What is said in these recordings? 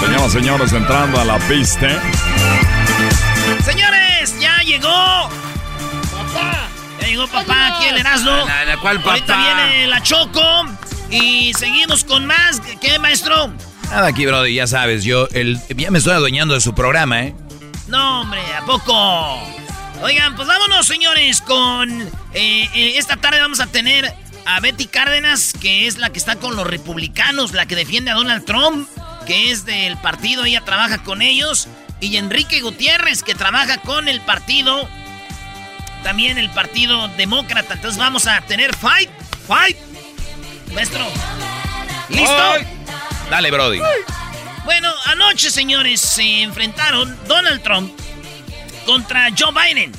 Señoras, señores, entrando a la pista. Señores, ya llegó. Papá. Ya llegó papá aquí el Erasmo. ¿La, cual papá? Ahorita viene la Choco. Y seguimos con más. ¿Qué, maestro? Nada aquí, Brody, ya sabes, yo el, ya me estoy adueñando de su programa, ¿eh? No, hombre, ¿a poco? Oigan, pues vámonos, señores, con... Eh, eh, esta tarde vamos a tener a Betty Cárdenas, que es la que está con los republicanos, la que defiende a Donald Trump que es del partido, ella trabaja con ellos. Y Enrique Gutiérrez, que trabaja con el partido, también el partido demócrata. Entonces vamos a tener fight, fight. Maestro, ¿listo? Dale, Brody. Bueno, anoche, señores, se enfrentaron Donald Trump contra Joe Biden.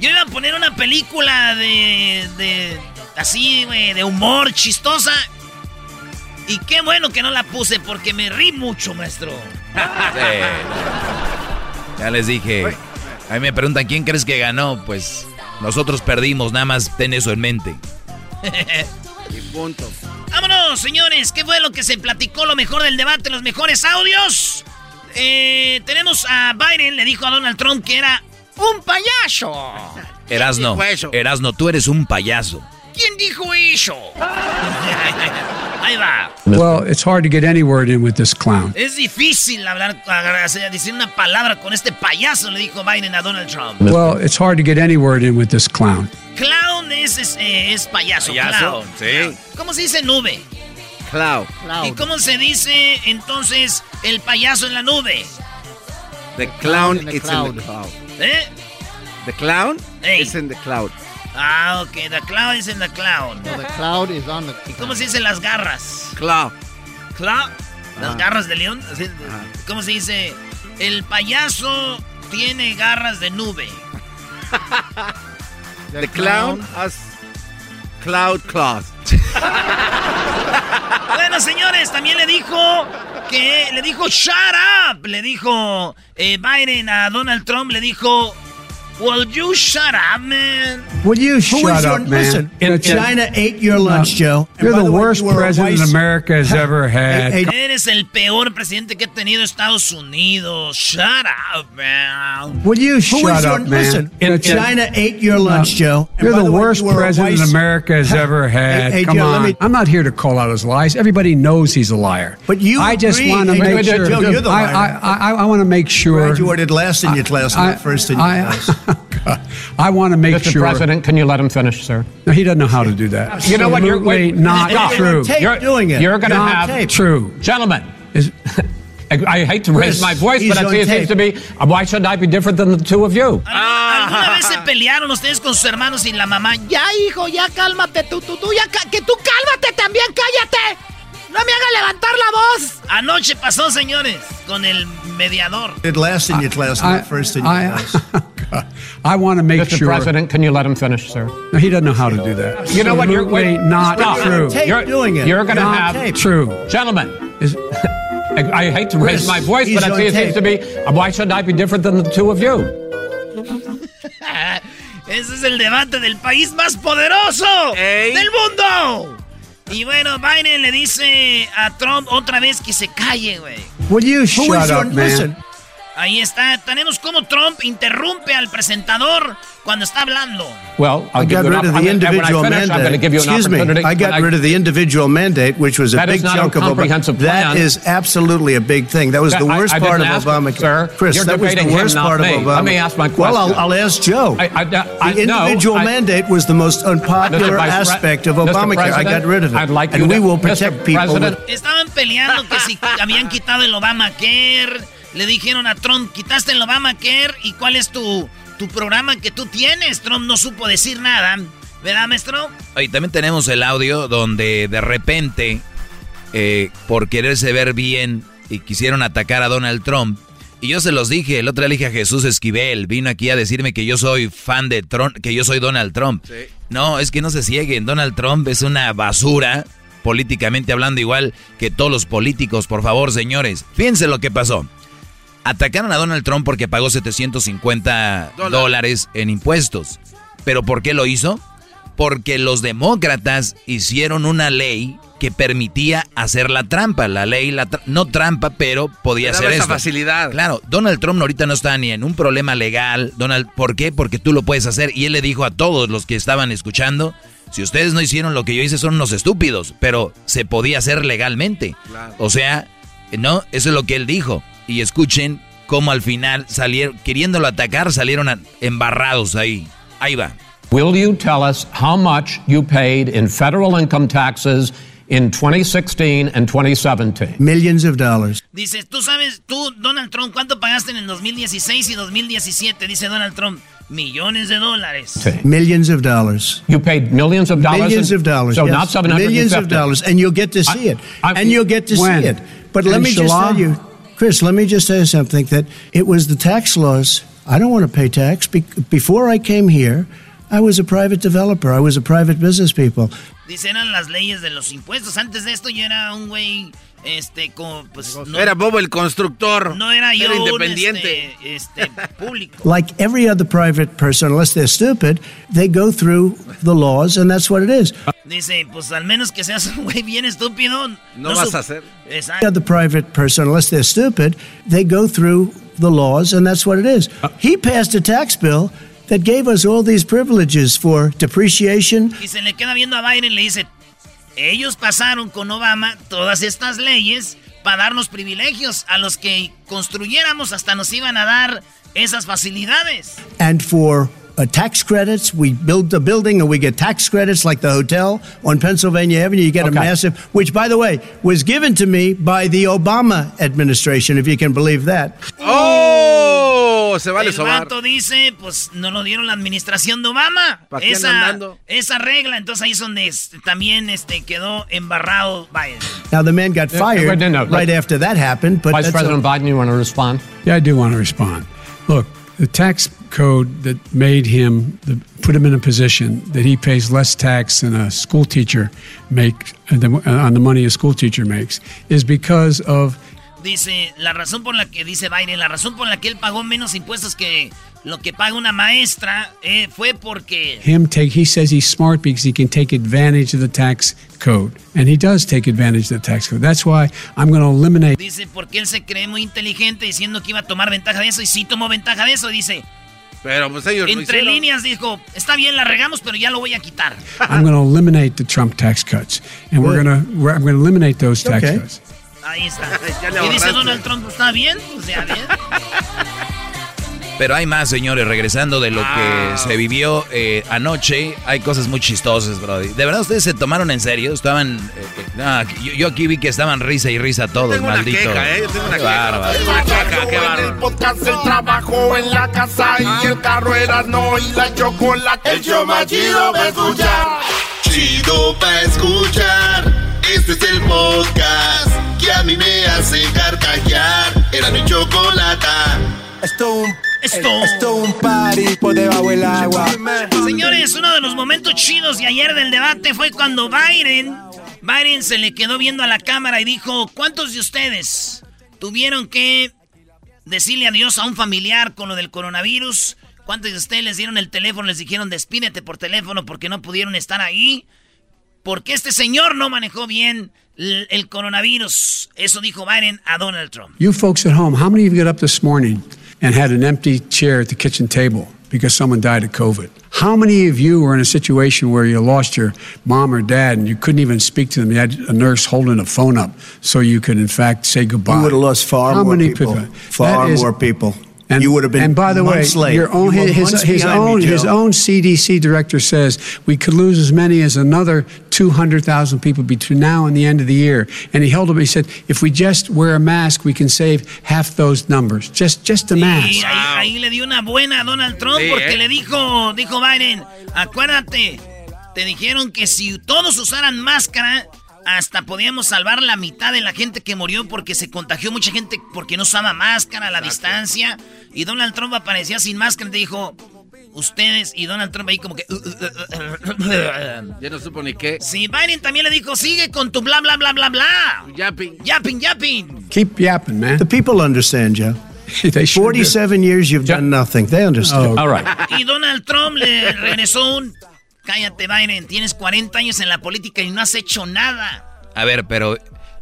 Yo iba a poner una película de, de así, de humor chistosa y qué bueno que no la puse porque me rí mucho, maestro. Ya les dije. A mí me preguntan quién crees que ganó. Pues nosotros perdimos, nada más ten eso en mente. y punto. Vámonos, señores. ¿Qué fue lo que se platicó? Lo mejor del debate, los mejores audios. Eh, tenemos a Biden, le dijo a Donald Trump que era un payaso. Erasno, Erasno, tú eres un payaso. ¿Quién dijo eso? Ahí va. Well, it's hard to get any word in with this clown. Es difícil hablar, decir una palabra con este payaso, le dijo Biden a Donald Trump. Well, it's hard to get any word in with this clown. Clown es, es, eh, es payaso, ¿Payaso? Clown. Sí. ¿Cómo se dice nube? Cloud. ¿Y cómo se dice entonces el payaso en la nube? The clown, is in the cloud. ¿Eh? The clown is in the cloud. Ah, ok. The cloud is in the cloud. the cloud is on the ¿Y cómo se dice las garras? Cloud. ¿Cloud? ¿Las garras de león? ¿Cómo se dice? El payaso tiene garras de nube. the, clown, has cloud claws. bueno, señores, también le dijo que le dijo shut up. Le dijo eh, Biden a Donald Trump, le dijo Will you shut up, man? Will you shut your, up, man? Listen, if China ate your lunch, Joe. You're the, the worst way, president America has ever had. Eres el peor presidente que ha tenido Estados Unidos. Shut up, man. Will you shut your, up, man? Listen, if China ate your lunch, Joe. You're the, the worst way, president America has ever had. Hey, hey, Come Joe, on. Me... I'm not here to call out his lies. Everybody knows he's a liar. But you I just want to hey, make Joe, sure. Joe, you're the liar. I, I, I, I want to make sure. Graduated last in your class, not first in your class. I want to make Mr. sure. Mr. President, can you let him finish, sir? No, he doesn't know how to do that. You know what? You're wait, not stop. true. You're doing it. You're going to have tape. true, gentlemen. Is, I hate to raise Chris, my voice, but I see it seems to be. Why should I be different than the two of you? ¿Alguna vez se pelearon ustedes con sus hermanos y la mamá? Ya, hijo, ya cálmate, tú, tú, tú, ya, que tú cálmate también, cállate. No me haga levantar la voz. Anoche pasó, señores, con el mediador. Did last in your class, not first in your class. I want to make Mr. sure. President, can you let him finish, sir? No, he doesn't know how to do that. You know what? You're Absolutely wait, not stop. true. Tape You're doing it. You're going to have tape. True. gentlemen. Is, I, I hate to raise Chris, my voice, but I see it seems to be. Why should I be different than the two of you? Ese es el debate del país más poderoso Ey. del mundo. Y bueno, Biden le dice a Trump otra vez que se calle, güey. will you shut is your, up, man? listen, Ahí está. Tenemos como Trump interrumpe al presentador cuando está hablando. Well, I'll I got rid of the I individual finish, mandate. Excuse me. I got rid of the individual mandate, which was a That big chunk of Obama. comprehensive That is absolutely a big thing. That was That- the I- worst I part of Obamacare. sir. Chris, that was the worst part of me. Obama. Let me ask my Well, I'll, question. I'll ask Joe. I- I- I- the no, individual I- mandate was the most unpopular aspect of. Obamacare. I got rid of it. I'd like and we will Mr. protect people. Estaban peleando que si habían quitado el Obamacare. Le dijeron a Trump, quitaste el Obamacare. ¿Y cuál es tu, tu programa que tú tienes? Trump no supo decir nada. ¿Verdad, maestro? Y también tenemos el audio donde de repente, eh, por quererse ver bien, y quisieron atacar a Donald Trump. Y yo se los dije, el otro día le dije a Jesús Esquivel, vino aquí a decirme que yo soy fan de Trump, que yo soy Donald Trump. No, es que no se cieguen, Donald Trump es una basura, políticamente hablando igual que todos los políticos, por favor, señores. Fíjense lo que pasó. Atacaron a Donald Trump porque pagó 750 dólares en impuestos. ¿Pero por qué lo hizo? Porque los demócratas hicieron una ley que permitía hacer la trampa. La ley, la tra- no trampa, pero podía hacer esto. facilidad. Claro, Donald Trump ahorita no está ni en un problema legal. Donald, ¿por qué? Porque tú lo puedes hacer. Y él le dijo a todos los que estaban escuchando, si ustedes no hicieron lo que yo hice, son unos estúpidos. Pero se podía hacer legalmente. O sea, no, eso es lo que él dijo. Y escuchen cómo al final salieron, queriéndolo atacar, salieron embarrados ahí. Ahí va. will you tell us how much you paid in federal income taxes in 2016 and 2017? Millions of dollars. Dice, tú sabes, tú, Donald Trump, ¿cuánto pagaste en el 2016 y 2017? Dice Donald Trump, millones de dólares. Millions of dollars. You paid millions of dollars. Millions in- of dollars. So yes. not 750. Millions of dollars, and you'll get to see I- it. I- and you'll get to When? see it. But let me just Shala? tell you, Chris. Let me just you something. That it was the tax laws. I don't want to pay tax. Be- before I came here, I was a private developer. I was a private business people. Dice, las leyes de los impuestos. Antes de esto yo era un güey, este, como, pues, no, Era Bobo el constructor. no era yo Era un, este, este, público. Like every other private person, unless they're stupid, they go through the laws, and that's what it is. Dice, pues al menos que seas un güey bien estúpido. No vas a hacer. Exacto. other private person, unless they're stupid, they go through the laws, and that's what it is. Uh, he passed a tax bill that gave us all these privileges for depreciation. Y se le queda viendo a Biden y le dice, ellos pasaron con Obama todas estas leyes para darnos privilegios a los que construyéramos, hasta nos iban a dar esas facilidades. And for uh, tax credits, we build the building and we get tax credits like the hotel on Pennsylvania Avenue. You get a massive, which, by the way, was given to me by the Obama administration, if you can believe that. ¡Oh! Se vale El sobar. vato dice, pues no lo dieron la administración de Obama. ¿Pa' qué andan Esa, esa regla, entonces ahí es donde este, también este, quedó embarrado Biden. Now, the man got Yeah, fired no, no, no. right after that happened, but Vice that's President Biden, you want to respond? Yeah, I do want to respond. Look, the tax code that made him, the, put him in a position that he pays less tax than a school teacher make uh, on the money a school teacher makes is because of Dice, la razón por la que, dice Biden, la razón por la que él pagó menos impuestos que lo que paga una maestra eh, fue porque... him take. He says he's smart because he can take advantage of the tax code, and he does take advantage of the tax code. That's why I'm going to eliminate. Dice, porque él se cree muy inteligente diciendo que iba a tomar ventaja de eso y sí tomó ventaja de eso. Dice, Pero pues ellos lo entre hicieron. líneas dijo, está bien, la regamos, pero ya lo voy a quitar. I'm going to eliminate the Trump tax cuts, and we're going to. I'm going to eliminate those tax Okay. cuts. Ahí está. Ya le y dice. Donald Trump, está bien, pues ya bien. Pero hay más, señores, regresando de lo Ah. que se vivió eh, anoche, hay cosas muy chistosas, Brody. ¿De verdad ustedes se tomaron en serio? Estaban... eh, eh, no, yo, yo aquí vi que estaban risa y risa todos, Tengo una maldito. queja, ¿eh? Yo tengo una queja. bárbaro. Tengo una queja, qué En el bárbaro. podcast, el trabajo, en la casa y el carro era no y la chocolate. El show más chido va a escuchar. Chido pa' escuchar. Este es el podcast a mí me hace carcajear. Era mi chocolate. Esto un, Esto. esto un party por debajo del agua. Señores, uno de los momentos chidos de ayer del debate fue cuando Biden, Biden se le quedó viendo a la cámara y dijo, ¿cuántos de ustedes tuvieron que decirle adiós a un familiar con lo del coronavirus? ¿Cuántos de ustedes les dieron el teléfono, les dijeron despídete por teléfono porque no pudieron estar ahí? Porque este señor no manejó bien el, el coronavirus. Eso dijo Biden a Donald Trump. You folks at home, how many of you got up this morning and had an empty chair at the kitchen table because someone died of COVID? How many of you were in a situation where you lost your mom or dad and you couldn't even speak to them? You had a nurse holding a phone up so you could, in fact, say goodbye. You would have lost far How more many people. people? Far That is- more people. And, you would have been and by the way, late. your own, You were his, his behind me, own his own CDC director says we could lose as many as another 200,000 people between now and the end of the year. And he held up. He said, if we just wear a mask, we can save half those numbers. Just just a mask. ahí, ahí le dio una buena a Donald Trump Sí, porque ¿eh? le dijo, dijo Biden, acuérdate, te dijeron que si todos usaran máscara, hasta podíamos salvar la mitad de la gente que murió porque se contagió mucha gente porque no usaba máscara a la distancia. Y Donald Trump aparecía sin máscara y te dijo, ustedes, y Donald Trump ahí como que... Ya no supo ni qué. Sí, Biden también le dijo, sigue con tu bla bla bla bla bla. Yapping. Yapping, yapping. Keep yapping, man. The people understand, do. 47 years you've done nothing. They understand. Oh. All right. Y Donald Trump le regresó un... Cállate, Biden, tienes 40 años en la política y no has hecho nada. A ver, pero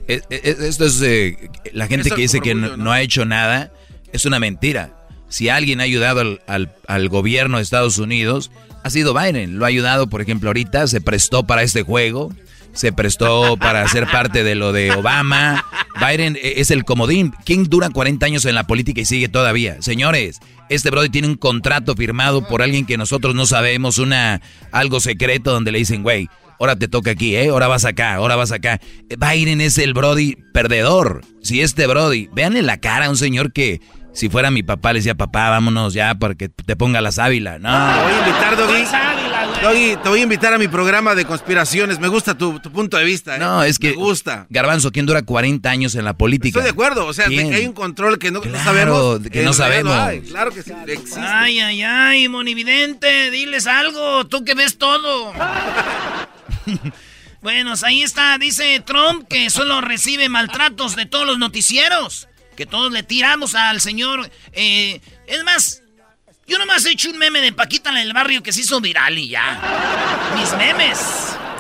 eh, eh, esto es... eh, la gente que dice que no, no ha hecho nada es una mentira. Si alguien ha ayudado al, gobierno de Estados Unidos, ha sido Biden. Lo ha ayudado, por ejemplo, ahorita se prestó para este juego, se prestó para ser parte de lo de Obama. Biden es el comodín. ¿Quién dura 40 años en la política y sigue todavía? Señores, este brother tiene un contrato firmado por alguien que nosotros no sabemos, una algo secreto donde le dicen, güey, ahora te toca aquí, ¿eh? Ahora vas acá, ahora vas acá. Biden es el Brody perdedor. Si este Brody, véanle la cara a un señor que si fuera mi papá le decía, papá, vámonos ya para que te ponga la sábila. Te No. voy a invitar, Doggy. Doggy, te voy a invitar a mi programa de conspiraciones. Me gusta tu, tu punto de vista. ¿eh? No, es que. Me gusta. Garbanzo, ¿quién dura 40 años en la política? Estoy de acuerdo. O sea, de que hay un control que no, no Claro, sabemos. de que no sabemos. hay. Claro que sí. Existe. Ay, ay, ay, monividente, diles algo, tú que ves todo. bueno, ahí está, dice Trump que solo recibe maltratos de todos los noticieros, que todos le tiramos al señor. eh, es más, yo nomás he hecho un meme de Paquita en el barrio que se hizo viral y ya. Mis memes.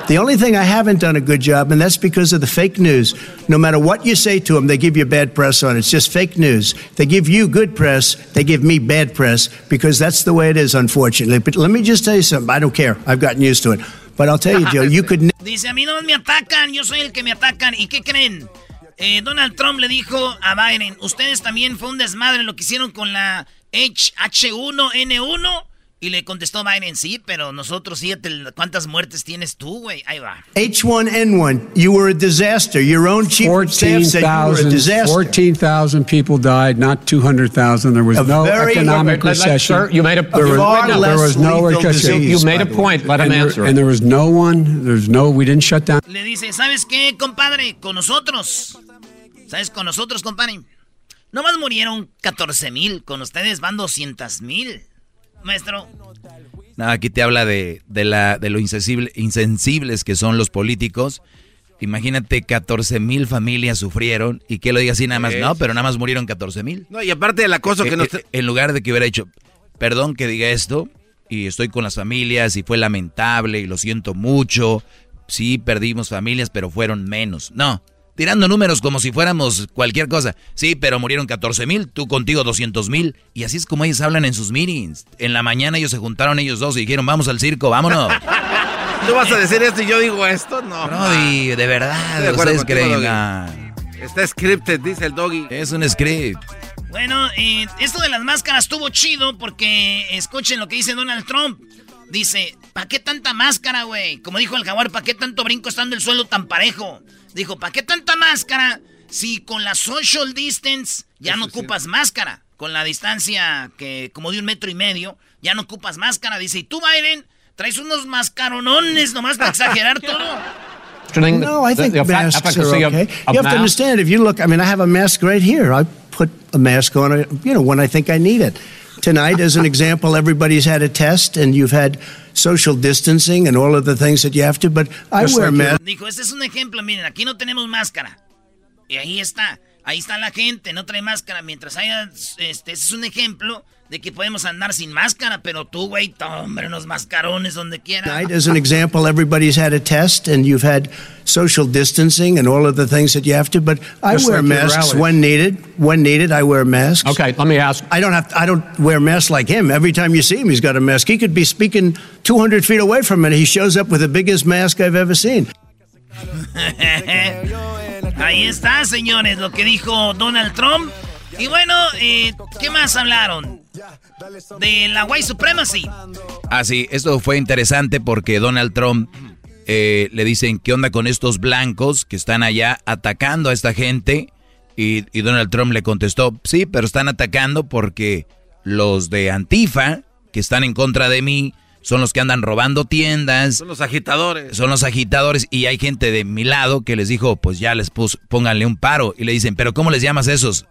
The only thing I haven't done a good job, and that's because of the fake news. No matter what you say to them, they give you bad press on it. It's just fake news. They give you good press, they give me bad press because that's the way it is, unfortunately. But let me just tell you something. I don't care. I've gotten used to it. But I'll tell you, Joe, you could. Dice, a mí no me atacan, yo soy el que me atacan. ¿Y qué creen? Eh, Donald Trump le dijo a Biden, ustedes también fue un desmadre lo que hicieron con la H1N1. Y le contestó Biden, sí, pero nosotros, fíjate, ¿cuántas muertes tienes tú, güey? Ahí va. H1N1, you were a disaster. Your own chief of staff said you were a 14,000 disaster. 14,000 people died, not 200,000. There was A no very- economic recession. sir, you made a- there was, made a- there was no less recession. lethal You made a point. Let him and, there, answer. and there was no one, there's no, we didn't shut down. Le dice, ¿sabes qué, compadre? Con nosotros. ¿Sabes? Con nosotros, compadre. Nomás murieron 14 mil. Con ustedes van 200 mil. Maestro. No, aquí te habla de, de, la, de lo insensible- insensibles que son los políticos. Imagínate, 14 mil familias sufrieron y que lo diga así nada más. Es. No, pero nada más murieron 14 mil. No, y aparte del acoso que Eh, nos. eh, En lugar de que hubiera dicho, perdón que diga esto, y estoy con las familias y fue lamentable y lo siento mucho. Sí, perdimos familias, pero fueron menos. No, tirando números como si fuéramos cualquier cosa. Sí, pero murieron 14 mil, tú contigo 200 mil. Y así es como ellos hablan en sus meetings. En la mañana ellos se juntaron ellos dos y dijeron, vamos al circo, vámonos. Tú vas a decir esto y yo digo esto. No. Brody, de verdad, de acuerdo ustedes creen. Ah, Está scripted, dice el doggy. es un script. Bueno, eh, esto de las máscaras estuvo chido porque escuchen lo que dice Donald Trump. Dice, ¿para qué tanta máscara, güey? Como dijo el jaguar, ¿para qué tanto brinco estando el suelo tan parejo? Dijo, ¿para qué tanta máscara si con la social distance ya no ocupas máscara? Con la distancia que como de un metro y medio, ya no ocupas máscara. Dice, ¿y tú, Biden? Traes unos mascaronones nomás para exagerar todo. No, I the- think masks are of- okay. of you have to understand, if you look, I mean, I have a mask right here. I put a mask on, uh, you know, when I think I need it. Tonight, as an example, everybody's had a test and you've had social distancing and all of the things that you have to, but I Just wear a like mask. Dijo, este es un ejemplo, miren, aquí no tenemos máscara. Y ahí está, ahí está la gente, no trae máscara. Mientras haya, este, ese es un ejemplo de que podemos andar sin máscara, pero tú, güey, hombre, unos mascarones donde quiera. As an example, everybody's had a test and you've had social distancing and all of the things that you have to, but I Just wear like masks when needed. When needed, I wear masks. Okay, let me ask. I don't have I don't wear masks like him. Every time you see him, he's got a mask. He could be speaking 200 feet away from it. He shows up with the biggest mask I've ever seen. Ahí está, señores, lo que dijo Donald Trump. Y bueno, eh, ¿qué más hablaron? De la white supremacy. Ah, sí, esto fue interesante porque Donald Trump eh, le dicen, ¿qué onda con estos blancos que están allá atacando a esta gente? Y, y Donald Trump le contestó, sí, pero están atacando porque los de Antifa, que están en contra de mí, son los que andan robando tiendas. Son los agitadores. Son los agitadores y hay gente de mi lado que les dijo, pues ya les pus, pónganle un paro. Y le dicen, ¿pero cómo les llamas esos?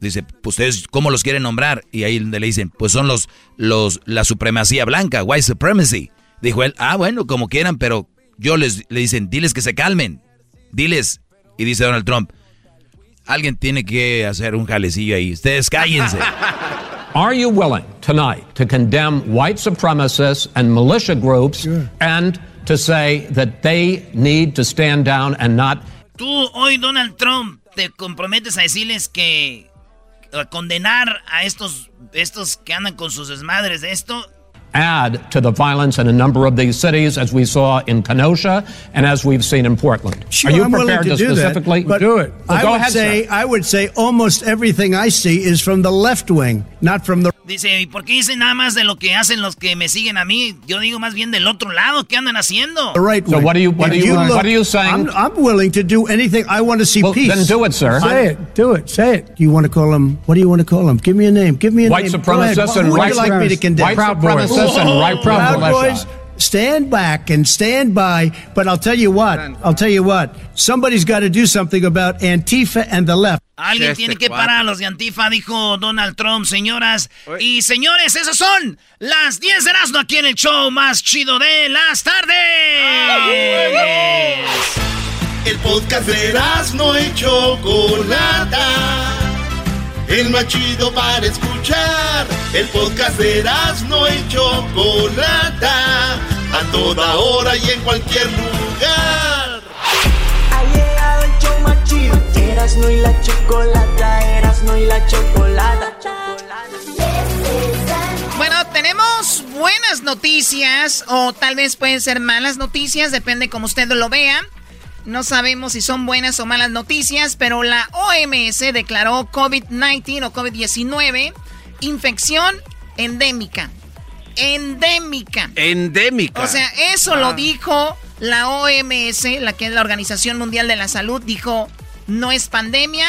Dice, pues ustedes, ¿cómo los quieren nombrar? Y ahí le dicen, pues son los, los, la supremacía blanca, white supremacy. Dijo él, ah, bueno, como quieran, pero yo les, le dicen, diles que se calmen. Diles. Y dice Donald Trump, alguien tiene que hacer un jalecillo ahí. Ustedes cállense. Are you willing tonight to condemn white supremacists and militia groups and to say that they need to stand down and not Tú hoy, Donald Trump, te comprometes a decirles que a condenar a estos, estos que andan con sus desmadres de esto. add to the violence in a number of these cities, as we saw in Kenosha and as we've seen in Portland? Sure, Are you I'm prepared to, to, do specifically that, but do it? Well, I go would ahead, say sir. I would say almost everything I see is from the left wing, not from the Dice, ¿y por qué dicen nada más de lo que hacen los que me siguen a mí? Yo digo más bien del otro lado, ¿qué andan haciendo? right So what are you- what are you- look- what are you saying? I'm, I'm willing to do anything. I want to see Well, peace. then do it, sir. Say it. Do it. Say it. You want to call them? What do you want to call them? Give me a name. Give me a White name. Go ahead. supremacists Who and would right you like me to condemn? white supremacists and right Proud. Boys, stand back and stand by. But I'll tell you what. I'll tell you what. Somebody's got to do something about Antifa and the left. Alguien Este tiene que cuate. parar a los de Antifa, dijo Donald Trump, señoras y señores. Esas son las 10 de Erasmo aquí en el show más chido de las tardes. El podcast de no y Chocolata. El más chido para escuchar. El podcast de no y Chocolata. A toda hora y en cualquier lugar. Ha llegado el show más chido. Y la chocolata, Erasmo y la chocolata. Bueno, tenemos buenas noticias o tal vez pueden ser malas noticias, depende como usted lo vea. No sabemos si son buenas o malas noticias, pero la OMS declaró COVID-19 o COVID-19 infección endémica. Endémica. Endémica. O sea, eso lo dijo la OMS, la que es la Organización Mundial de la Salud, dijo, no es pandemia,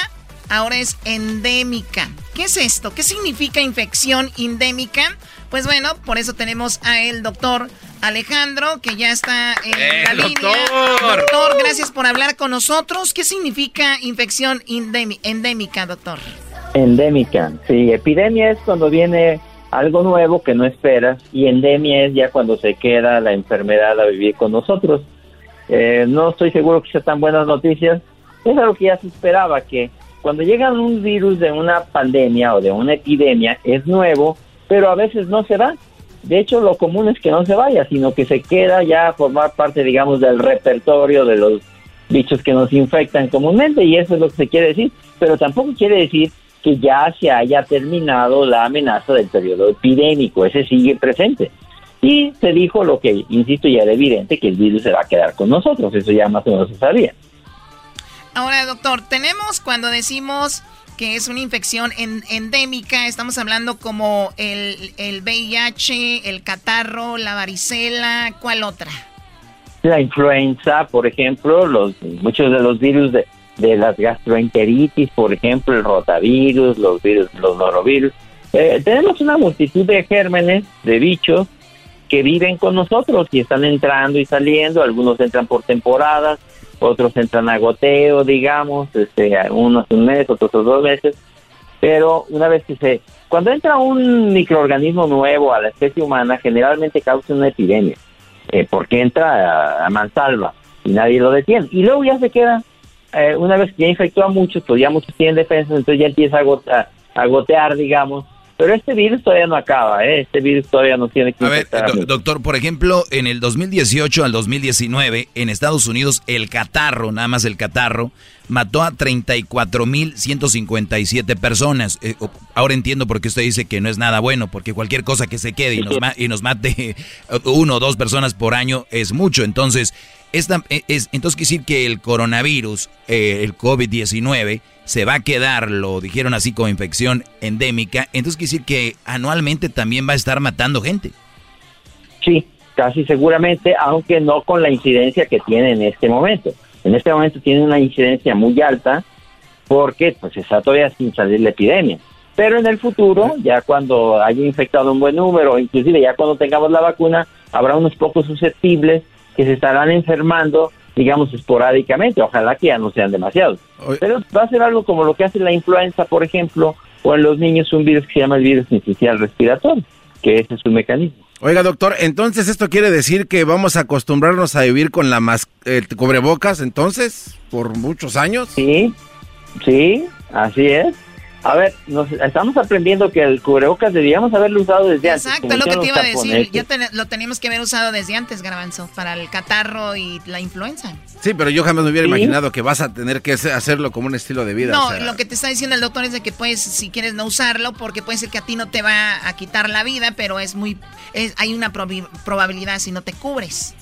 ahora es endémica. ¿Qué es esto? ¿Qué significa infección endémica? Pues bueno, por eso tenemos a el doctor Alejandro, que ya está en ¡Eh, la doctor! línea. Doctor, gracias por hablar con nosotros. ¿Qué significa infección endémi- endémica, doctor? Endémica, sí, epidemia es cuando viene algo nuevo que no esperas y endemia es ya cuando se queda la enfermedad a vivir con nosotros. Eh, no estoy seguro que sean tan buenas noticias, es algo que ya se esperaba, que cuando llega un virus de una pandemia o de una epidemia es nuevo, pero a veces no se va. De hecho, lo común es que no se vaya, sino que se queda ya a formar parte, digamos, del repertorio de los bichos que nos infectan comúnmente y eso es lo que se quiere decir, pero tampoco quiere decir que ya se haya terminado la amenaza del periodo epidémico, ese sigue presente. Y se dijo lo que, insisto, ya era evidente, que el virus se va a quedar con nosotros, eso ya más o menos se sabía. Ahora, doctor, tenemos cuando decimos que es una infección en- endémica, estamos hablando como el, el VIH, el catarro, la varicela, ¿cuál otra? La influenza, por ejemplo, los muchos de los virus de, de las gastroenteritis, por ejemplo, el rotavirus, los virus, los norovirus. Eh, tenemos una multitud de gérmenes, de bichos, que viven con nosotros y están entrando y saliendo. Algunos entran por temporadas, otros entran a goteo, digamos, este, unos un mes, otros dos meses. Pero una vez que se... Cuando entra un microorganismo nuevo a la especie humana, generalmente causa una epidemia eh, porque entra a, a mansalva y nadie lo detiene. Y luego ya se queda, eh, una vez que ya infectó a muchos, pues ya muchos tienen defensas, entonces ya empieza a, gota- a gotear, digamos, Pero este virus todavía no acaba, ¿eh? Este virus todavía no tiene que... A ver, doctor, por ejemplo, en el 2018 al 2019, en Estados Unidos, el catarro, nada más el catarro, mató a 34.157 personas. Eh, ahora entiendo por qué usted dice que no es nada bueno, porque cualquier cosa que se quede y nos, y nos mate uno o dos personas por año es mucho. Entonces, esta, e, es, entonces quiere decir que el coronavirus, eh, el COVID-19, se va a quedar, lo dijeron así como infección endémica, entonces quiere decir que anualmente también va a estar matando gente. Sí, casi seguramente, aunque no con la incidencia que tiene en este momento. En este momento tiene una incidencia muy alta porque pues está todavía sin salir la epidemia. Pero en el futuro, ya cuando haya infectado un buen número, inclusive ya cuando tengamos la vacuna, habrá unos pocos susceptibles que se estarán enfermando, digamos, esporádicamente. Ojalá que ya no sean demasiados. Pero va a ser algo como lo que hace la influenza, por ejemplo, o en los niños un virus que se llama el virus inicial respiratorio, que ese es su mecanismo. Oiga, doctor, entonces esto quiere decir que vamos a acostumbrarnos a vivir con la mas el cubrebocas, entonces, por muchos años. Sí, sí, así es. A ver, nos estamos aprendiendo que el cubrebocas debíamos haberlo usado desde antes. Exacto, lo que te iba a decir. Ya lo teníamos que haber usado desde antes, Garbanzo, para el catarro y la influenza. Sí, pero yo jamás me hubiera imaginado que vas a tener que hacerlo como un estilo de vida. No, lo que te está diciendo el doctor es de que puedes, si quieres, no usarlo, porque puede ser que a ti no te va a quitar la vida, pero es muy, hay una probabilidad si no te cubres.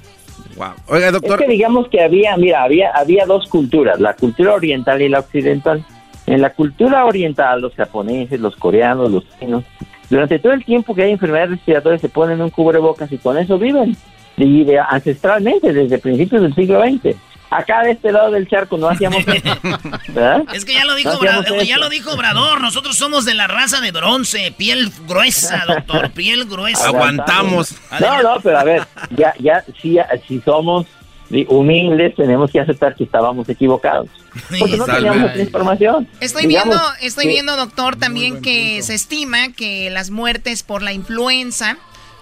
Wow. Oiga, doctor. Es que digamos que había, mira, había, había dos culturas, la cultura oriental y la occidental. En la cultura oriental, los japoneses, los coreanos, los chinos, durante todo el tiempo que hay enfermedades respiratorias se ponen un cubrebocas y con eso viven. Y ancestralmente, desde principios del siglo XX. Acá de este lado del charco no hacíamos eso. Es que ya lo dijo Obrador, ya lo dijo Obrador, nosotros somos de la raza de bronce, piel gruesa, doctor, piel gruesa. Aguantamos. No, no, pero a ver, ya, ya, si, si somos humildes tenemos que aceptar que estábamos equivocados. Porque no teníamos información. Estoy viendo, estoy viendo, doctor, también que se estima que las muertes por la influenza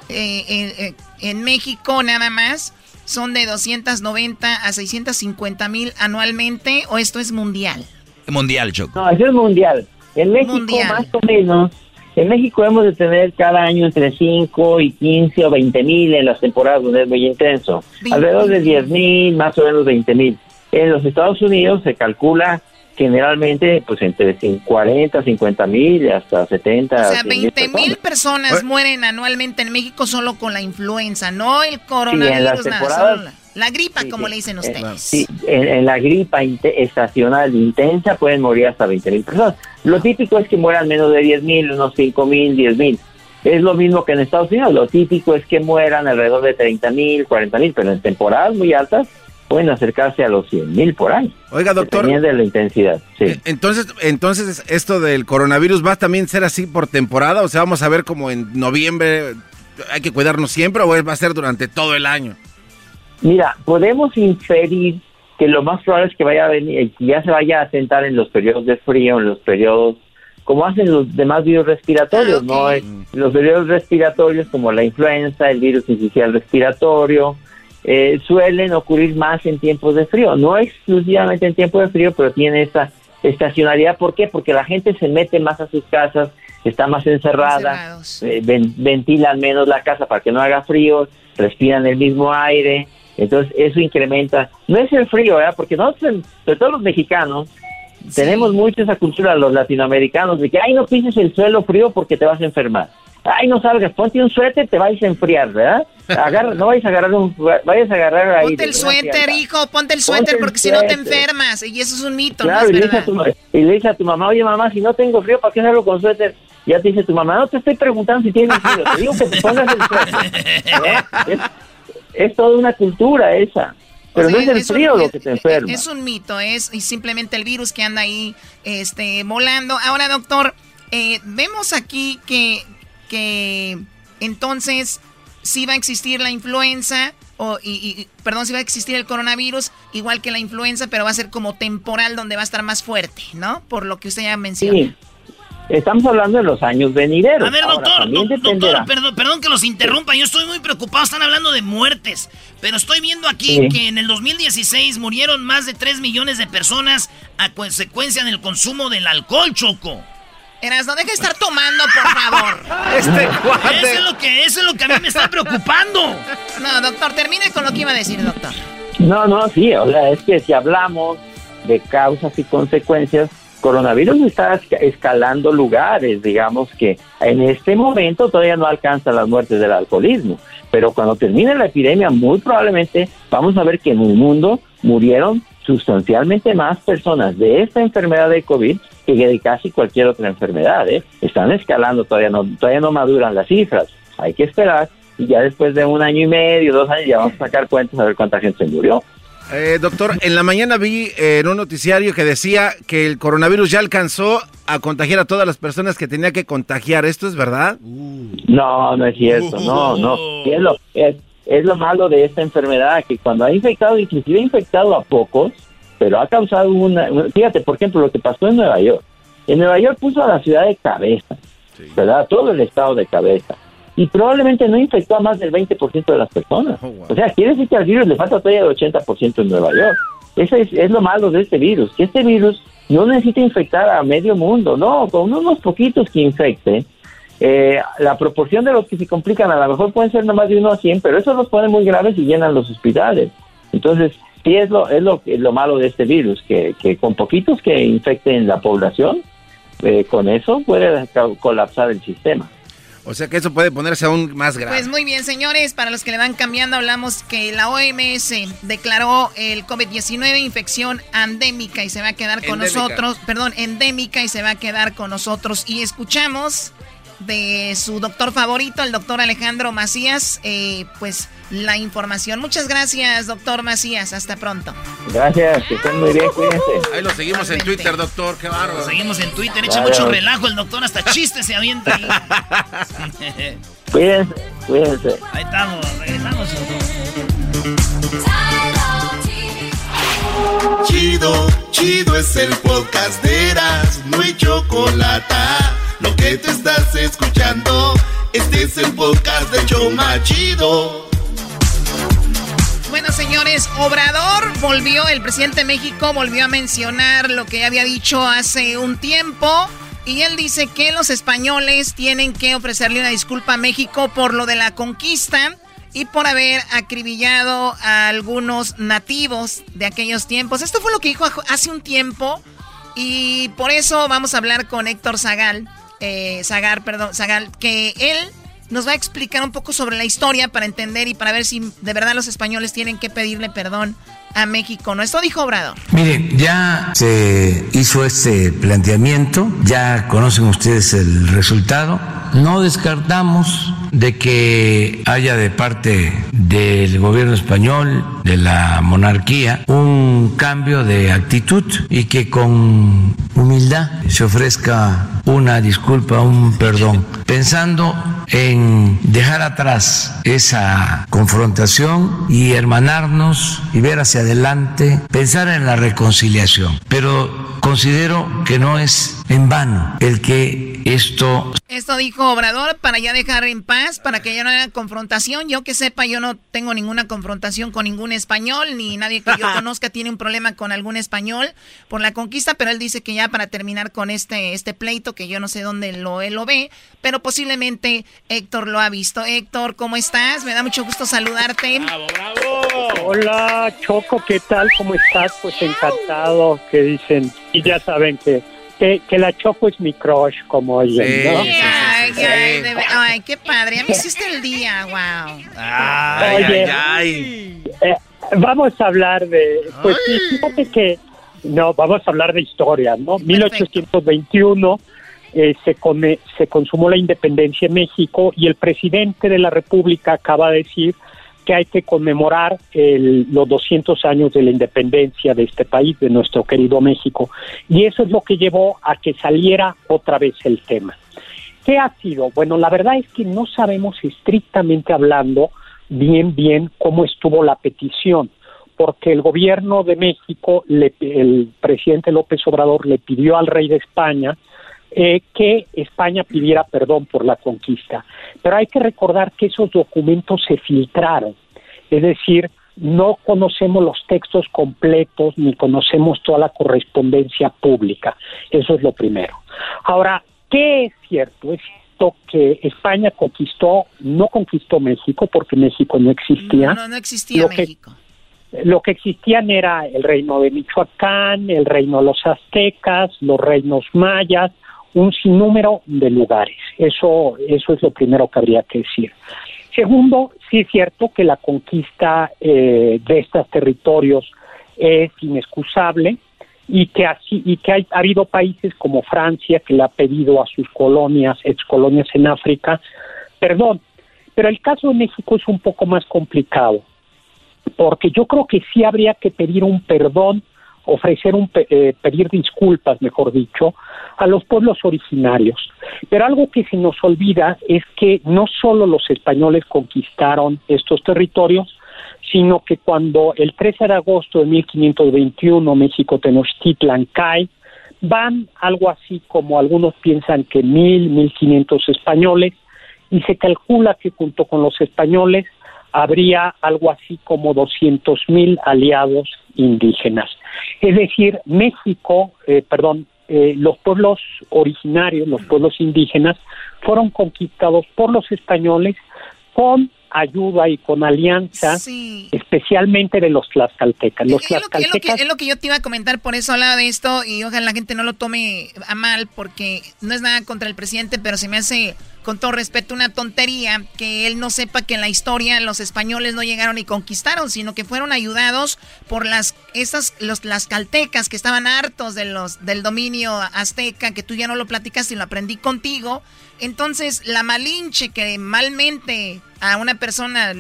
eh, eh, en México nada más son de 290 a 650 mil anualmente, o esto es mundial. Mundial, Choco. No, eso es mundial. En México más o menos en México hemos de tener cada año entre 5 y 15 o 20 mil en las temporadas donde es muy intenso. Alrededor de 10 mil, más o menos 20 mil. En los Estados Unidos se calcula generalmente pues entre 40, 50 mil hasta 70. O sea, 20 mil personas mueren anualmente en México solo con la influenza, no el coronavirus, nada, la gripa, como le dicen ustedes. Sí, en, la gripa estacional intensa pueden morir hasta 20 mil personas. Lo típico es que mueran menos de 10 mil, unos 5 mil, 10 mil. Es lo mismo que en Estados Unidos. Lo típico es que mueran alrededor de 30 mil, 40 mil, pero en temporadas muy altas pueden acercarse a los 100 mil por año. Oiga, doctor. de la intensidad. Sí. Entonces, entonces, esto del coronavirus va a también ser así por temporada. O sea, vamos a ver como en noviembre hay que cuidarnos siempre o va a ser durante todo el año. Mira, podemos inferir que lo más probable es que vaya a venir, que ya se vaya a sentar en los periodos de frío, en los periodos, como hacen los demás virus respiratorios, ¿no? Eh, los periodos respiratorios como la influenza, el virus inicial respiratorio, eh, suelen ocurrir más en tiempos de frío, no exclusivamente en tiempos de frío, pero tiene esa estacionalidad. ¿Por qué? Porque la gente se mete más a sus casas, está más encerrada, eh, ventilan menos la casa para que no haga frío, respiran el mismo aire, entonces, eso incrementa. No es el frío, ¿verdad? Porque nosotros, sobre todo los mexicanos, tenemos mucho esa cultura, los latinoamericanos, de que, ay, no pises el suelo frío porque te vas a enfermar. Ay, no salgas, ponte un suéter, te vais a enfriar, ¿verdad? Agarra, no vayas a agarrar un, vayas a agarrar ahí. Ponte el suéter, hijo, ponte el suéter porque si no te enfermas. Y eso es un mito, ¿no? Es y, le a tu, y, le dice a tu mamá, oye mamá, si no tengo frío, ¿para qué salgo con suéter? Ya te dice tu mamá, no te estoy preguntando si tienes frío, te digo que te pongas el suéter. ¿Eh? es toda una cultura esa. Pero no es el frío lo que te enferma. Es un mito, es simplemente el virus que anda ahí este, volando. Ahora, doctor, eh, vemos aquí que, que entonces sí va a existir la influenza, o, y, perdón, sí va a existir el coronavirus, igual que la influenza, pero va a ser como temporal donde va a estar más fuerte, ¿no? Por lo que usted ya mencionó. Sí. Estamos hablando de los años venideros. A ver, doctor, doctor, perdón, perdón, que los interrumpa. Yo estoy muy preocupado. Están hablando de muertes. Pero estoy viendo aquí que en el 2016 murieron más de 3 millones de personas a consecuencia del consumo del alcohol, Choco. Eras, no deje de estar tomando, por favor. Este cuate. Eso es, lo que, eso es lo que a mí me está preocupando. No, doctor, termine con lo que iba a decir, doctor. No, no, sí, o sea, es que si hablamos de causas y consecuencias, coronavirus está escalando lugares, digamos que en este momento todavía no alcanza las muertes del alcoholismo, pero cuando termine la epidemia muy probablemente vamos a ver que en el mundo murieron sustancialmente más personas de esta enfermedad de COVID que de casi cualquier otra enfermedad. ¿eh? Están escalando, todavía no, todavía no maduran las cifras. Hay que esperar y ya después de un año y medio, dos años, ya vamos a sacar cuentas a ver cuánta gente se murió. Eh, doctor, en la mañana vi eh, en un noticiario que decía que el coronavirus ya alcanzó a contagiar a todas las personas que tenía que contagiar. ¿Esto es verdad? No, no es cierto, no, no. Es lo, es, es lo malo de esta enfermedad, que cuando ha infectado, inclusive ha infectado a pocos, pero ha causado una, Fíjate, por ejemplo, lo que pasó en Nueva York. En Nueva York puso a la ciudad de cabeza, ¿verdad? Todo el estado de cabeza. Y probablemente no infectó a más del 20% de las personas. O sea, quiere decir que al virus le falta todavía el 80% en Nueva York. Eso es, es lo malo de este virus, que este virus no necesita infectar a medio mundo, no, con unos poquitos que infecte, eh, la proporción de los que se complican a lo mejor pueden ser nomás de uno a 100, pero eso los pone muy graves y llenan los hospitales. Entonces, sí es lo, es lo, lo malo de este virus, que, que con poquitos que infecten la población, eh, con eso puede colapsar el sistema. O sea que eso puede ponerse aún más grave. Pues muy bien, señores, para los que le van cambiando, hablamos que la OMS declaró el COVID-19 infección endémica y se va a quedar con nosotros, perdón, endémica y se va a quedar con nosotros. Y escuchamos de su doctor favorito, el doctor Alejandro Macías, eh, pues la información. Muchas gracias, doctor Macías. Hasta pronto. Gracias, que estén muy bien, cuídense. Ahí lo seguimos en Twitter, doctor. Qué bárbaro. Lo seguimos en Twitter. Echa mucho relajo el doctor, hasta chistes se avienta ahí. cuídense, cuídense. Ahí estamos, regresamos. Chido, chido es el podcast de Eras, no hay chocolate lo que te estás escuchando, este es el podcast de Choma Chido. Bueno, señores, Obrador volvió, el presidente de México volvió a mencionar lo que había dicho hace un tiempo. Y él dice que los españoles tienen que ofrecerle una disculpa a México por lo de la conquista y por haber acribillado a algunos nativos de aquellos tiempos. Esto fue lo que dijo hace un tiempo y por eso vamos a hablar con Héctor Zagal, eh, Zagar, perdón, Zagal, que él nos va a explicar un poco sobre la historia para entender y para ver si de verdad los españoles tienen que pedirle perdón a México. ¿No? Esto dijo Obrador. Mire, ya se hizo este planteamiento, ya conocen ustedes el resultado. No descartamos de que haya de parte del gobierno español, de la monarquía, un cambio de actitud y que con humildad se ofrezca una disculpa, un perdón, pensando en dejar atrás esa confrontación y hermanarnos y ver hacia adelante, pensar en la reconciliación. Pero considero que no es en vano el que esto... Esto dijo Obrador para ya dejar en paz, para que ya no haya confrontación. Yo que sepa, yo no tengo ninguna confrontación con ningún español, ni nadie que yo conozca tiene un problema con algún español por la conquista, pero él dice que ya para terminar con este, este pleito, que yo no sé dónde lo, él lo ve, pero posiblemente Héctor lo ha visto. Héctor, ¿cómo estás? Me da mucho gusto saludarte. ¡Bravo, bravo! Hola, Choco, ¿qué tal? ¿Cómo estás? Pues encantado, que dicen, y ya saben que que, que, la Choco es mi crush, como oyen, ¿no? ay, ay, ay, qué padre. A mí hiciste el día, wow. Ay, Oye, ay, ay. Eh, vamos a hablar de... Pues sí, fíjate que... No, vamos a hablar de historia, ¿no? 1821 eh, se, come, se consumó la independencia en México y el presidente de la República acaba de decir que hay que conmemorar el, los 200 años de la independencia de este país, de nuestro querido México. Y eso es lo que llevó a que saliera otra vez el tema. ¿Qué ha sido? Bueno, la verdad es que no sabemos estrictamente hablando bien, bien cómo estuvo la petición, porque el gobierno de México, le, el presidente López Obrador le pidió al rey de España eh, que España pidiera perdón por la conquista. Pero hay que recordar que esos documentos se filtraron, es decir, no conocemos los textos completos ni conocemos toda la correspondencia pública. Eso es lo primero. Ahora, ¿Qué es cierto? Es cierto que España conquistó, no conquistó México porque México no existía. No, no existía Lo que- México. Lo que existían era el reino de Michoacán, el reino de los aztecas, los reinos mayas, un sinnúmero de lugares. Eso, eso es lo primero que habría que decir. Segundo, sí es cierto que la conquista eh, de estos territorios es inexcusable y que así y que hay, ha habido países como Francia que le ha pedido a sus colonias, excolonias en África, perdón. Pero el caso de México es un poco más complicado porque yo creo que sí habría que pedir un perdón, ofrecer un eh, pedir disculpas, mejor dicho, a los pueblos originarios. Pero algo que se nos olvida es que no solo los españoles conquistaron estos territorios, sino que cuando el 13 de agosto de 1521 México Tenochtitlan cae, van algo así como algunos piensan que mil, mil quinientos españoles, y se calcula que junto con los españoles habría algo así como 200 mil aliados indígenas. Es decir, México, eh, perdón, eh, los pueblos originarios, los pueblos indígenas, fueron conquistados por los españoles con ayuda y con alianza, especialmente de los tlaxcaltecas. Los Es lo, que, es lo que- tlaxcaltecas es lo que yo te iba a comentar, por eso hablaba de esto y ojalá la gente no lo tome a mal porque no es nada contra el presidente, pero se me hace, con todo respeto, una tontería que él no sepa que en la historia los españoles no llegaron y conquistaron, sino que fueron ayudados por las esas los tlaxcaltecas que estaban hartos de los del dominio azteca, que tú ya no lo platicaste y lo aprendí contigo. Entonces, la malinche que malmente a una persona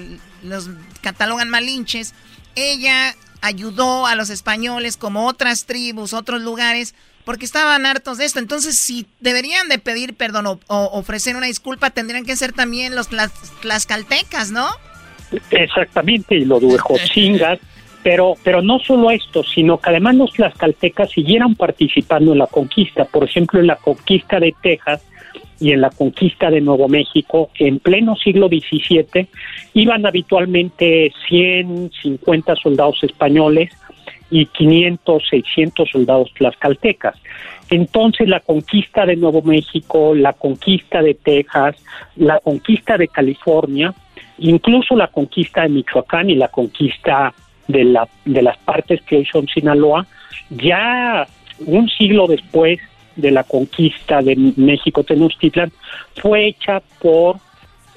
los catalogan malinches, ella ayudó a los españoles como otras tribus, otros lugares, porque estaban hartos de esto. Entonces, si deberían de pedir perdón o, o ofrecer una disculpa, tendrían que ser también los tlas- tlaxcaltecas, ¿no? Exactamente, y lo de Jotzingas, pero, pero no solo esto, sino que además los tlaxcaltecas siguieran participando en la conquista. Por ejemplo, en la conquista de Texas y en la conquista de Nuevo México, en pleno siglo XVII, iban habitualmente 100, 50 soldados españoles y 500, 600 soldados tlaxcaltecas. Entonces la conquista de Nuevo México, la conquista de Texas, la conquista de California, incluso la conquista de Michoacán y la conquista de, la, de las partes que hoy son Sinaloa, ya un siglo después de la conquista de México Tenochtitlan, fue hecha por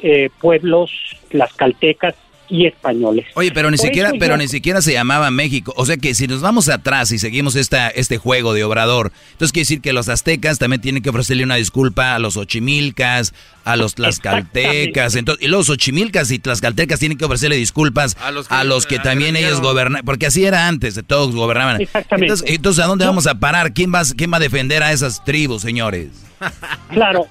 eh, pueblos tlaxcaltecas y españoles. Oye, pero ni Por siquiera, pero yo- ni siquiera se llamaba México. O sea que si nos vamos atrás y seguimos esta, este juego de Obrador, entonces quiere decir que los aztecas también tienen que ofrecerle una disculpa a los ochimilcas, a los tlaxcaltecas, entonces, y los ochimilcas y tlaxcaltecas tienen que ofrecerle disculpas a los que, también ellos gobernan, porque así era antes, de todos gobernaban. Exactamente. Entonces, entonces, ¿a dónde vamos a parar? ¿Quién va, ¿Quién va a defender a esas tribus, señores? Claro.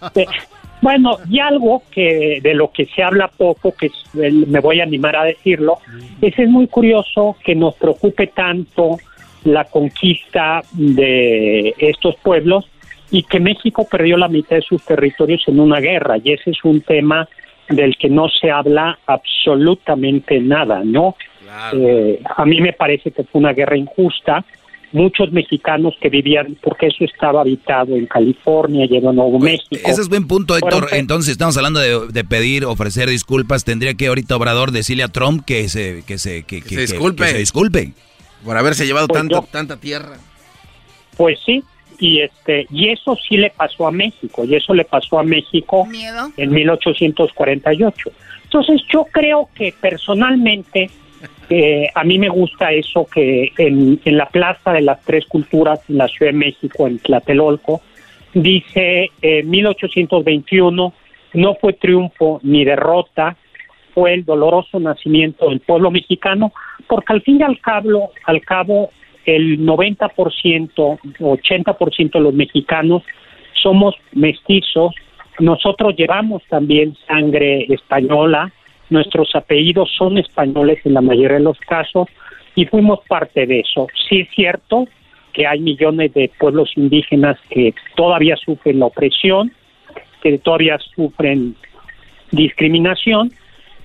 Bueno, y algo que de lo que se habla poco, que me voy a animar a decirlo, es, es muy curioso que nos preocupe tanto la conquista de estos pueblos y que México perdió la mitad de sus territorios en una guerra, y ese es un tema del que no se habla absolutamente nada, ¿no? Eh, a mí me parece que fue una guerra injusta. Muchos mexicanos que vivían, porque eso estaba habitado en California y en Nuevo México. Ese es buen punto, Héctor. Entonces, estamos hablando de, de pedir, ofrecer disculpas. Tendría que ahorita Obrador decirle a Trump que se, que se, que, que- se disculpe. que se disculpe. Por haberse llevado Pues tanto, yo- tanta tierra. Pues sí, y este y eso sí le pasó a México, y eso le pasó a México en 1848. Entonces yo creo que personalmente eh, a mí me gusta eso que en, en la Plaza de las Tres Culturas en la Ciudad de México, en Tlatelolco, dice eh, 1821 no fue triunfo ni derrota, fue el doloroso nacimiento del pueblo mexicano, porque al fin y al cabo, al cabo el 90%, 80% de los mexicanos somos mestizos, nosotros llevamos también sangre española, nuestros apellidos son españoles en la mayoría de los casos y fuimos parte de eso. Sí es cierto que hay millones de pueblos indígenas que todavía sufren la opresión, que todavía sufren discriminación,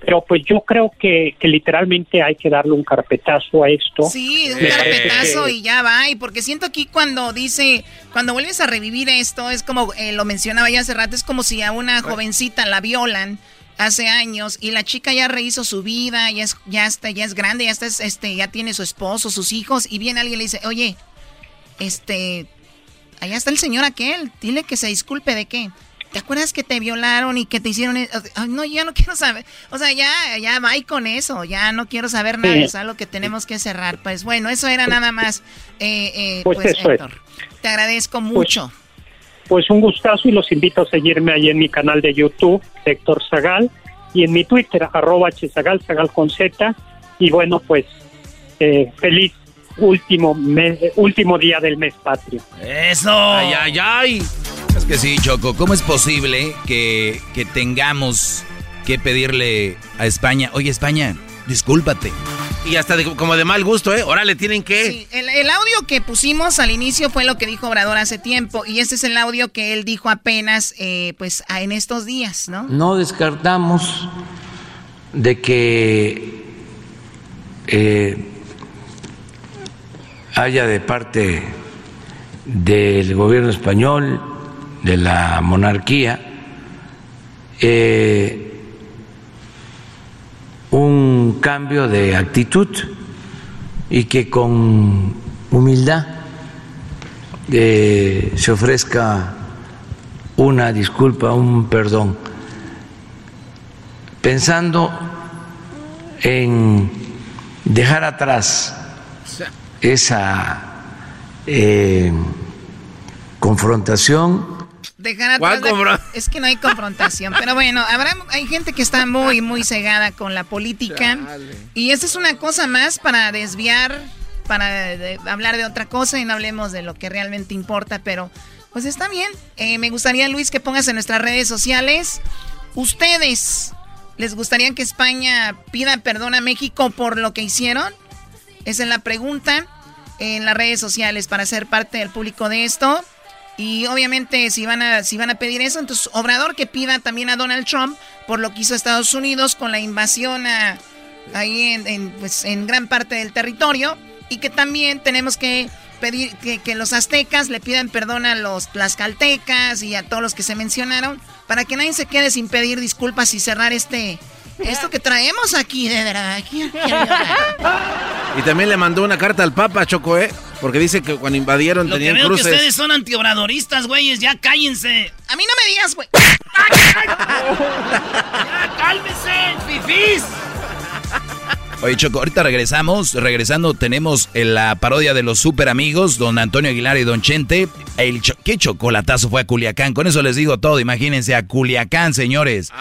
pero pues yo creo que, que literalmente hay que darle un carpetazo a esto. Sí, un carpetazo y ya va. Y porque siento aquí cuando dice, cuando vuelves a revivir esto, es como eh, lo mencionaba ya hace rato, es como si a una jovencita la violan hace años y la chica ya rehizo su vida, ya es, ya está, ya es grande, ya está, este, ya tiene su esposo, sus hijos, y viene alguien y le dice, oye, este, allá está el señor aquel, dile que se disculpe de qué. ¿Te acuerdas que te violaron y que te hicieron eso? no, ya no quiero saber. O sea, ya, ya va con eso. Ya no quiero saber nada. Es algo que tenemos que cerrar. Pues bueno, eso era nada más. Eh, eh, pues, pues Héctor, te agradezco pues mucho. Pues, un gustazo y los invito a seguirme ahí en mi canal de YouTube, Héctor Zagal, y en mi Twitter, arroba hzagal, zagal con Z. Y bueno, pues eh, feliz último, mes, último día del mes patrio. ¡Eso! ¡Ay, ay, ay! Es que sí, Choco, ¿cómo es posible que, tengamos que pedirle a España, oye España, discúlpate? Y hasta como de mal gusto, ¿eh? Ahora le tienen que... Sí, el, el, audio que pusimos al inicio fue lo que dijo Obrador hace tiempo y este es el audio que él dijo apenas, eh, pues, en estos días, ¿no? No descartamos de que eh, haya de parte del gobierno español, de la monarquía, eh, un cambio de actitud y que con humildad eh, se ofrezca una disculpa, un perdón, pensando en dejar atrás esa eh, confrontación. Es que no hay confrontación, pero bueno, habrá hay gente que está muy muy cegada con la política y esta es una cosa más para desviar, para hablar de otra cosa y no hablemos de lo que realmente importa, pero pues está bien. Eh, me gustaría Luis que pongas en nuestras redes sociales. Ustedes les gustaría que España pida perdón a México por lo que hicieron. Esa es la pregunta en las redes sociales para ser parte del público de esto. Y obviamente si van a, si van a pedir eso, entonces Obrador que pida también a Donald Trump por lo que hizo Estados Unidos con la invasión ahí en, pues, en gran parte del territorio. Y que también tenemos que pedir que, que, los aztecas le pidan perdón a los tlaxcaltecas y a todos los que se mencionaron para que nadie se quede sin pedir disculpas y cerrar este, esto que traemos aquí, de verdad. y también le mandó una carta al Papa, Choco, ¿eh? Porque dice que cuando invadieron Lo tenían que veo cruces. que ustedes son antiobradoristas, güeyes. Ya cállense. A mí no me digas, güey. ya cálmese, fifís. Oye, Choco, ahorita regresamos. Regresando, tenemos la parodia de los super amigos, don Antonio Aguilar y don Chente. El ¿Qué chocolatazo fue a Culiacán? Con eso les digo todo. Imagínense a Culiacán, señores.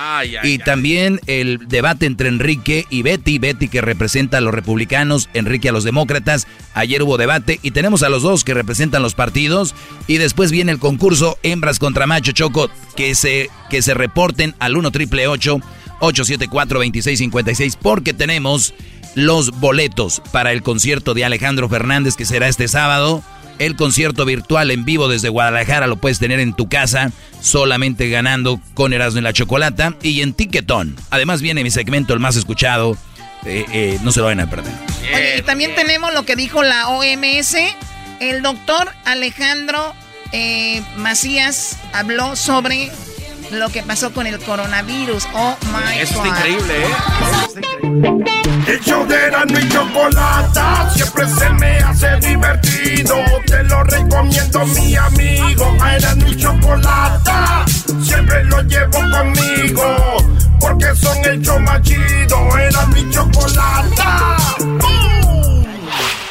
y también el debate entre Enrique y Betty. Betty que representa a los republicanos, Enrique a los demócratas. Ayer hubo debate y tenemos a los dos que representan los partidos. Y después viene el concurso Hembras contra Macho Choco. Que se, que se reporten al 1 triple 874-2656 porque tenemos los boletos para el concierto de Alejandro Fernández que será este sábado. El concierto virtual en vivo desde Guadalajara lo puedes tener en tu casa solamente ganando con Erasmo y la Chocolata y en Tiquetón. Además viene mi segmento el más escuchado. Eh, eh, no se lo vayan a perder. Oye, y también tenemos lo que dijo la OMS. El doctor Alejandro eh, Macías habló sobre lo que pasó con el coronavirus. Oh my Eso God. está increíble, ¿eh? Eso está increíble. El show de Erasmo y Chocolata siempre se me hace divertido. Te lo recomiendo, mi amigo. A Erasmo y Chocolata siempre lo llevo conmigo. Porque son el show más chido. Erasmo y Chocolata.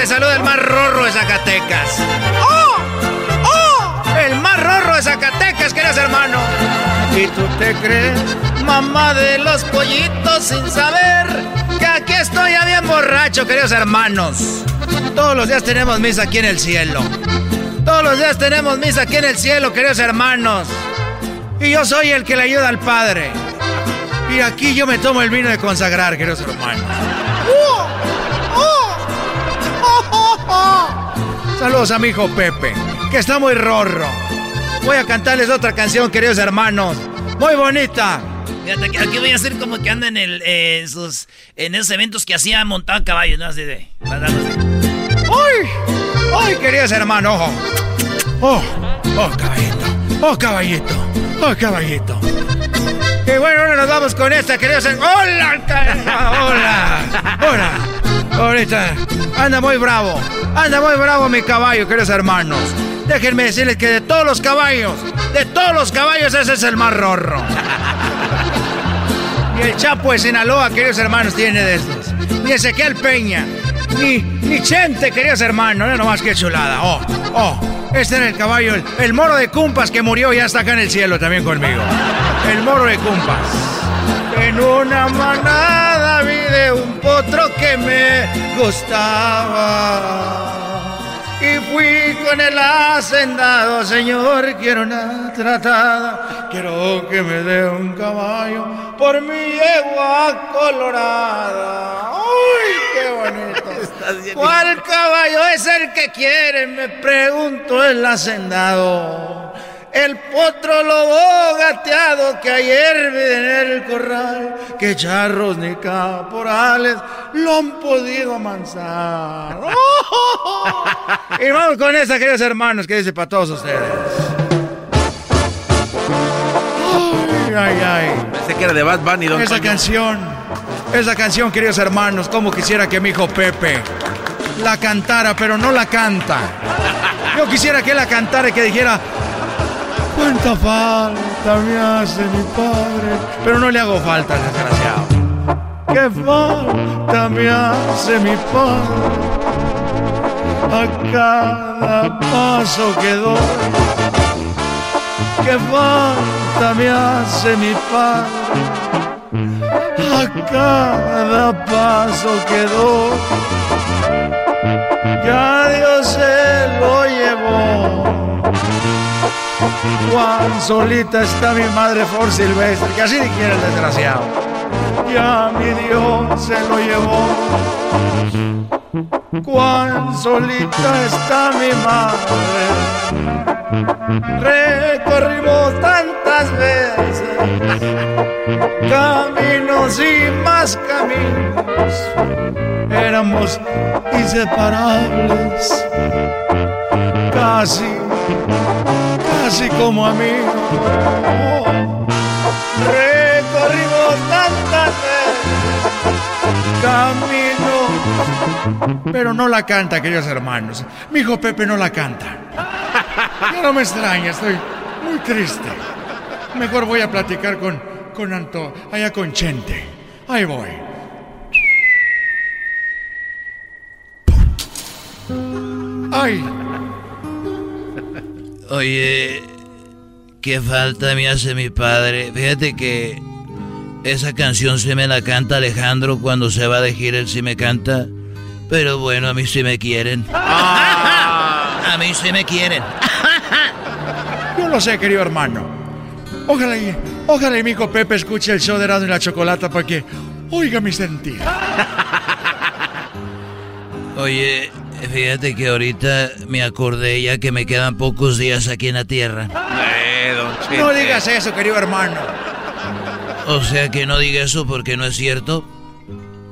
Les saluda el más rorro de Zacatecas. ¡Oh! ¡Oh! El más rorro de Zacatecas, queridos hermanos. Y tú te crees, mamá de los pollitos, sin saber que aquí estoy ya bien borracho, queridos hermanos. Todos los días tenemos misa aquí en el cielo. Todos los días tenemos misa aquí en el cielo, queridos hermanos. Y yo soy el que le ayuda al Padre. Y aquí yo me tomo el vino de consagrar, queridos hermanos. Saludos a mi hijo Pepe, que está muy rorro. Voy a cantarles otra canción, queridos hermanos. Muy bonita. Fíjate que aquí voy a hacer como que anda en, el, eh, esos, en esos eventos que hacía montado caballos, ¿no? Así de. ¡Ay! ¡Ay, queridos hermanos! ¡Oh! ¡Oh, caballito! ¡Oh, caballito! ¡Oh, caballito! Y bueno, ahora nos vamos con esta, queridos hermanos. ¡Hola, ¡Hola! ¡Hola! Ahorita anda muy bravo. Anda muy bravo mi caballo, queridos hermanos. Déjenme decirles que de todos los caballos, de todos los caballos, ese es el más rorro. Y el Chapo de Sinaloa, queridos hermanos, tiene de estos. Ni Ezequiel Peña, ni, ni Chente, queridos hermanos. No nomás que chulada. Oh, oh. Este era el caballo, el, moro de Cumpas que murió ya está acá en el cielo también conmigo. El moro de Cumpas. En una manada vi de un potro que me gustaba. Y fui con el hacendado, señor, quiero una tratada. Quiero que me dé un caballo por mi yegua colorada. ¡Uy, qué bonito! ¿Cuál caballo es el que quiere? Me preguntó el hacendado. El potro lobo gateado que ayer vi en el corral, que charros ni caporales lo han podido amansar. y vamos con esa, queridos hermanos, que dice para todos ustedes. Ay, ay, ay. Pensé que era de Bad Bunny, don Esa canción, esa canción, queridos hermanos, como quisiera que mi hijo Pepe la cantara, pero no la canta. Yo quisiera que la cantara y que dijera, cuánta falta me hace mi padre, pero no le hago falta, desgraciado. Qué falta me hace mi padre a cada paso que doy. Qué falta me hace mi padre cada paso que doy. Ya Dios se lo llevó. Cuán solita está mi madre por silvestre, que así quiere el desgraciado. Ya mi Dios se lo llevó. Cuán solita está mi madre. Recorrimos tantas veces caminos y más caminos. Éramos inseparables, casi, casi como amigos. Recorrimos tantas veces caminos, pero no la canta, queridos hermanos. Mi hijo Pepe no la canta. Ya no me extraña, estoy muy triste. Mejor voy a platicar con, con Anto, allá con Chente. Ahí voy. Ay, Oye, qué falta me hace mi padre. Fíjate que esa canción se me la canta Alejandro cuando se va de gira, él sí me canta. Pero bueno, a mí sí me quieren. A mí sí me quieren. yo lo sé, querido hermano. Ojalá y, ojalá y mi hijo Pepe escuche el show de Erasmo y la Chocolata para que oiga mi sentir. Oye, fíjate que ahorita me acordé ya que me quedan pocos días aquí en la tierra. Eh, don. No digas eso, querido hermano. O sea que no diga eso porque no es cierto.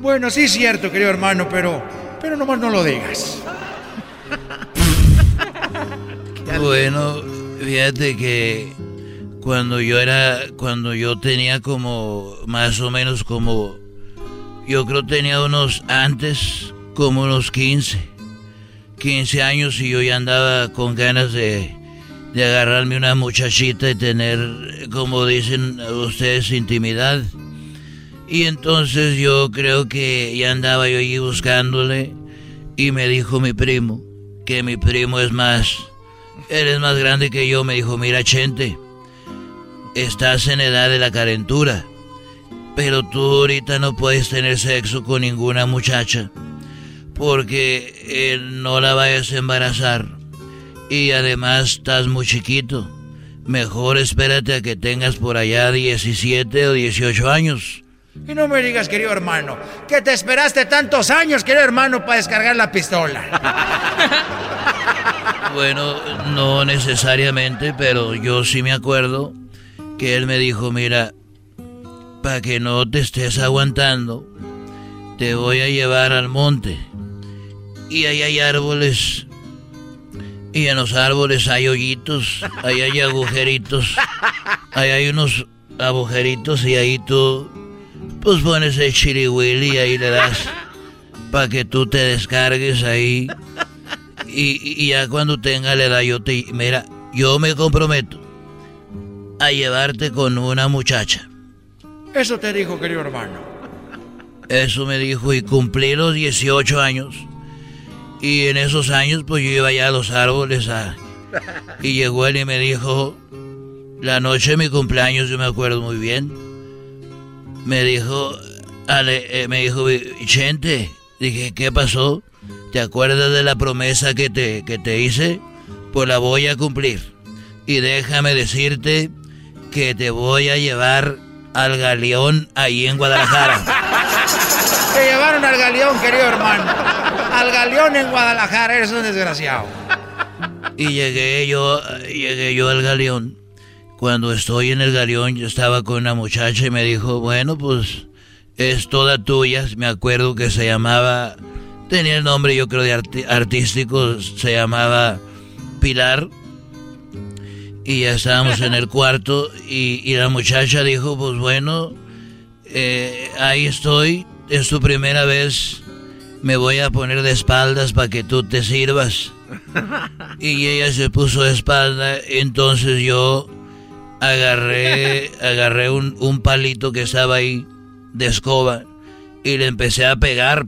Bueno, sí es cierto, querido hermano, pero, pero nomás no lo digas. Bueno, fíjate que cuando yo era, cuando yo tenía como, más o menos como, yo creo tenía unos antes, como unos 15, 15 años y yo ya andaba con ganas de, de agarrarme una muchachita y tener, como dicen ustedes, intimidad. Y entonces yo creo que ya andaba yo allí buscándole y me dijo mi primo que mi primo es más eres más grande que yo. Me dijo, mira, Chente, estás en edad de la calentura. Pero tú ahorita no puedes tener sexo con ninguna muchacha. Porque eh, no la vayas a embarazar. Y además estás muy chiquito. Mejor espérate a que tengas por allá 17 o 18 años. Y no me digas, querido hermano, que te esperaste tantos años, querido hermano, para descargar la pistola. Bueno, no necesariamente, pero yo sí me acuerdo que él me dijo, mira, para que no te estés aguantando, te voy a llevar al monte. Y ahí hay árboles. Y en los árboles hay hoyitos, ahí hay agujeritos. Ahí hay unos agujeritos y ahí tú pues pones el chirihuili y ahí le das para que tú te descargues ahí. Y, y, ya cuando tenga la edad, yo te. Mira, yo me comprometo a llevarte con una muchacha. Eso te dijo, querido hermano. Eso me dijo, y cumplí los 18 años. Y en esos años, pues yo iba ya a los árboles a. Y llegó él y me dijo. La noche de mi cumpleaños, yo me acuerdo muy bien me dijo, Ale, eh, me dijo, Chente, dije, ¿qué pasó? ¿Te acuerdas de la promesa que te, que te hice? Pues la voy a cumplir. Y déjame decirte que te voy a llevar al galeón ahí en Guadalajara. Te llevaron al galeón, querido hermano. Al galeón en Guadalajara, eres un desgraciado. Y llegué yo, llegué yo al galeón cuando estoy en el galeón, yo estaba con una muchacha y me dijo, bueno, pues es toda tuya. Me acuerdo que se llamaba, tenía el nombre yo creo de artístico, se llamaba Pilar. Y ya estábamos en el cuarto y, la muchacha dijo, pues bueno, eh, ahí estoy, es tu primera vez, me voy a poner de espaldas para que tú te sirvas. Y ella se puso de espalda, entonces yo agarré, agarré un, un, palito que estaba ahí de escoba y le empecé a pegar,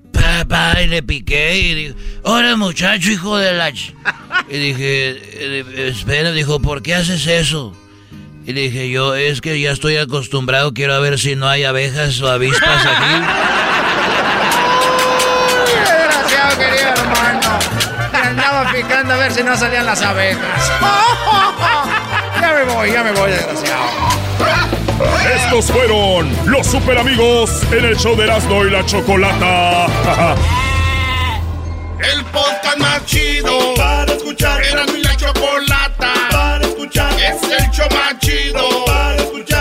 y le piqué y dije, hola muchacho, hijo de la... Y dije, eh, espera, dijo, ¿por qué haces eso? Y dije, yo es que ya estoy acostumbrado, quiero ver si no hay abejas o avispas aquí. desgraciado, querido hermano. andaba picando a ver si no salían las abejas. Ya me voy, ya me voy, desgraciado. Estos fueron los super amigos en el show de Erasmo y la Chocolata. el podcast más chido para escuchar. Erasmo y la Chocolata para escuchar. Es el show más chido para escuchar.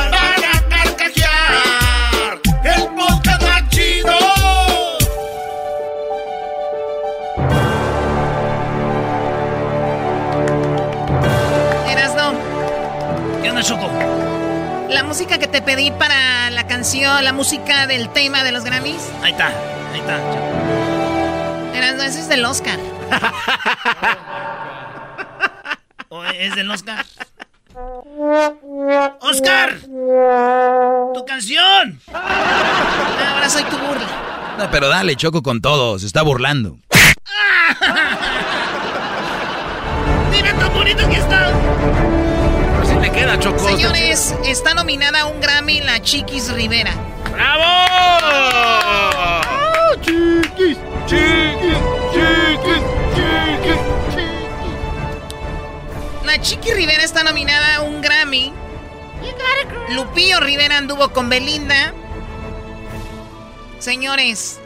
La música que te pedí para la canción, la música del tema de los Grammys. Ahí está, ahí está. Era, ese es del Oscar. ¿O es del Oscar? ¡Oscar! ¡Tu canción! Ahora soy tu burla. No, pero dale, Choco con todo, se está burlando. ¡Mira tan bonito que está! Le queda, Choco. Señores, está nominada a un Grammy la Chiquis Rivera. ¡Bravo! chiquis, chiquis, chiquis, chiquis, chiquis. La Chiquis Rivera está nominada a un Grammy. Lupillo Rivera anduvo con Belinda. Señores,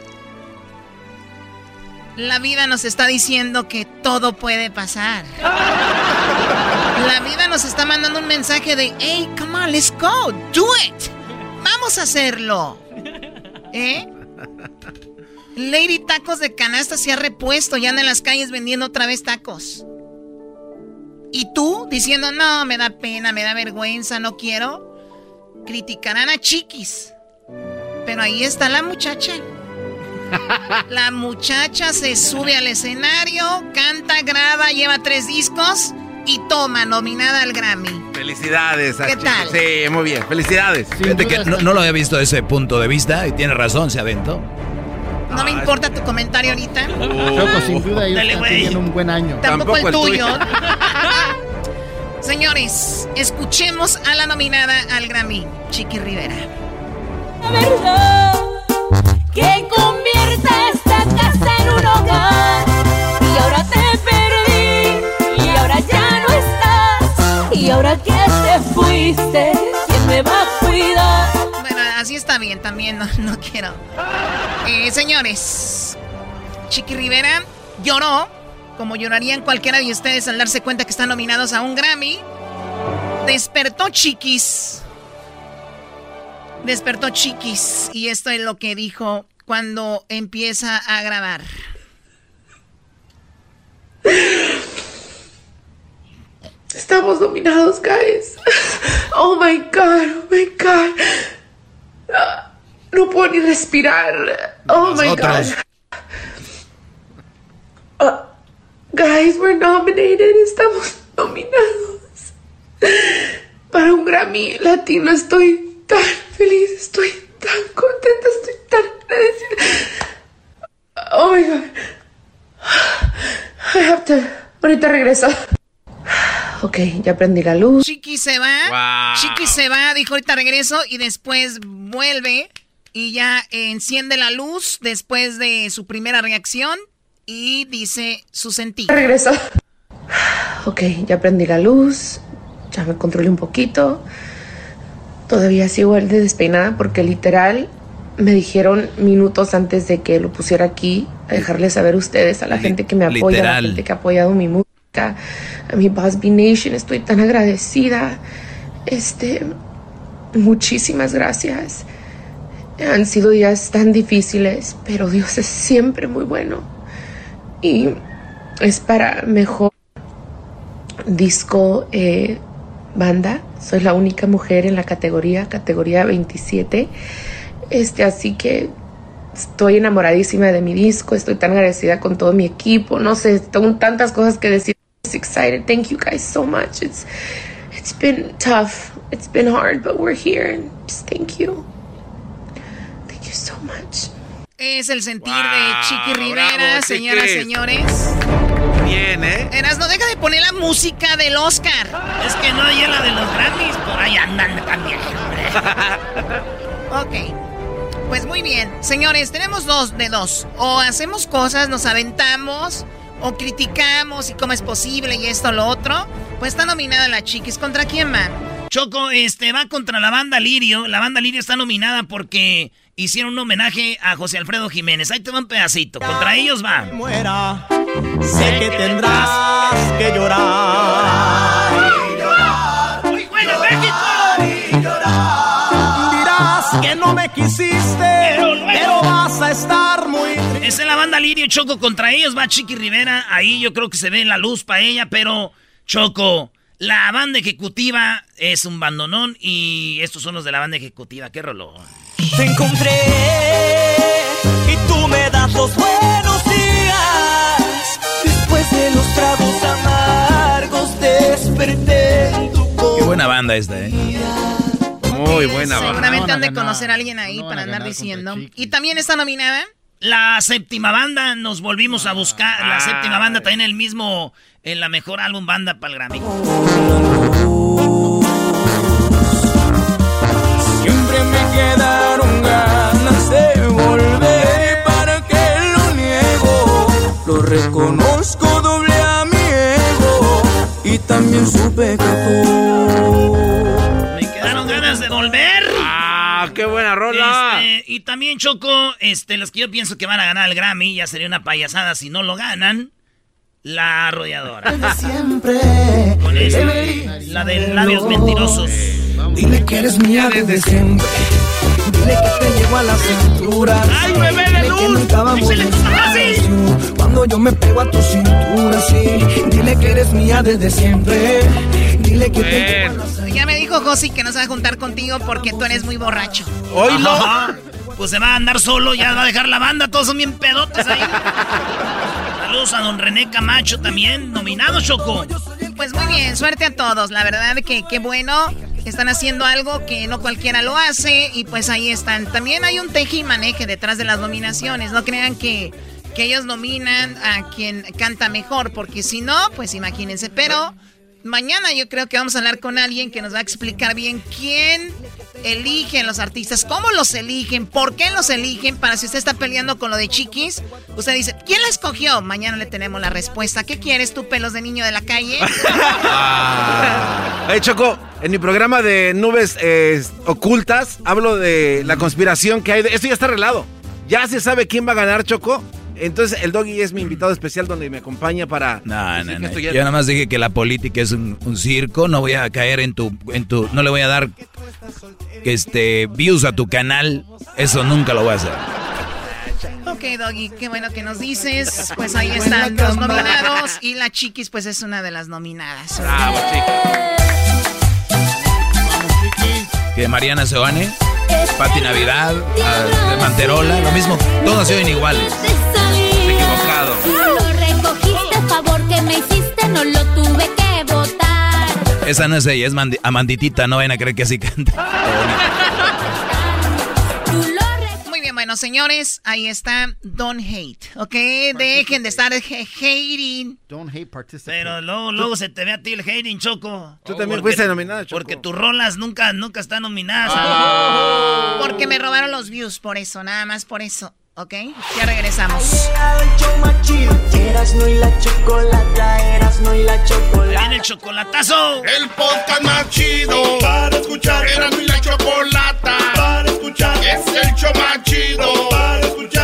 la vida nos está diciendo que todo puede pasar. La vida nos está mandando un mensaje de, hey, come on, let's go, do it. Vamos a hacerlo. ¿Eh? Lady Tacos de Canasta se ha repuesto y anda en las calles vendiendo otra vez tacos. Y tú diciendo, no, me da pena, me da vergüenza, no quiero. Criticarán a Chiquis. Pero ahí está la muchacha. La muchacha se sube al escenario, canta, graba, lleva tres discos y toma, nominada al Grammy. Felicidades. ¿Qué tal? Sí, muy bien. Felicidades. Fíjate que no, lo había visto desde ese punto de vista y tiene razón, se aventó. No me importa tu comentario ahorita. Choco, sin duda están teniendo un buen año. Tampoco, el, tuyo. Señores, escuchemos a la nominada al Grammy, Chiqui Rivera. La verdad, que convierta esta casa en un hogar. Y ahora te perdí, y ahora ya no estás. Y ahora que te fuiste, ¿quién me va a cuidar? Bueno, así está bien, también no, quiero. Eh, señores, Chiqui Rivera lloró, como llorarían cualquiera de ustedes al darse cuenta que están nominados a un Grammy. Despertó Chiquis. Despertó Chiquis. Y esto es lo que dijo cuando empieza a grabar. Estamos dominados, guys. Oh my god, oh my god. No puedo ni respirar. Oh my god. Ah, guys, we're nominated. Estamos nominados. Para un Grammy latino estoy tan feliz, estoy tan contenta, estoy tan agradecida. Oh my god. I have to. Ahorita regreso. Ok, ya prendí la luz. Chiqui se va. Chiqui se va, dijo ahorita regreso y después vuelve y ya enciende la luz después de su primera reacción y dice su sentir. Regreso. Ok, ya prendí la luz. Ya me controlé un poquito. Todavía sigo el de despeinada porque literal me dijeron minutos antes de que lo pusiera aquí a dejarles saber a ustedes, a la gente que me apoya, a la gente que ha apoyado mi música, a mi Boss B Nation. Estoy tan agradecida. Este, muchísimas gracias. Han sido días tan difíciles, pero Dios es siempre muy bueno. Y es para mejor disco eh, banda. Soy la única mujer en la categoría, categoría 27. Este, así que estoy enamoradísima de mi disco, estoy tan agradecida con todo mi equipo, no sé, tengo tantas cosas que decir. Just excited. Thank you guys so much. It's it's been tough. It's been hard, but we're here and just thank you. Thank you so much. Es el sentir de Chiqui Rivera, bravo, señoras, señores. Bien, ¿eh? Eras, no deja de poner la música del Oscar. Es que no hay la de los Grammys, por ahí andan también. Ok. Pues muy bien. Señores, tenemos dos de dos. O hacemos cosas, nos aventamos, o criticamos y cómo es posible y esto o lo otro. Pues está nominada la Chiquis. ¿Contra quién va? Choco, este, va contra la banda Lirio. La banda Lirio está nominada porque hicieron un homenaje a José Alfredo Jiménez. Ahí te va un pedacito. Contra ellos va. Muera, sé que tendrás que llorar. ¡Muy bueno, México! Dirás que no me quisiste, pero vas a estar muy Esa es la banda Lirio Choco. Contra ellos va Chiqui Rivera. Ahí yo creo que se ve la luz para ella, pero Choco, la banda ejecutiva es un bandonón y estos son los de la banda ejecutiva. ¡Qué rolón! Te encontré y tú me das los buenos banda esta, ¿eh? Muy buena banda. Seguramente han de conocer a alguien ahí para andar diciendo. Y también está nominada. La séptima banda, nos volvimos a buscar. La séptima banda también el mismo, en la mejor álbum banda para el Grammy. Siempre me quedaron ganas de volver. ¿Y para qué lo niego? Lo reconozco también supe que tú. Me quedaron ganas de volver. ¡Ah, qué buena rola! Este, y también Choco, este, los que yo pienso que van a ganar el Grammy, ya sería una payasada si no lo ganan. La arrolladora. Siempre. Con esa, la de labios mentirosos. Dile que eres mía desde siempre. Dile que te llevo a la cintura. ¡Ay, bebé de Dile que luz! nunca vamos ¡Dísele a tus papás, Cuando yo me pego a tu cintura, sí. Dile que eres mía desde siempre. Dile que te llevo a la Ya me dijo Josi que no se va a juntar contigo porque tú eres muy borracho. ¡Oílo! Ajá. Pues se va a andar solo, ya va a dejar la banda, todos son bien pedotes ahí. Saludos a don René Camacho también, nominado Choco. Pues muy bien, suerte a todos. La verdad que qué bueno. Están haciendo algo que no cualquiera lo hace y pues ahí están. También hay un teje y maneje detrás de las nominaciones. No crean que, que ellos nominan a quien canta mejor, porque si no, pues imagínense. Pero mañana yo creo que vamos a hablar con alguien que nos va a explicar bien quién eligen los artistas, cómo los eligen, por qué los eligen, para si usted está peleando con lo de Chiquis, usted dice, ¿quién la escogió? Mañana le tenemos la respuesta. ¿Qué quieres tú, pelos de niño de la calle? ah. Choco, en mi programa de nubes eh, ocultas hablo de la conspiración que hay. De... Esto ya está arreglado. Ya se sabe quién va a ganar, Choco. Entonces, el doggy es mi invitado especial donde me acompaña para. No, no, no. Yo nada más dije que la política es un, circo. No voy a caer en tu, en tu. No le voy a dar este views a tu canal. Eso nunca lo voy a hacer. Ok, Doggy, qué bueno que nos dices. Pues ahí están los nominados. Y la Chiquis, pues es una de las nominadas. Bravo, Que Mariana Seoane, Pati Navidad, de Manterola, lo mismo. Todas se oyen iguales. Favor que me hiciste, no lo tuve que votar. Esa no es ella, es Amanditita, no vayan a creer que así canta. Muy bien, bueno, señores, ahí está Don't Hate, ¿ok? Dejen de estar hating. Don't hate, participate. Pero luego, luego se te ve a ti el hating, Choco. Tú también fuiste nominada, Choco. Porque tus rolas nunca, nunca están nominadas. Porque me robaron los views, por eso, nada más por eso. ¿Ok? Ya regresamos. Y la chocolata, Erasno y la chocolata. Viene el chocolatazo. El podcast más chido para escuchar. Erasno y la chocolata para escuchar. Es el show más chido para escuchar.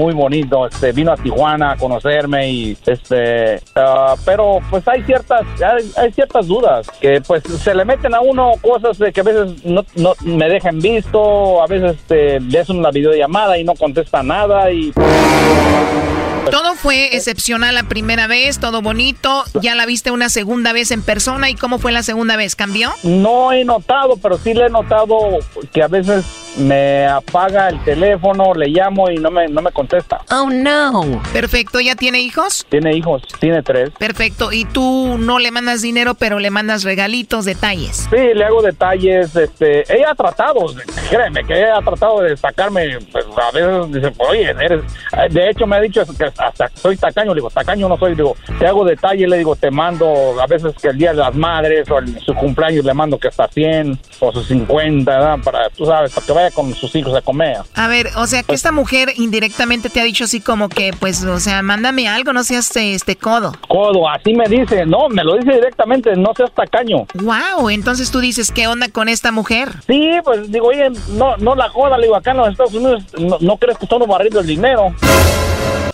bonito. Este, vino a Tijuana a conocerme y este, ah, pero pues hay ciertas, hay, ciertas dudas que pues se le meten a uno cosas de que a veces no, no me dejan visto, a veces este, le hacen una videollamada y no contesta nada y todo fue excepcional la primera vez, todo bonito. Ya la viste una segunda vez en persona. ¿Y cómo fue la segunda vez? ¿Cambió? No he notado, pero sí le he notado que a veces me apaga el teléfono, le llamo y no me, no me contesta. Oh, no. Perfecto. ¿Ya tiene hijos? Tiene hijos, tiene tres. Perfecto. ¿Y tú no le mandas dinero, pero le mandas regalitos, detalles? Sí, le hago detalles. Este, ella ha tratado, créeme, que ella ha tratado de sacarme, pues, a veces dice, oye, eres... De hecho, me ha dicho que hasta soy tacaño, le digo, tacaño no soy, digo, te hago detalles, le digo, te mando a veces que el día de las madres o el, su cumpleaños le mando que hasta 100 o sus 50, ¿verdad? Para, tú sabes, para que vaya con sus hijos a comer. A ver, o sea, que esta mujer indirectamente te ha dicho así como que, pues, o sea, mándame algo, no seas este codo. Codo, así me dice, no, me lo dice directamente, no seas tacaño. Wow, entonces tú dices, ¿qué onda con esta mujer? Sí, pues digo, oye, no, no la joda, le digo, acá en los Estados Unidos no, no crees que estamos barriendo el dinero.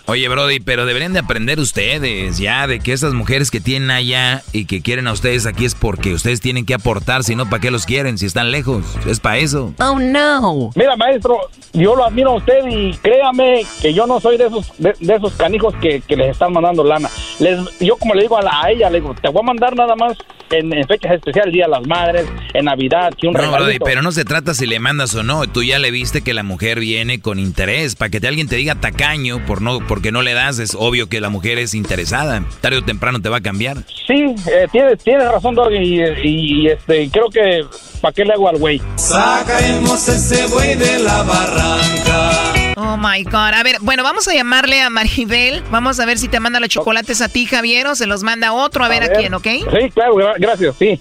Oye, Brody, pero deberían de aprender ustedes ya de que esas mujeres que tienen allá y que quieren a ustedes aquí es porque ustedes tienen que aportar, si no, ¿para qué los quieren? Si están lejos, es para eso. Oh, no. Mira, maestro, yo lo admiro a usted y créame que yo no soy de esos de, esos canijos que, les están mandando lana. Les, yo como le digo a, la, a ella, le digo, te voy a mandar nada más en, fechas especiales, Día de las Madres, en Navidad, que un No, Brody, pero no se trata si le mandas o no. Tú ya le viste que la mujer viene con interés. Para que te, alguien te diga tacaño por no, porque no le das, es obvio que la mujer es interesada. Tarde o temprano te va a cambiar. Sí, eh, tienes, tienes razón, Doggy, y, este, creo que ¿para qué le hago al güey? Sacaremos ese güey de la barranca. Oh my God. A ver, bueno, vamos a llamarle a Maribel. Vamos a ver si te manda los chocolates a ti, Javier, o se los manda otro, a, ver, a quién, ¿ok? Sí, claro, gracias, sí.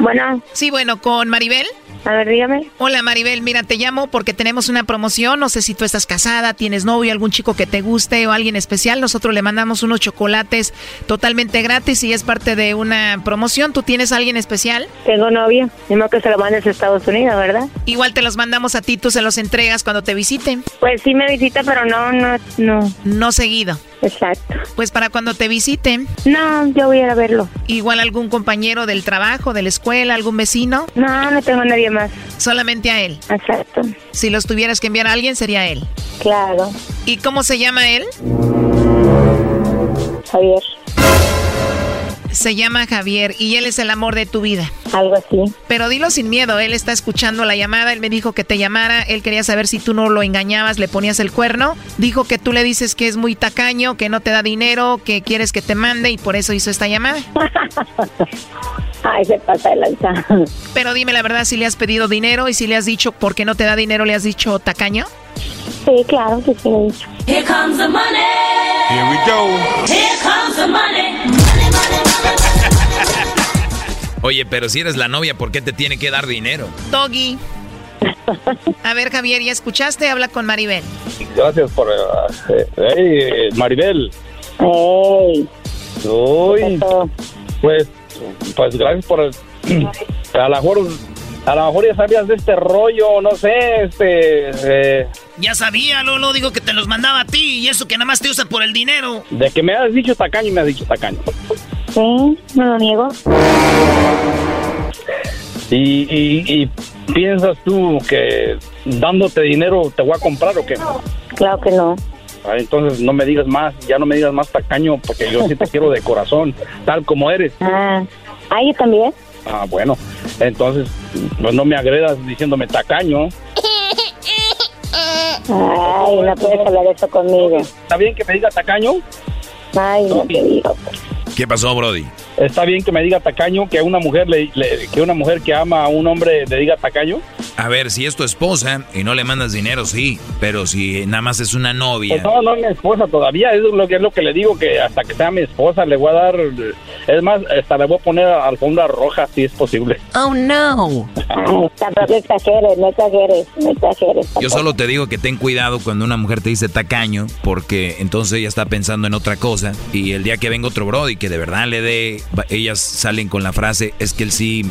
Bueno. Sí, bueno, con Maribel. A ver, dígame. Hola Maribel, mira, te llamo porque tenemos una promoción. No sé si tú estás casada, tienes novio, algún chico que te guste o alguien especial. Nosotros le mandamos unos chocolates totalmente gratis y es parte de una promoción. ¿Tú tienes alguien especial? Tengo novio. Dime que se lo mandes a Estados Unidos, ¿verdad? Igual te los mandamos a ti, tú se los entregas cuando te visiten. Pues sí me visita, pero no, no, no. No seguido. Exacto. Pues para cuando te visiten. No, yo voy a ir a verlo. Igual algún compañero del trabajo, de la escuela, algún vecino. No, no tengo a nadie más. Solamente a él. Exacto. Si los tuvieras que enviar a alguien, sería él. Claro. ¿Y cómo se llama él? Javier. Se llama Javier y él es el amor de tu vida. Algo así. Pero dilo sin miedo, él está escuchando la llamada, él me dijo que te llamara, él quería saber si tú no lo engañabas, le ponías el cuerno. Dijo que tú le dices que es muy tacaño, que no te da dinero, que quieres que te mande y por eso hizo esta llamada. Ay, se pasa de lanza. Pero dime la verdad, si le has pedido dinero y si le has dicho por qué no te da dinero, le has dicho tacaño. Sí, claro que sí dicho. Here comes the money. Here we go. Here comes the money. Oye, pero si eres la novia, ¿por qué te tiene que dar dinero? Doggy. A ver, Javier, ¿ya escuchaste? Habla con Maribel. Gracias por... eh, hey, Maribel. Hey. Uy, pues, pues gracias por... A lo mejor... A lo mejor ya sabías de este rollo, no sé, este... eh, Ya sabía, Lolo, digo que te los mandaba a ti y eso que nada más te usa por el dinero. de que me has dicho tacaño y me has dicho tacaño. Sí, no lo niego. Y, y, y piensas tú que dándote dinero te voy a comprar o qué? Claro que no. Ah, Entonces no me digas más, ya no me digas más tacaño porque yo sí te quiero de corazón, tal como eres. Ah, ah, yo también. Ah, bueno, entonces pues no me agredas diciéndome tacaño. Ay, no puedes hablar eso conmigo. ¿Está bien que me diga tacaño? Ay, no te digo. ¿Qué pasó, Brody? ¿Está bien que me diga tacaño que a una mujer le, le- que una mujer que ama a un hombre le diga tacaño? A ver, si es tu esposa y no le mandas dinero, sí. Pero si nada más es una novia. Pues no, no es mi esposa todavía, es lo que es lo que le digo que hasta que sea mi esposa le voy a dar es más, hasta le voy a poner alfombra roja si es posible. Oh, no. Tampoco exageres, no exageres, no exageres. Yo solo te digo que ten cuidado cuando una mujer te dice tacaño, porque entonces ella está pensando en otra cosa. Y el día que venga otro Brody que de verdad le dé, ellas salen con la frase, es que él sí,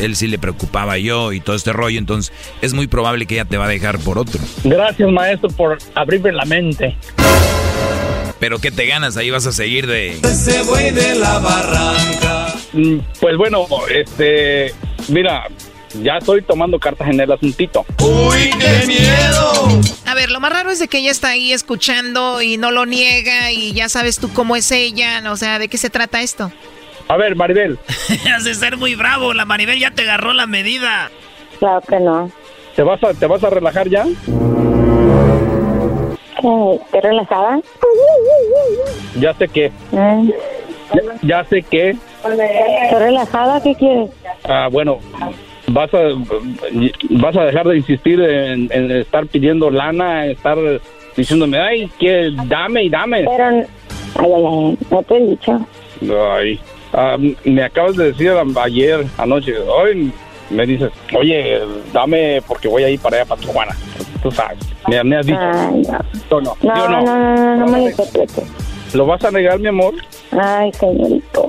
él sí le preocupaba yo y todo este rollo. Entonces es muy probable que ella te va a dejar por otro. Gracias, maestro, por abrirme la mente. Pero ¿qué te ganas? Ahí vas a seguir de... Ese güey de la barranca. Mm, Pues bueno, este, mira, ya estoy tomando cartas en el asuntito. ¡Uy, qué miedo! A ver, lo más raro es de que ella está ahí escuchando y no lo niega y ya sabes tú cómo es ella, o sea, ¿de qué se trata esto? A ver, Maribel, Has de ser muy bravo, la Maribel ya te agarró la medida. Claro que no. ¿te vas a, te vas a relajar ya? ¿Qué? ¿Te relajada? Ya sé que, Mm. ya, ya sé que, ¿Estás relajada? ¿Qué quieres? ah, bueno, vas a, vas a dejar de insistir en, en estar pidiendo lana, estar diciéndome, ay, que dame y dame. Pero, ay, ay, ay, no te he dicho. Ay, ah, me acabas de decir ayer, anoche, hoy me dices, oye, dame porque voy a ir para allá, para Tijuana. Tú sabes, me, me has dicho. Ay, no. ¿O no? No, ¿Sí o no, no, no, no, no me lo. ¿Lo vas a negar, mi amor? Ay, señorito.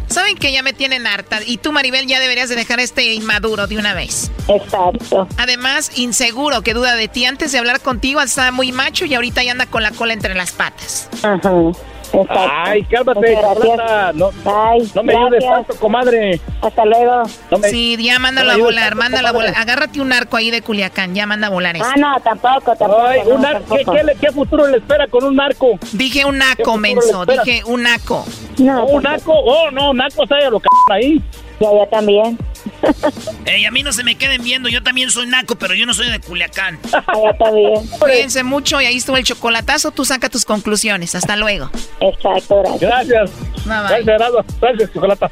Saben que ya me tienen harta y tú, Maribel, ya deberías de dejar este inmaduro de una vez. Exacto. Además, inseguro, que duda de ti. Antes de hablar contigo estaba muy macho y ahorita ya anda con la cola entre las patas. Ajá. Exacto. Ay, cálmate, chocolata. No, Ay, no me ayudes tanto, comadre. Hasta luego. No me- Sí, ya mándalo no a volar, mándalo a volar. Agárrate un arco ahí de Culiacán, ya manda a volar eso. Ah, no, tampoco, tampoco. Ay, un ar- ¿qué, tampoco. qué qué futuro le espera con un narco? Dije un ¿Qué naco, menso, dije un naco. No, ¿Un naco? Oh, no, naco, sabe lo que ahí. Y allá también. Ey, a mí no se me queden viendo, yo también soy naco, pero yo no soy de Culiacán. Allá también. Cuídense mucho y ahí estuvo el chocolatazo. Tú saca tus conclusiones. Hasta luego. Exacto, gracias. Gracias. Bye, bye. Gracias, Gerardo. Gracias, chocolata.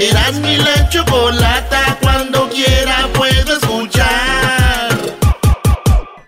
Eras mi la chocolata. Cuando quiera puedo escuchar.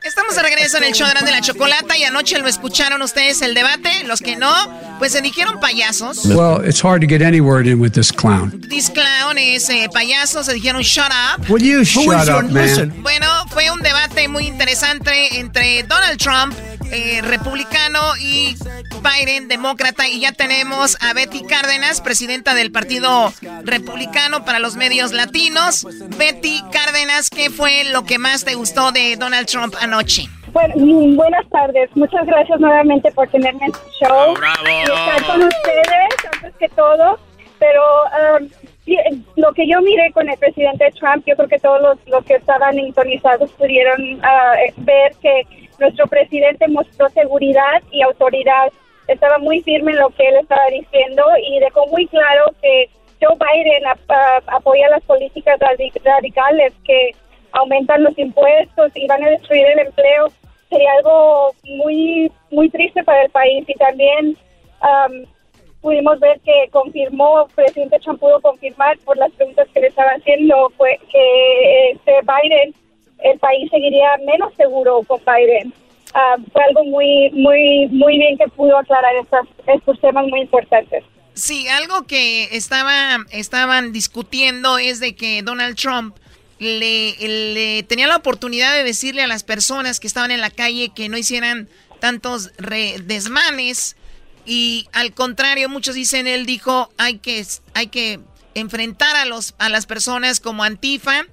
Estamos de regreso en el show de la Chocolata y anoche lo escucharon ustedes el debate. Los que no, pues se dijeron payasos. Well, it's hard to get any word in with this clown. This clown es eh, payaso, se dijeron shut up. Will you shut up, man? Bueno, fue un debate muy interesante entre Donald Trump, eh, republicano, y Biden, demócrata. Y ya tenemos a Betty Cárdenas, presidenta del Partido Republicano para los medios latinos. Betty Cárdenas, ¿qué fue lo que más te gustó de Donald Trump anoche? Bueno, mm, buenas tardes. Muchas gracias nuevamente por tenerme en su show. Y estar con ustedes, antes que todo. Pero um, sí, lo que yo miré con el presidente Trump, yo creo que todos los, los que estaban sintonizados pudieron eh, ver que nuestro presidente mostró seguridad y autoridad. Estaba muy firme en lo que él estaba diciendo y dejó muy claro que Joe Biden ap- apoya las políticas radi- radicales que aumentan los impuestos y van a destruir el empleo. Sería algo muy muy triste para el país y también am, pudimos ver que confirmó, presidente Trump pudo confirmar por las preguntas que le estaba haciendo fue que este Biden, el país seguiría menos seguro con Biden. Ah, fue algo muy muy muy bien que pudo aclarar estas, estos temas muy importantes. Sí, algo que estaba, estaban discutiendo es de que Donald Trump le, tenía la oportunidad de decirle a las personas que estaban en la calle que no hicieran tantos re- desmanes y al contrario muchos dicen él dijo hay que hay que enfrentar a los a las personas como Antifa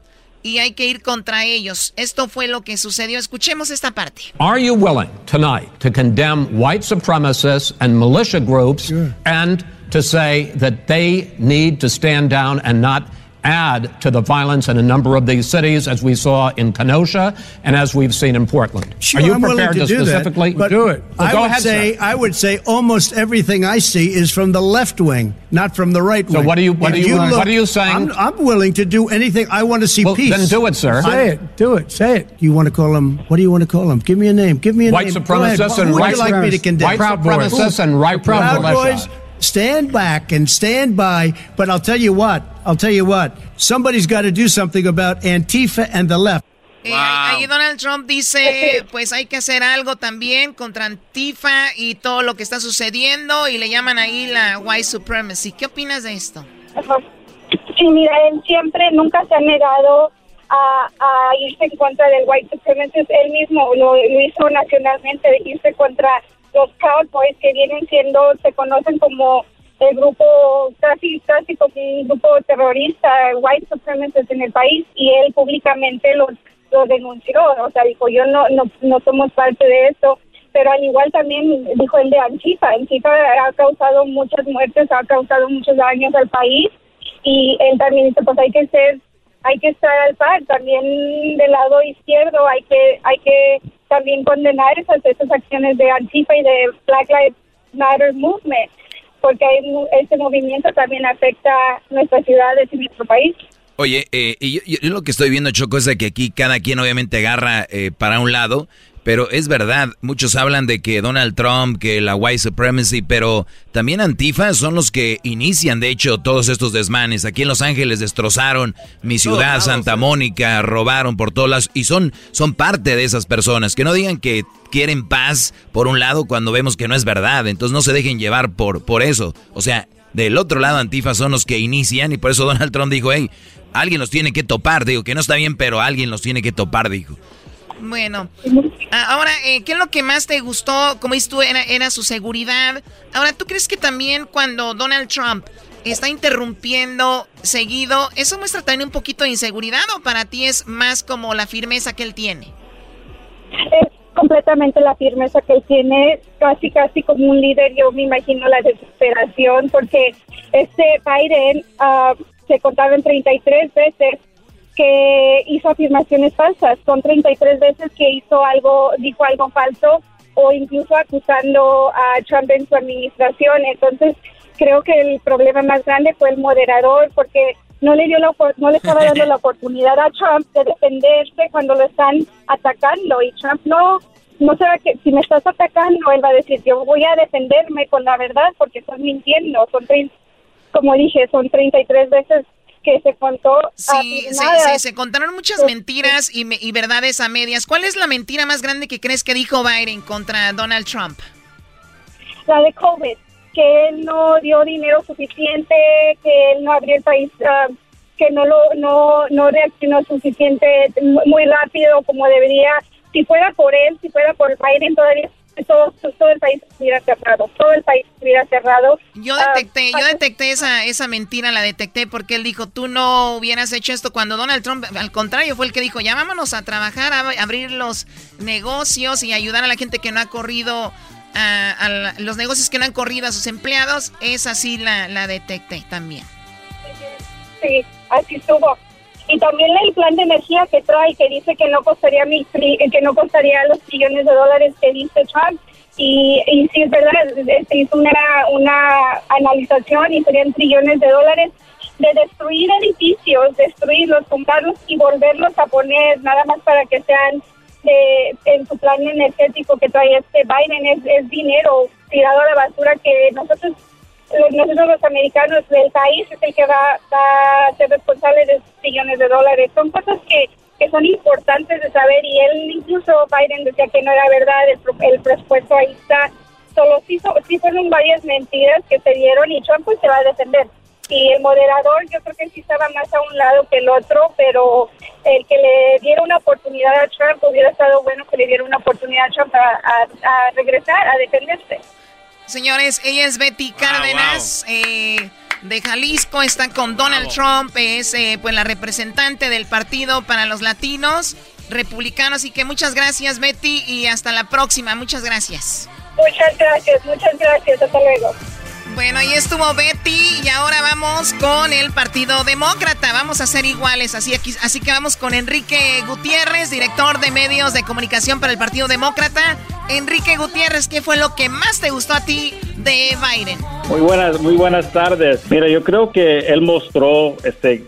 y hay que ir contra ellos. Esto fue lo que sucedió. Escuchemos esta parte. Are you willing tonight to condemn white supremacists and militia groups and to say that they need to stand down and not add to the violence in a number of these cities, as we saw in Kenosha and as we've seen in Portland? Sure, Are you I'm prepared to, to, do specifically that, but do it? I would ahead, say sir. I would say almost everything I see is from the left wing, not from the right wing. So what do you- what If do you- what are you saying? I'm, I'm willing to do anything. I want to see Well, peace. then do it, sir. Say it. Do it. Say it. You want to call them? What do you want to call them? Give me a name. Give me a White name. Go ahead. supremacists Who and would right you like me to condemn? white supremacists and right Proud militia. Boys, stand back and stand by. But I'll tell you what. I'll tell you what. Somebody's got to do something about Antifa and the left. Eh, ahí Donald Trump dice, pues hay que hacer algo también contra Antifa y todo lo que está sucediendo y le llaman ahí la white supremacy. ¿Qué opinas de esto? Sí, mira, él siempre, nunca se ha negado a, a irse en contra del white supremacy. Él mismo lo, lo hizo nacionalmente, de irse contra los Proud Boys, que vienen siendo, se conocen como el grupo, casi, casi como un grupo terrorista, white supremacists en el país, y él públicamente los lo denunció, o sea, dijo, yo no, no, no somos parte de esto, pero al igual también dijo el de Antifa, Antifa ha causado muchas muertes, ha causado muchos daños al país, y él también dice, pues hay que ser, hay que estar al par, también del lado izquierdo hay que, hay que también condenar esas, esas acciones de Antifa y de Black Lives Matter Movement, porque este movimiento también afecta nuestras ciudades y nuestro país. Oye, eh, y yo- yo lo que estoy viendo, Choco, es de que aquí cada quien obviamente agarra eh, para un lado, pero es verdad, muchos hablan de que Donald Trump, que la white supremacy, pero también Antifa son los que inician, de hecho, todos estos desmanes. Aquí en Los Ángeles destrozaron mi ciudad, Santa Mónica, robaron por todas las... Y son, son parte de esas personas, que no digan que quieren paz por un lado cuando vemos que no es verdad, entonces no se dejen llevar por, por eso. O sea, del otro lado Antifa son los que inician y por eso Donald Trump dijo, hey, alguien los tiene que topar, digo que no está bien, pero alguien los tiene que topar, dijo. Bueno, ah, ahora, eh, ¿qué es lo que más te gustó? Como dices tú, era, su seguridad. Ahora, ¿tú crees que también cuando Donald Trump está interrumpiendo seguido. ¿Eso muestra también un poquito de inseguridad o para ti es más como la firmeza que él tiene? Es completamente la firmeza que él tiene, casi casi como un líder. Yo me imagino la desesperación porque este Biden ah, se contaba en 33 veces que hizo afirmaciones falsas, son 33 veces que hizo algo, dijo algo falso o incluso acusando a Trump en su administración. Entonces, creo que el problema más grande fue el moderador porque no le dio la, no le estaba dando la oportunidad a Trump de defenderse cuando lo están atacando. Y Trump no no sabe que si me estás atacando él va a decir yo voy a defenderme con la verdad porque estás mintiendo son como dije son 33 veces que se contó sí, se, contaron muchas mentiras y, y verdades a medias ¿cuál es la mentira más grande que crees que dijo Biden contra Donald Trump? la de COVID que él no dio dinero suficiente, que él no abrió el país, ah, que no lo no, no reaccionó suficiente, muy rápido como debería. Si fuera por él, si fuera por Biden, todavía todo, todo el país estuviera cerrado, todo el país estuviera cerrado. Yo ah, detecté, yo detecté esa, esa mentira, la detecté porque él dijo, tú no hubieras hecho esto cuando Donald Trump, al contrario, fue el que dijo, ya vámonos a trabajar, a abrir los negocios y ayudar a la gente que no ha corrido a, los negocios que no han corrido a sus empleados, esa sí la, la detecté también. Sí, así estuvo. Y también el plan de energía que trae, que dice que no costaría mil, que no costaría los trillones de dólares que dice Trump. Y, y sí, es verdad, se hizo una, una analización y serían trillones de dólares de destruir edificios, destruirlos, comprarlos y volverlos a poner nada más para que sean en su plan energético que trae este Biden es, dinero tirado a la basura que nosotros nosotros los americanos del país es el que va, a ser responsable de millones de dólares. Son cosas que, que son importantes de saber y él incluso Biden decía que no era verdad, el, el presupuesto ahí está. Solo sí, sí fueron varias mentiras que se dieron y Trump pues se va a defender y el moderador yo creo que sí estaba más a un lado que el otro, pero el que le diera una oportunidad a Trump hubiera estado bueno que le diera una oportunidad a Trump a, regresar, a defenderse. Señores, ella es Betty Cárdenas. Eh, de Jalisco está con Donald Trump, es eh, pues la representante del partido para los latinos republicanos. Así que muchas gracias Betty y hasta la próxima. Muchas gracias. Muchas gracias, muchas gracias. Hasta luego. Bueno, ahí estuvo Betty y ahora vamos con el Partido Demócrata. Vamos a ser iguales, así, que vamos con Enrique Gutiérrez, director de medios de comunicación para el Partido Demócrata. Enrique Gutiérrez, ¿qué fue lo que más te gustó a ti de Biden? Muy buenas, muy buenas tardes. Mira, yo creo que él mostró este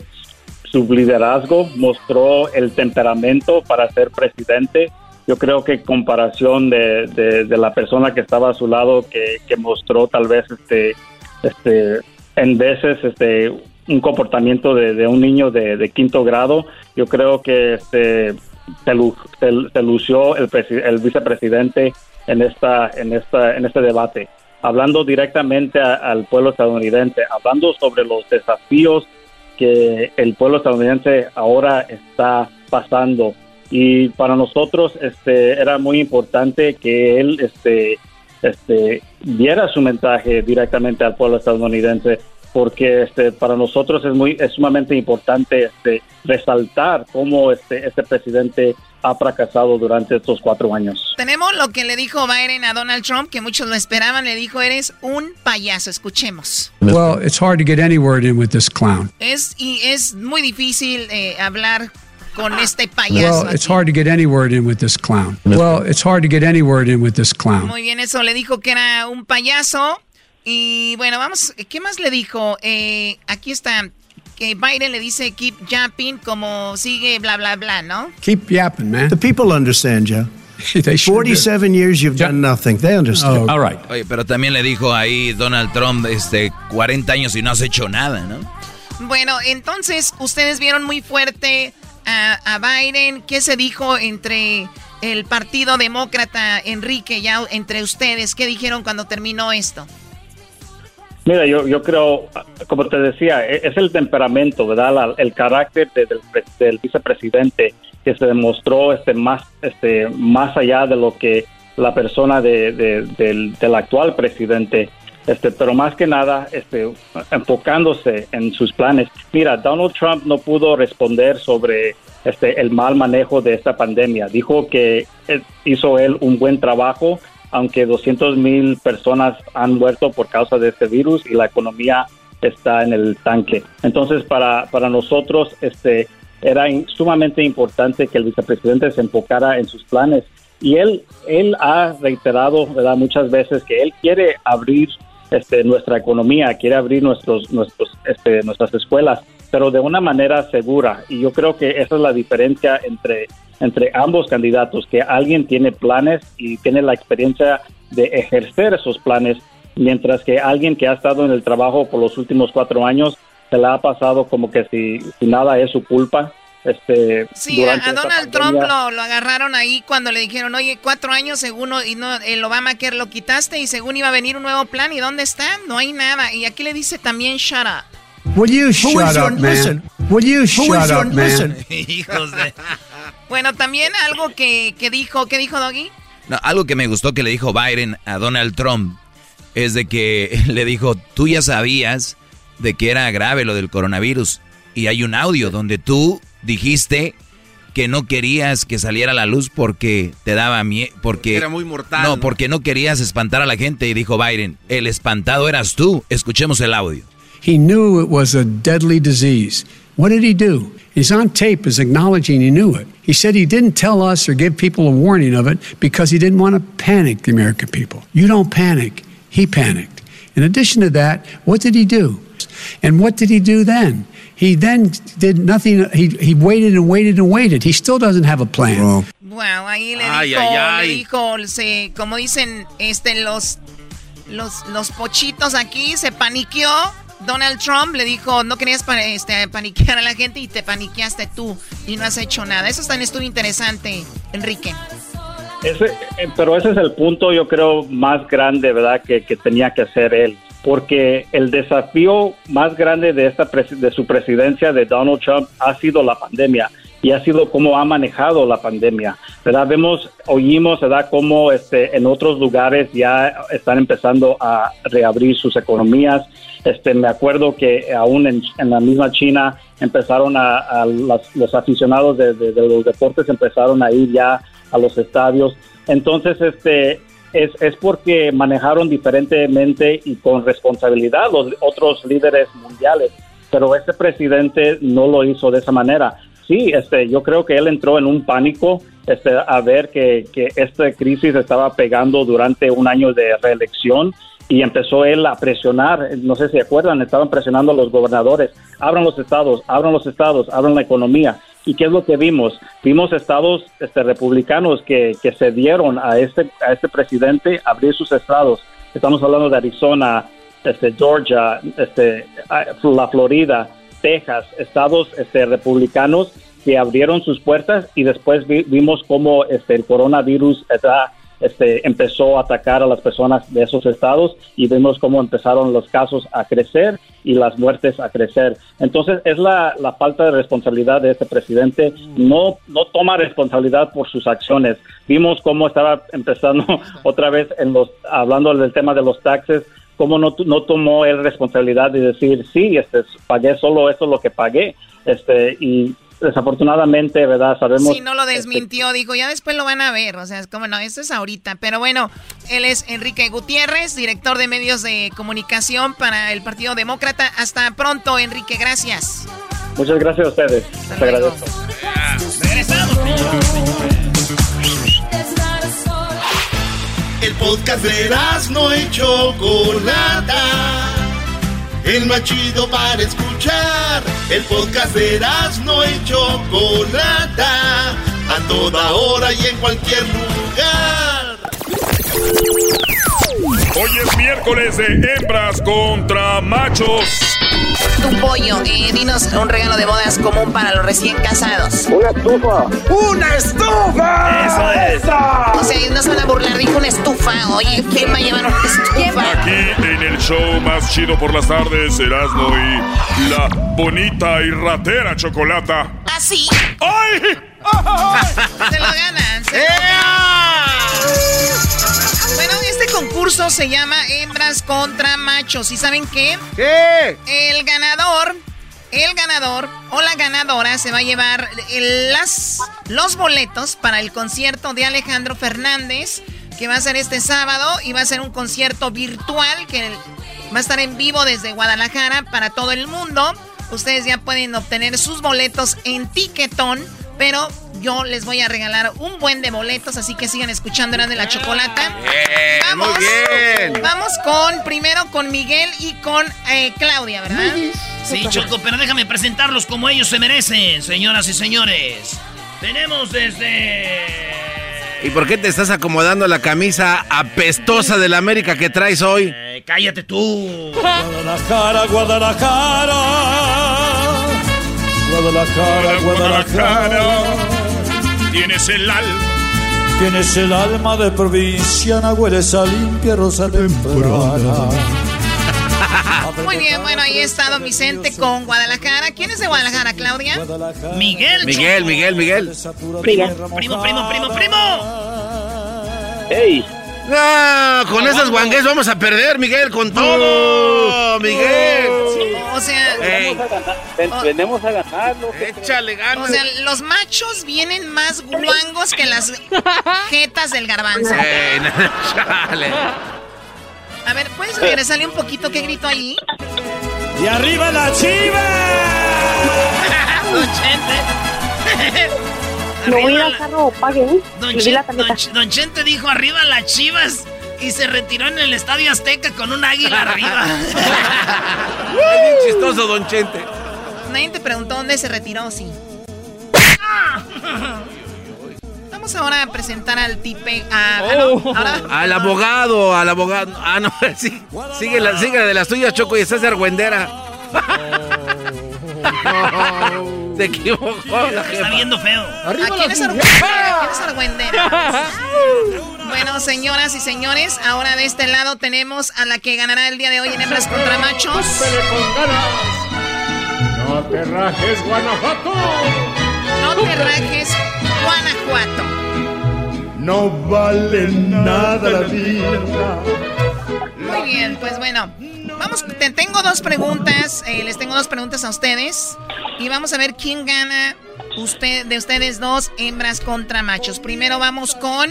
su liderazgo, mostró el temperamento para ser presidente yo creo que comparación de, de, la persona que estaba a su lado que, que mostró tal vez este este en veces este un comportamiento de, un niño de, quinto grado yo creo que este se, lució el, el, vicepresidente en esta en esta en este debate. Hablando directamente al pueblo estadounidense hablando sobre los desafíos que el pueblo estadounidense ahora está pasando y para nosotros este era muy importante que él este este diera su mensaje directamente al pueblo estadounidense porque este para nosotros es muy es sumamente importante este resaltar cómo este este presidente ha fracasado durante estos cuatro años. Tenemos lo que le dijo Biden a Donald Trump, que muchos lo esperaban, le dijo, eres un payaso, escuchemos. Well, it's hard to get any word in with this clown. Es, y es muy difícil eh, hablar con este payaso. Well, it's hard to get any word in with this clown. Well, it's hard to get any word in with this clown. Muy bien, eso le dijo que era un payaso. Y bueno, vamos, ¿qué más le dijo? Eh, aquí está, que Biden le dice keep yapping como sigue bla bla bla, ¿no? Keep yapping, man. The people understand, Joe. 47 years you've done nothing. They understand. Oh, all right. Oye, pero también le dijo ahí Donald Trump, este, 40 años y no has hecho nada, ¿no? Bueno, entonces ustedes vieron muy fuerte a, Biden? ¿Qué se dijo entre el Partido Demócrata, Enrique, ya entre ustedes? ¿Qué dijeron cuando terminó esto? Mira, yo, yo creo, como te decía, e, es el temperamento, ¿verdad? el carácter del, vicepresidente que se demostró este más, este, más allá de lo que la persona del, del, actual presidente este, pero más que nada este, enfocándose en sus planes. Mira, Donald Trump no pudo responder sobre este, el mal manejo de esta pandemia. Dijo que eh, hizo él un buen trabajo, aunque 200 mil personas han muerto por causa de este virus y la economía está en el tanque. Entonces, para, nosotros, este, era sumamente importante que el vicepresidente se enfocara en sus planes. Y él, él ha reiterado ¿verdad? muchas veces que él quiere abrir este, nuestra economía, quiere abrir nuestros, nuestros, este, nuestras escuelas, pero de una manera segura. Y yo creo que esa es la diferencia entre, entre ambos candidatos, que alguien tiene planes y tiene la experiencia de ejercer esos planes, mientras que alguien que ha estado en el trabajo por los últimos cuatro años se le ha pasado como que si, si nada es su culpa este, sí, a, Donald Trump lo, lo, agarraron ahí cuando le dijeron, oye, cuatro años según y no, el Obamacare lo quitaste y según iba a venir un nuevo plan. ¿Y dónde está? No hay nada. Y aquí le dice también, shut up. Will you shut up, man? Will you shut up, man? Hijos de... bueno, también algo que, que dijo, ¿qué dijo Doggy? No, algo que me gustó que le dijo Biden a Donald Trump es de que le dijo, tú ya sabías de que era grave lo del coronavirus y hay un audio donde tú dijiste que no querías que saliera a la luz porque te daba miedo, porque era muy mortal. No, porque no querías espantar a la gente y dijo Biden, el espantado eras tú. Escuchemos el audio. He knew it was a deadly disease. What did he do? He's on tape as acknowledging he knew it. He said he didn't tell us or give people a warning of it because he didn't want to panic the American people. You don't panic. He panicked. In addition to that, what did he do? And what did he do then? He then did nothing. He, he waited and waited and waited. He still doesn't have a plan. Bueno, ahí le ay, dijo, ay, ay. le dijo se, como dicen este, los, los, los pochitos aquí, se paniqueó. Donald Trump le dijo, no querías este, paniquear a la gente y te paniqueaste tú y no has hecho nada. Eso también estuvo interesante, Enrique. Ese, eh, pero ese es el punto, yo creo, más grande, ¿verdad?, que, que tenía que hacer él porque el desafío más grande de esta de su presidencia de Donald Trump ha sido la pandemia y ha sido cómo ha manejado la pandemia. ¿verdad? Vemos, oímos, ¿verdad? Cómo este, en otros lugares ya están empezando a reabrir sus economías. Este, me acuerdo que aún en, la misma China empezaron a, los aficionados de, de, los deportes empezaron a ir ya a los estadios. Entonces, este, es, es porque manejaron diferentemente y con responsabilidad los otros líderes mundiales, pero este presidente no lo hizo de esa manera. Sí, este, yo creo que él entró en un pánico este, a ver que, que esta crisis estaba pegando durante un año de reelección y empezó él a presionar, no sé si acuerdan, estaban presionando a los gobernadores, abran los estados, abran los estados, abran la economía. ¿Y qué es lo que vimos? Vimos estados este, republicanos que, que cedieron a este, a este presidente abrir sus estados. Estamos hablando de Arizona, este, Georgia, este, la Florida, Texas, estados este, republicanos que abrieron sus puertas y después vimos cómo este, el coronavirus está este, empezó a atacar a las personas de esos estados y vemos cómo empezaron los casos a crecer y las muertes a crecer. Entonces es la, la falta de responsabilidad de este presidente, no, no toma responsabilidad por sus acciones. Vimos cómo estaba empezando otra vez en los, hablando del tema de los taxes, cómo no, no tomó él responsabilidad de decir, sí, este, pagué solo eso lo que pagué, este, y desafortunadamente, ¿verdad? Sabemos. Sí, no lo desmintió, dijo, ya después lo van a ver, o sea, es como no, eso es ahorita. Pero bueno, él es Enrique Gutiérrez, director de medios de comunicación para el Partido Demócrata. Hasta pronto, Enrique, gracias. Muchas gracias a ustedes. Te agradezco. El podcast de no hecho Chocolata el más chido para escuchar. El podcast de no y Chocolata, a toda hora y en cualquier lugar. Hoy es miércoles de hembras contra machos. Tu pollo, eh, dinos un regalo de bodas común para los recién casados. Una estufa. ¡Una estufa! Eso es. O sea, no se van a burlar, dijo una estufa. Oye, ¿quién va a llevar una estufa? Aquí en el show más chido por las tardes, Erasmo y la bonita y ratera chocolata. ¿Ah, sí? ¡Ay! se lo ganan. Se Bueno, este concurso se llama Hembras contra Machos. ¿Y saben qué? ¿Qué? El ganador, el ganador o la ganadora se va a llevar las, los boletos para el concierto de Alejandro Fernández, que va a ser este sábado y va a ser un concierto virtual que va a estar en vivo desde Guadalajara para todo el mundo. Ustedes ya pueden obtener sus boletos en Tiquetón, pero yo les voy a regalar un buen de boletos, así que sigan escuchando Eran de la Chocolata. vamos, muy bien. Vamos con, primero con Miguel y con eh, Claudia, ¿verdad? Sí, Choco, pero déjame presentarlos como ellos se merecen, señoras y señores. Tenemos desde... ¿Y por qué te estás acomodando la camisa apestosa de la América que traes hoy? Eh, cállate tú. Guadalajara, Guadalajara. Guadalajara, Guadalajara. Tienes el alma. Tienes el alma de provinciana, hueles a limpia rosa temprana. Muy bien, bueno, ahí está Don Vicente con Guadalajara. ¿Quién es de Guadalajara, Claudia? Miguel. Miguel, Miguel, Miguel. Primo, primo, primo, primo, primo. ¡Ey! No, con esas guangues vamos a perder, Miguel, con todo. Miguel. O sea, venimos a ganarlo. Échale ganas. o sea, los machos vienen más guangos que las jetas del garbanzo. Ey, no, chale. A ver, ¿puedes regresarle un poquito qué grito ahí? ¡Y arriba la chiva! Arriba la- carro, pague. Don, la tarjeta. Don Ch- Don Chente dijo arriba las chivas y se retiró en el Estadio Azteca con un águila arriba. Es bien chistoso, Don Chente. Nadie te preguntó dónde se retiró, sí. Vamos ahora a presentar al tipe. A, ah, no, ahora- Al abogado, al abogado. Ah, no, sí. Sigue la, sigue la de las tuyas, Choco, y estás de argüendera. Se equivocó la Está jefa. viendo feo. ¿A quién es argüendera? ¿A quién es argüendera? Bueno, señoras y señores, ahora de este lado tenemos a la que ganará el día de hoy en Hembras contra Machos. No te rajes, Guanajuato. No te rajes, Guanajuato. No vale nada la vida. Muy bien, pues bueno. Vamos, te tengo dos preguntas. eh, les tengo dos preguntas a ustedes. Y vamos a ver quién gana usted, de ustedes dos, hembras contra machos. Primero vamos con.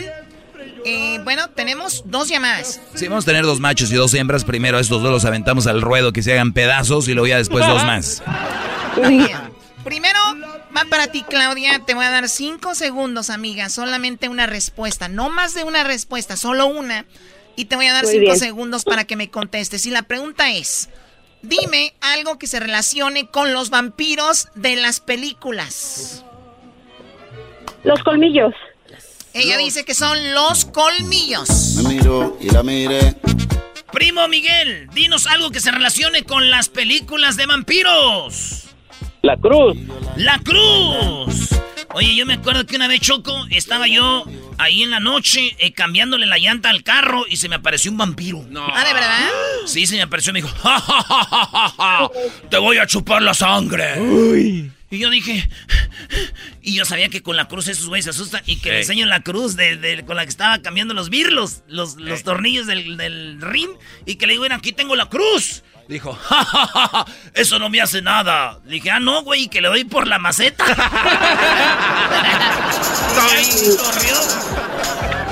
eh, bueno, tenemos dos llamadas. Sí, vamos a tener dos machos y dos hembras. Primero estos dos los aventamos al ruedo que se hagan pedazos y luego ya después dos más. Bien. Primero va para ti, Claudia. Te voy a dar cinco segundos, amiga. Solamente una respuesta. No más de una respuesta, solo una. Y te voy a dar Muy cinco bien. segundos para que me contestes. Y la pregunta es: dime algo que se relacione con los vampiros de las películas. Los colmillos. Ella dice que son los colmillos. Me miro y la miré. Primo Miguel, dinos algo que se relacione con las películas de vampiros. La cruz. La Cruz. Oye, yo me acuerdo que una vez, Choco, estaba yo ahí en la noche eh, cambiándole la llanta al carro y se me apareció un vampiro. No. Ah, ¿de verdad? Sí, se me apareció y me dijo, "Ja, ja, ja, ja, ja, ja, te voy a chupar la sangre. Y yo dije, y yo sabía que con la cruz esos güeyes se asustan y que le Sí. enseño la cruz de, de- con la que estaba cambiando los birlos, los, los tornillos del, del rim, y que le digo, bueno, aquí tengo la cruz. Dijo, ja, ja, ja, ja, eso no me hace nada. Le dije, ah, no, güey, que le doy por la maceta.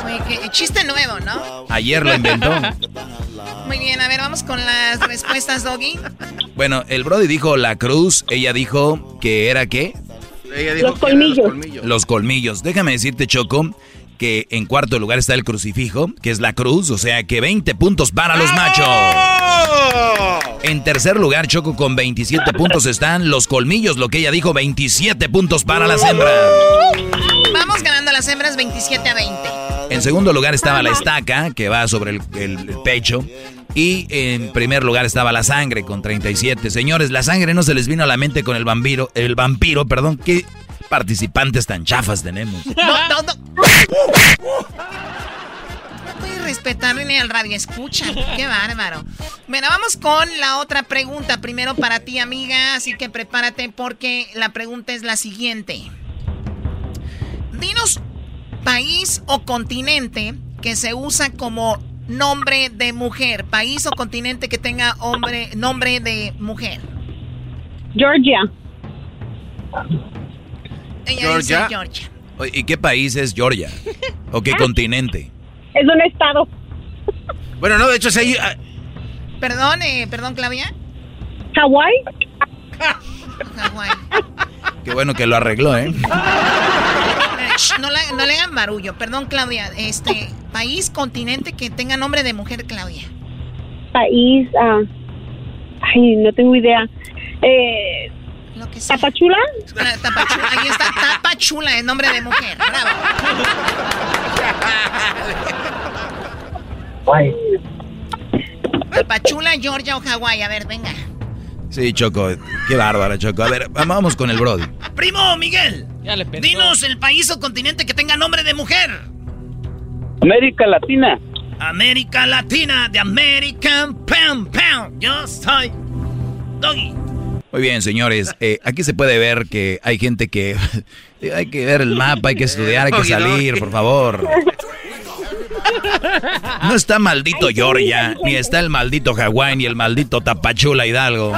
Oye, chiste nuevo, ¿no? Ayer lo inventó. Muy bien, a ver, vamos con las respuestas, Doggy. Bueno, el Brody dijo la cruz, ella dijo que era qué? Ella dijo Los colmillos. Los colmillos. Los colmillos. Déjame decirte, Choco, que en cuarto lugar está el crucifijo, que es la cruz, o sea que 20 puntos para los machos. En tercer lugar, Choco, con 27 puntos están los colmillos, lo que ella dijo, 27 puntos para las hembras. Vamos ganando las hembras 27 a 20. En segundo lugar estaba la estaca, que va sobre el, el pecho. Y en primer lugar estaba la sangre con 37. Señores, la sangre no se les vino a la mente con el vampiro, el vampiro, perdón, qué participantes tan chafas tenemos. No, no, no. No puedes respetar ni al radio escucha. Qué bárbaro. Bueno, vamos con la otra pregunta. Primero para ti, amiga. Así que prepárate porque la pregunta es la siguiente. Dinos país o continente que se usa como nombre de mujer? País o continente que tenga hombre, nombre de mujer. Georgia. Ella dice Georgia. ¿Y qué país es Georgia? ¿O qué continente? Es un estado. Bueno, no, de hecho, si Perdón, eh, perdón, Claudia. Hawái. Hawái. Qué bueno que lo arregló, ¿eh? No, le hagan barullo. Perdón, Claudia. Este, país, continente que tenga nombre de mujer, Claudia. País, ah, ay, no tengo idea. Eh, ¿Tapachula? Ah, tapachula, ahí está, Tapachula, el nombre de mujer. Bravo. Tapachula, Georgia o Hawái. A ver, venga. Sí, Choco, qué bárbara, Choco. A ver, vamos con el Brody. Primo Miguel, dinos el país o continente que tenga nombre de mujer. América Latina. América Latina, de American Pam Pam. Yo soy Doggy. Muy bien, señores. Eh, aquí se puede ver que hay gente que... hay que ver el mapa, hay que estudiar, hay que salir, por favor. No está maldito Georgia, ni está el maldito Hawái, ni el maldito Tapachula Hidalgo.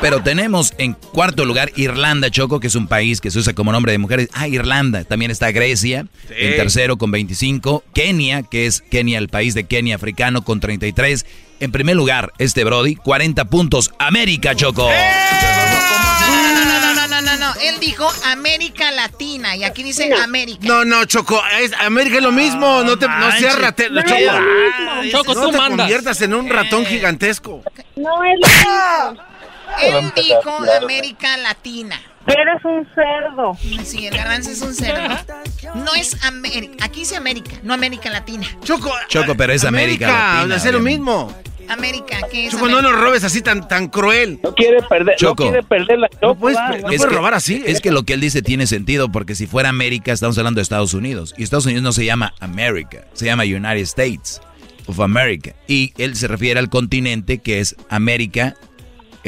Pero tenemos en cuarto lugar Irlanda, Choco, que es un país que se usa como nombre de mujeres. Ah, Irlanda. También está Grecia, en tercero con 25. Kenia, que es Kenia, el país de Kenia africano, con 33. En primer lugar, este Brody, 40 puntos. América, Choco. ¡Eh! No, no, no, no, no, Él dijo América Latina y aquí dice América. No, no, Choco. América es lo mismo. No, te, no seas ratón. Choco, Choco, no te conviertas en un ratón gigantesco. No es lo mismo. Él dijo América Latina. Eres un cerdo. Sí, el garbanzo es un cerdo. No es América. Aquí dice América, no América Latina. Choco. Choco, pero es América, Latina. Hace lo mismo. América, ¿qué es? Choco, no nos robes así tan, tan cruel. No quiere perder, Choco. No quiere perder la No puedes, robar así. Es que lo que él dice tiene sentido porque si fuera América estamos hablando de Estados Unidos. Y Estados Unidos no se llama América, se llama United States of America. Y él se refiere al continente que es América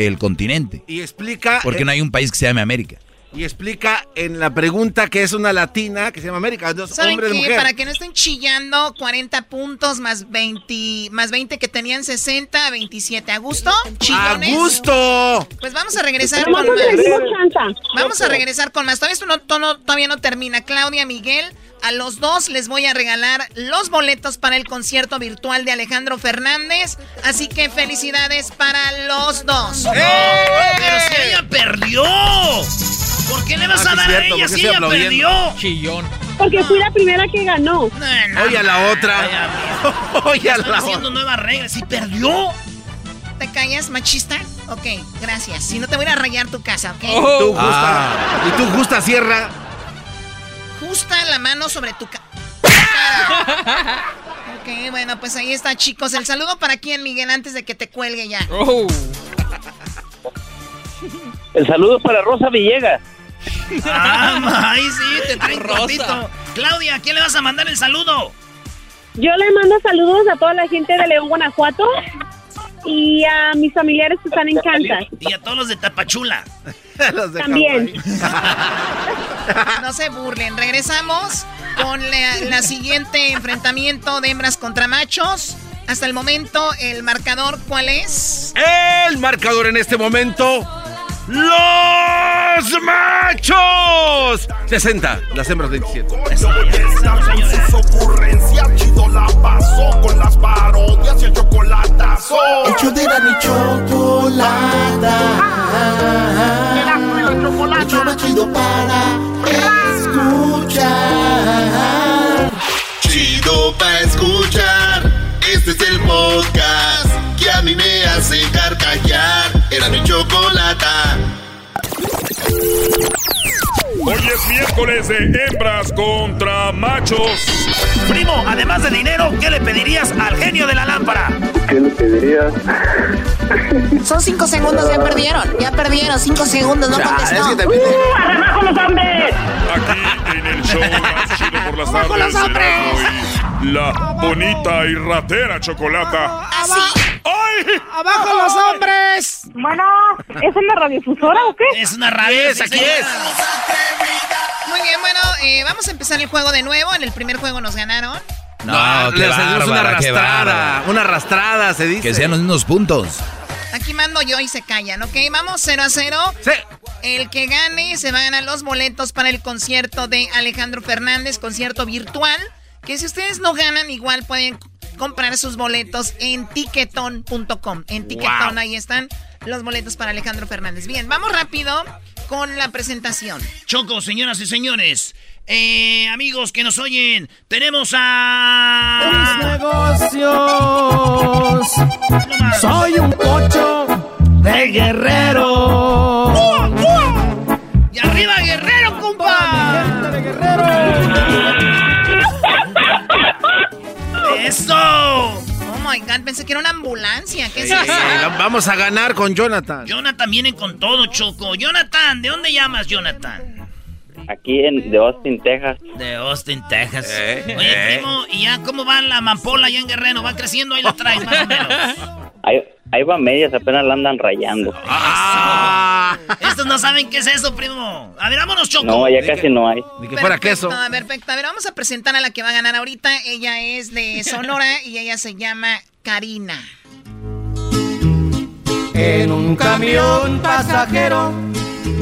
el continente. Y explica... Porque no hay un país que se llame América. Y explica en la pregunta que es una latina que se llama América. Dos hombres qué? Para que no estén chillando, 40 puntos más 20, más 20 que tenían 60, 27. ¿A gusto? ¿Chillones? ¡A gusto! Pues vamos a regresar con más. Vamos a regresar con más. Todavía esto no, todavía no termina. Claudia, Miguel, a los dos les voy a regalar los boletos para el concierto virtual de Alejandro Fernández. Así que felicidades para los dos. ¡Eh! Pero si ella perdió. ¿Por qué le vas ah, a dar a ella si ella perdió? Chillón. Porque fui la primera que ganó. Oye a la otra. Oye a la otra. haciendo nuevas reglas y perdió. ¿Te callas, machista? Ok, gracias. Si no te voy a rayar tu casa, ¿ok? Oh. Tú justa. Ah. Y tú justa sierra. Justa la mano sobre tu cara. ok, bueno, pues ahí está, chicos. El saludo para quién, Miguel, antes de que te cuelgue ya. Oh. El saludo para Rosa Villegas. Ah, ay, sí, te traen Rosa. Claudia, quién le vas a mandar el saludo? Yo le mando saludos a toda la gente de León, Guanajuato y a mis familiares que están en Kansas. Y a todos los de Tapachula. También. no se burlen. Regresamos con la, siguiente enfrentamiento de hembras contra machos. Hasta el momento, el marcador, ¿cuál es? El marcador en este momento ¡Los machos! 60, las hembras 27. Para miércoles de hembras contra machos. Primo, además de dinero, ¿qué le pedirías al genio de la lámpara? ¿Qué le pedirías? Son cinco segundos, ya perdieron. Ya perdieron, cinco segundos, no contestó. ¡Uh, ¡Abajo los hombres! Aquí en el show más chido por las tardes. los hombres! la bonita y ratera chocolata. Así. ¡Ay! ¡Abajo los hombres! Bueno, ¿es en la radiofusora o qué? Es una radio. Aquí es. Muy bien, bueno, eh, vamos a empezar el juego de nuevo. En el primer juego nos ganaron. No, No, qué le hacemos una qué arrastrada. Una arrastrada, se dice. Que sean los mismos puntos. Aquí mando yo y se callan, ¿ok? Vamos 0 a 0. Sí. El que gane se va a ganar los boletos para el concierto de Alejandro Fernández, concierto virtual. Que si ustedes no ganan, igual pueden comprar sus boletos en tiquetón.com. En Tiquetón, Wow. ahí están los boletos para Alejandro Fernández. Bien, vamos rápido con la presentación. Choco, señoras y señores. Eh, amigos que nos oyen, tenemos a... negocios. Soy un cocho de guerrero. ¡Y arriba, Guerrero, compa! ¡Eso! My god, pensé que era una ambulancia. ¿Qué es Sí, eso? Vamos a ganar con Jonathan. Jonathan viene con todo, Choco. Jonathan, ¿de dónde llamas, Jonathan? Aquí en de Austin, Texas. De Austin, Texas. Eh, Oye, eh. primo, ¿y ya cómo va la amapola allá en Guerrero? ¿Va creciendo? Ahí la traes, más o menos. Ahí, ahí va medias, apenas la andan rayando. Ah. Estos no saben qué es eso, primo. A ver, vámonos, Choco. No, ya casi no hay. Perfecto, a ver, perfecto. A ver, vamos a presentar a la que va a ganar ahorita. Ella es de Sonora y ella se llama Karina. En un camión pasajero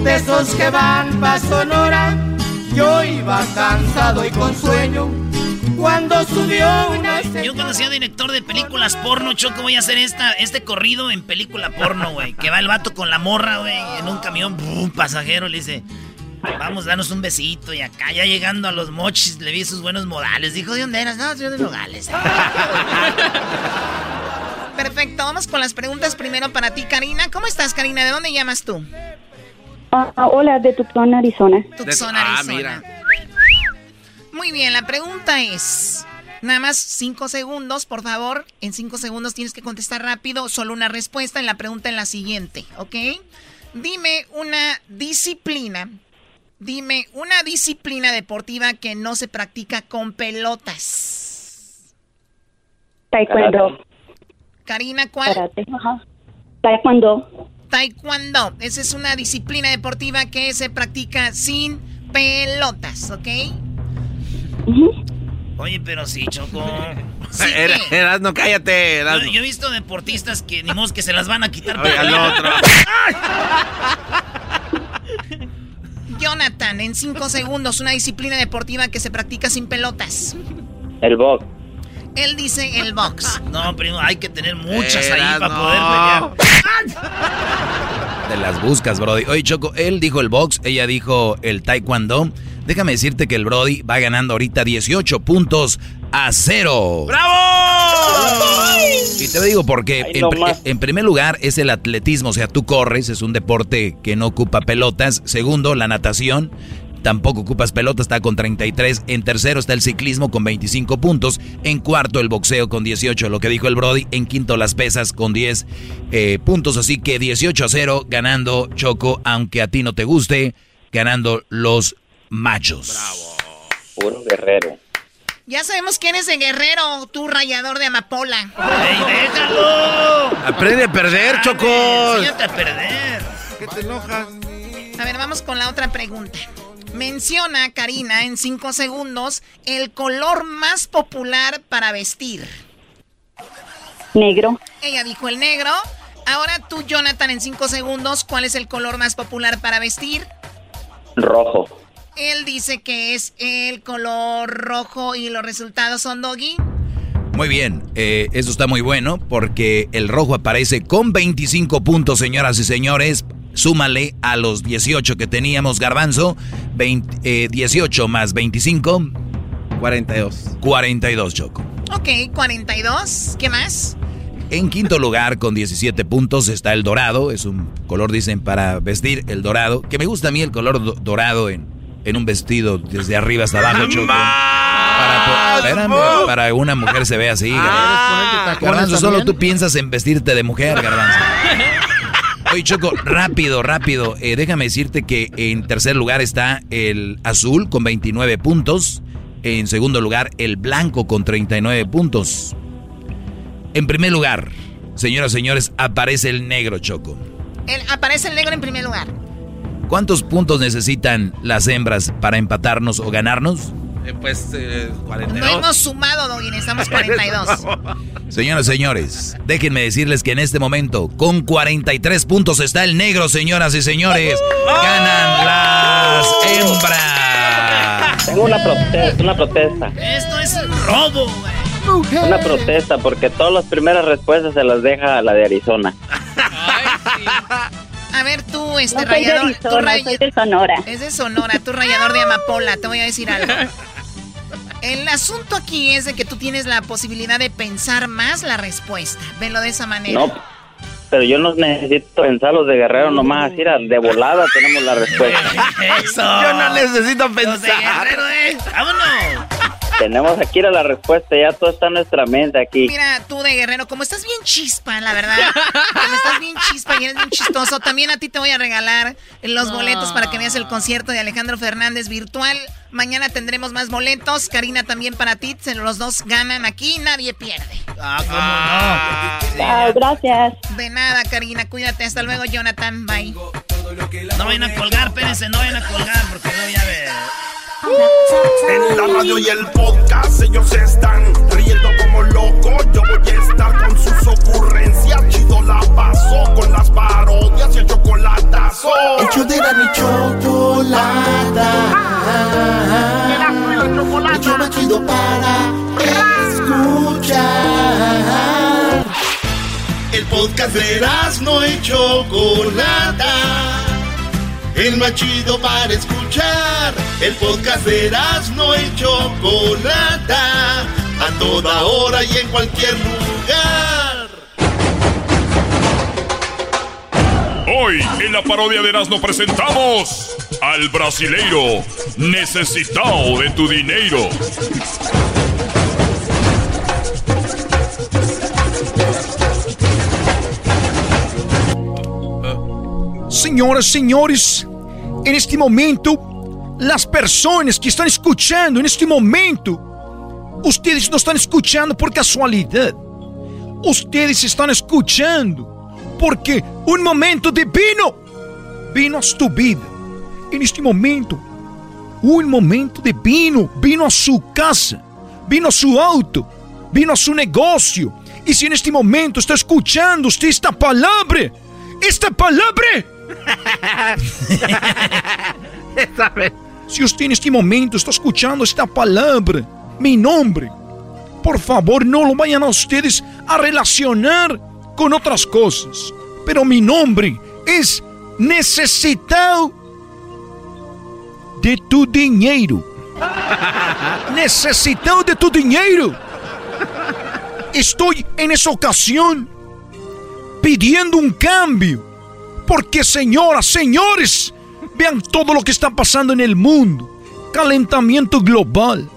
de esos que van pa' Sonora, yo iba cansado y con sueño cuando subió una Yo cuando sea director de películas porno, Choco, voy a hacer esta, este corrido en película porno, güey. Que va el vato con la morra, güey, en un camión, un pasajero, le dice, vamos, danos un besito. Y acá ya llegando a los mochis, le vi sus buenos modales. Dijo, ¿de dónde eras? No, yo de Nogales. Perfecto, vamos con las preguntas primero para ti, Karina. ¿Cómo estás, Karina? ¿De dónde llamas tú? Ah, hola, de Tucson, Arizona. Tucson, Ah, Arizona. Muy bien, la pregunta es... Nada más cinco segundos, por favor. En cinco segundos tienes que contestar rápido, solo una respuesta. En la pregunta en la siguiente, ¿ok? Dime una disciplina. Dime una disciplina deportiva que no se practica con pelotas. Taekwondo. Karina, ¿cuál? Karate. Ajá. Taekwondo. Taekwondo. Esa es una disciplina deportiva que se practica sin pelotas, ¿ok? Oye, pero sí, Choco. Era, Eras, no cállate. Yo, he visto deportistas que ni modo que se las van a quitar. Oye, al otro. Jonathan, en cinco segundos, una disciplina deportiva que se practica sin pelotas. El box. Él dice el box. No, primo, hay que tener muchas ahí para no. poder pelear. Te las buscas, Brody. Oye, Choco, él dijo el box, ella dijo el taekwondo. Déjame decirte que el Brody va ganando ahorita 18 puntos a cero. ¡Bravo! Y te digo porque, en, en primer lugar, es el atletismo, o sea, tú corres, es un deporte que no ocupa pelotas. Segundo, la natación, tampoco ocupas pelotas, está con 33. En tercero está el ciclismo con 25 puntos. En cuarto, el boxeo con 18, lo que dijo el Brody. En quinto, las pesas con 10 eh, puntos. Así que 18 a 0, ganando Choco, aunque a ti no te guste, ganando los machos. Puro guerrero. Ya sabemos quién es el guerrero, tú rayador de amapola. ¡Ey, déjalo! Aprende a perder, Choco. Enséñate a perder. ¿Qué te enojas? A ver, vamos con la otra pregunta. Menciona, Karina, en cinco segundos, el color más popular para vestir. Negro. Ella dijo el negro. Ahora tú, Jonathan, en cinco segundos, ¿cuál es el color más popular para vestir? Rojo. Él dice que es el color rojo y los resultados son doggy. Muy bien, eh, eso está muy bueno porque el rojo aparece con 25 puntos, señoras y señores. Súmale a los 18 que teníamos, Garbanzo. 20, eh, 18 más 25. 42. 42, Choco. Ok, 42. ¿Qué más? En quinto lugar, con 17 puntos, está el dorado. Es un color, dicen, para vestir el dorado. Que me gusta a mí el color do- dorado en, en un vestido desde arriba hasta abajo, Choco. Para, espérame, para una mujer se ve así. Ah, Garbanzo, solo tú piensas en vestirte de mujer, Garbanzo. Oye, Choco, rápido, rápido. eh, déjame decirte que en tercer lugar está el azul con 29 puntos. En segundo lugar, el blanco con 39 puntos. En primer lugar, señoras y señores, aparece el negro, Choco. El- aparece el negro en primer lugar. ¿Cuántos puntos necesitan las hembras para empatarnos o ganarnos? Eh, pues eh, 42. No hemos sumado, Doggy, necesitamos 42. Señoras y señores, déjenme decirles que en este momento, con 43 puntos está el negro, señoras y señores. Ganan las hembras. Tengo una protesta, una protesta. Esto es un robo, güey. Una protesta porque todas las primeras respuestas se las deja la de Arizona. A ver, tú, este No soy de rayador. tú Arizona, ray- soy de Sonora. Es de Sonora, tú rayador de amapola, te voy a decir algo. El asunto aquí es de que tú tienes la posibilidad de pensar más la respuesta. Velo de esa manera. No, pero yo no necesito pensar los de Guerrero nomás, así de volada tenemos la respuesta. Eso. Yo no necesito Los de pensar. Guerrero, eh. Vámonos. Tenemos aquí la respuesta, ya todo está en nuestra mente aquí. Mira, tú de Guerrero, como estás bien chispa, la verdad. Como estás bien chispa y eres bien chistoso, también a ti te voy a regalar los boletos para que veas el concierto de Alejandro Fernández virtual. Mañana tendremos más boletos. Karina también para ti. Los dos ganan aquí, nadie pierde. Ah, ¿cómo no? Wow, gracias. De nada, Karina. Cuídate. Hasta luego, Jonathan. Bye. No vayan a colgar, espérense, no vayan a colgar porque no voy a ver. En la radio y el podcast ellos están riendo como locos. Yo voy a estar con sus ocurrencias. Chido la paso con las parodias y el chocolatazo. Hecho de la ni chocolata. Show más chido para escuchar. El podcast de no y Chocolata. El más chido para escuchar. El podcast de no y Chocolata. A toda hora y en cualquier lugar. Hoy en la parodia de Erasmo presentamos al brasileiro necesitado de tu dinero. Senhoras senhores, neste momento, as pessoas que estão escutando neste momento, ustedes não estão escutando por casualidade. Ustedes estão escutando porque um momento divino vino a sua vida. Neste momento, um momento divino vino a sua casa, vino a seu auto, vino a seu negócio. E se neste momento está escutando esta palavra, esta palavra Se usted en este momento está escuchando esta palabra, mi nombre, por favor no lo vayan a ustedes a relacionar con otras cosas. Pero mi nombre es necesitado de tu dinheiro. Necesitado de tu dinheiro. Estoy en esa ocasión pidiendo un cambio. Porque señoras, señores, vean todo lo que está pasando en el mundo. Calentamiento global.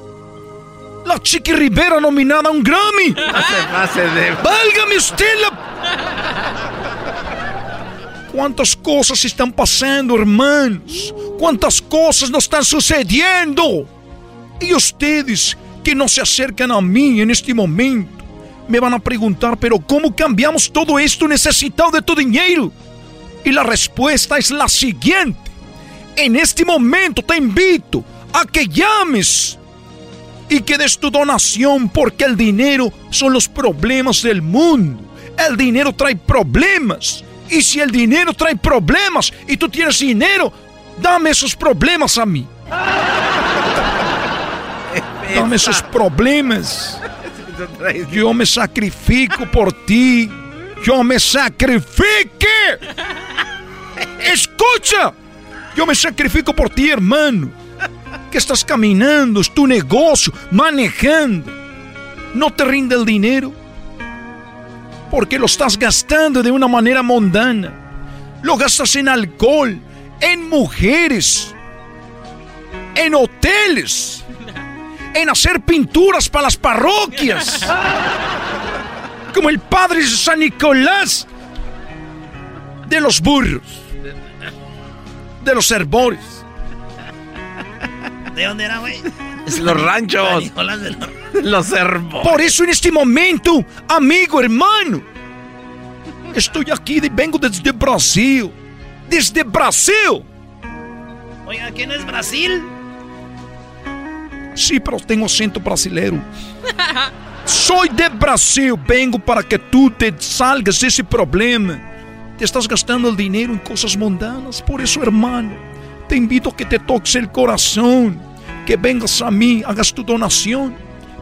La Chiqui Rivera nominada a un Grammy. No se pase de... Válgame usted la... ¿Cuántas cosas están pasando, hermanos? ¿Cuántas cosas nos están sucediendo? Y ustedes que no se acercan a mí en este momento, me van a preguntar, pero ¿cómo cambiamos todo esto necesitado de tu dinero? Y la respuesta es la siguiente. En este momento te invito a que llames y que des tu donación porque el dinero son los problemas del mundo. El dinero trae problemas. Y si el dinero trae problemas y tú tienes dinero, dame esos problemas a mí. Dame esos problemas. Yo me sacrifico por ti. Yo me sacrifique. Escucha. Yo me sacrifico por ti, hermano. Que estás caminando, es tu negocio, manejando. No te rinde el dinero. Porque lo estás gastando de una manera mundana. Lo gastas en alcohol, en mujeres, en hoteles, en hacer pinturas para las parroquias. Como el padre San Nicolás de los burros, de los herbores. ¿De dónde era, güey? Es los ranchos. Nicolás de los... Los hermosos. Por eso en este momento, amigo, hermano, estoy aquí, de- vengo desde Brasil. Desde Brasil. Oiga, ¿qué no es Brasil? Sí, pero tengo acento brasileiro. Soy de Brasil, vengo para que tú te salgas de ese problema. Te estás gastando el dinero en cosas mundanas. Por eso, hermano, te invito a que te toques el corazón, que vengas a mí, hagas tu donación,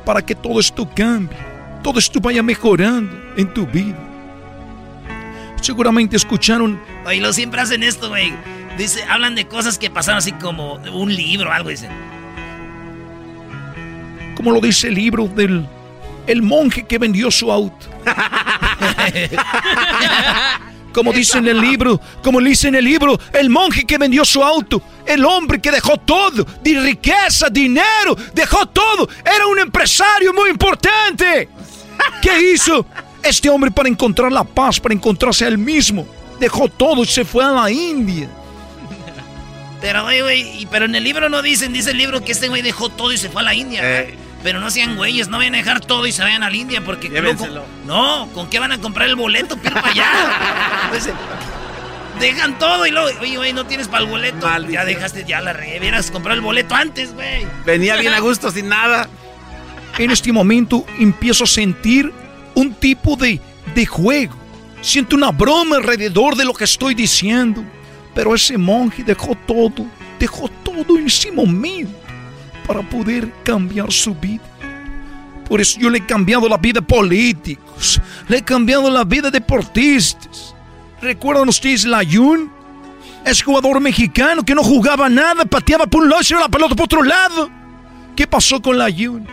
para que todo esto cambie, todo esto vaya mejorando en tu vida. Seguramente escucharon. Oye, lo siempre hacen esto, güey. Dice, hablan de cosas que pasaron así como un libro o algo, dicen. Como lo dice el libro del el monje que vendió su auto. Como dice en el libro, como dice en el libro, el monje que vendió su auto, el hombre que dejó todo, de riqueza, dinero, dejó todo, era un empresario muy importante. ¿Qué hizo? Este hombre para encontrar la paz, para encontrarse a él mismo, dejó todo y se fue a la India. Pero, güey, pero en el libro no dicen, dice el libro que este güey dejó todo y se fue a la India. Eh. Pero no sean güeyes, no vayan a dejar todo y se vayan a la India porque... no, ¿con qué van a comprar el boleto para allá? Pues, dejan todo y luego, oye, güey, no tienes para el boleto. Ya dejaste, ya la re, hubieras comprado el boleto antes, güey. Venía bien a gusto, sin nada. En este momento empiezo a sentir un tipo de, de juego. Siento una broma alrededor de lo que estoy diciendo. Pero ese monje dejó todo, dejó todo en ese momento para poder cambiar su vida. Por eso yo le he cambiado la vida a políticos, le he cambiado la vida a deportistas. ¿Recuerdan ustedes la Yun? Es jugador mexicano que no jugaba nada, pateaba por un lado y la pelota por otro lado. ¿Qué pasó con la Yun?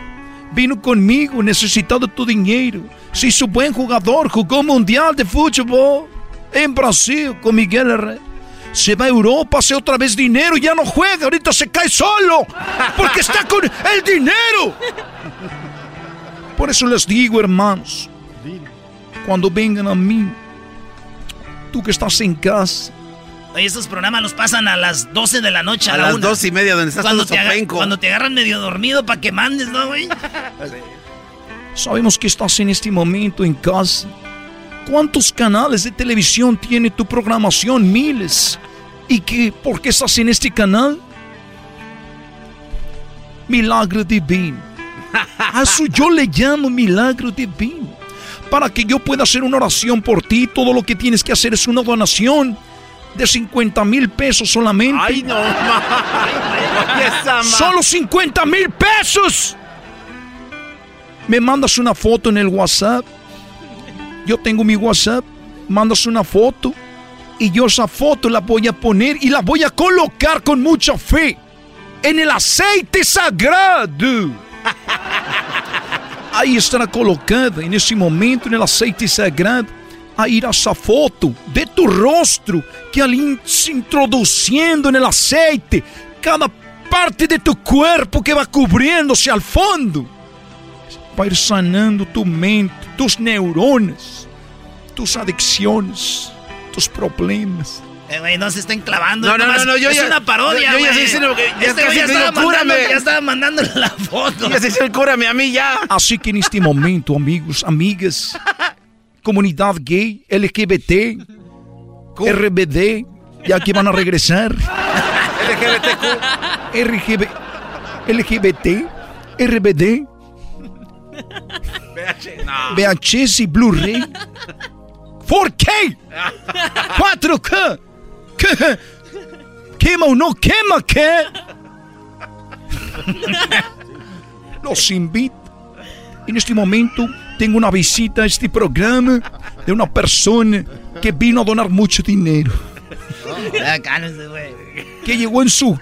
Vino conmigo, necesitado tu dinero. Se hizo buen jugador, jugó mundial de fútbol en Brasil con Miguel Herrera se va a Europa, hace otra vez dinero, ya no juega, ahorita se cae solo, porque está con el dinero. Por eso les digo, hermanos, cuando vengan a mí, tú que estás en casa, Oye, esos programas los pasan a las 12 de la noche. A, las 2 y media, donde estás cuando te, cuando te agarran medio dormido para que mandes, ¿no, güey? Sabemos que estás en este momento en casa. ¿Cuántos canales de televisión tiene tu programación? Miles. ¿Y qué? ¿Por qué estás en este canal? Milagro divino. A eso yo le llamo milagro divino. Para que yo pueda hacer una oración por ti, todo lo que tienes que hacer es una donación de 50 mil pesos solamente. ¡Ay, no! ¡Solo 50 mil pesos! Me mandas una foto en el WhatsApp yo tengo mi WhatsApp, mandas una foto y yo esa foto la voy a poner y la voy a colocar con mucha fe en el aceite sagrado. Ahí estará colocada en ese momento en el aceite sagrado. Ahí irá esa foto de tu rostro que al introduciendo en el aceite cada parte de tu cuerpo que va cubriéndose al fondo ir sanando tu mente, tus neuronas, tus adicciones, tus problemas. Eh, güey, no se estén clavando. No, no, no, no, yo es ya, una parodia, Yo, ya se ya, este ya, estaba mandando, ya estaba mandándole la foto. Ya se el cúrame a mí ya. Así que en este momento, amigos, amigas, comunidad gay, LGBT, RBD, ya que van a regresar. LGBTQ. LGBT, RBD. VHS y Blu-ray. 4K. 4K. ¿Qué? ¿Quema o no quema? ¿Qué? Los invito. En este momento tengo una visita a este programa de una persona que vino a donar mucho dinero. Que llegó en su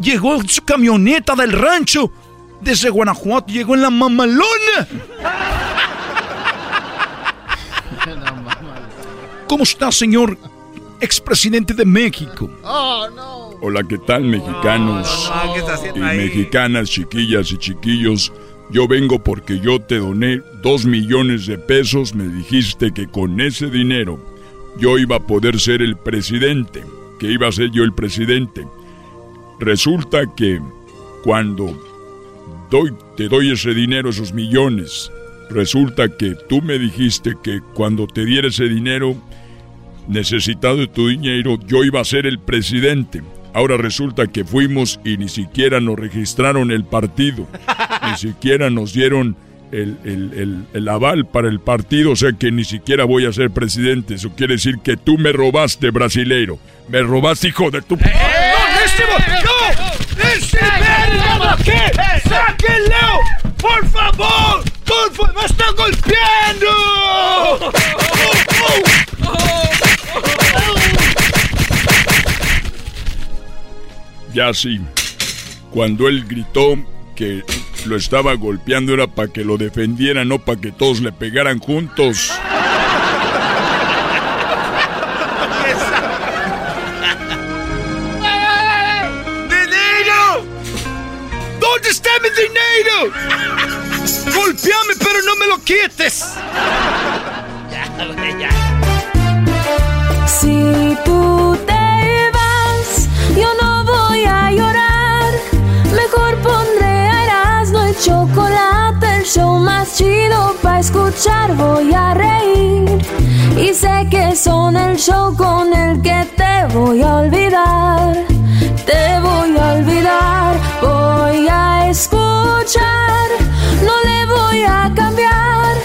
llegó en su camioneta del rancho desde Guanajuato llegó en la mamalona. ¿Cómo está, señor expresidente de México? Oh, Hola, ¿qué tal, mexicanos? y mexicanas, chiquillas y chiquillos. Yo vengo porque yo te doné dos millones de pesos. Me dijiste que con ese dinero yo iba a poder ser el presidente. Que iba a ser yo el presidente. Resulta que cuando doy, te doy ese dinero, esos millones. Resulta que tú me dijiste que cuando te diera ese dinero, necesitado de tu dinero, yo iba a ser el presidente. Ahora resulta que fuimos y ni siquiera nos registraron el partido. Ni siquiera nos dieron el, aval para el partido, o sea que ni siquiera voy a ser presidente. Eso quiere decir que tú me robaste, brasileiro. Me robaste, hijo de tu... ¡Eh! ¡No, ¡Ese qué! ¡Sáquenlo! ¡Por favor! ¡Por favor! ¡Me están golpeando! Ya sí. Cuando él gritó que lo estaba golpeando era para que lo defendiera, no para que todos le pegaran juntos. ¡Golpeame, pero no me lo quites! Si tú te vas, yo no voy a llorar. Mejor pondré chocolate, el show más chido para escuchar voy a reír. Y sé que son el show con el que te voy a olvidar. Te voy a olvidar, voy a escuchar, no le voy a cambiar.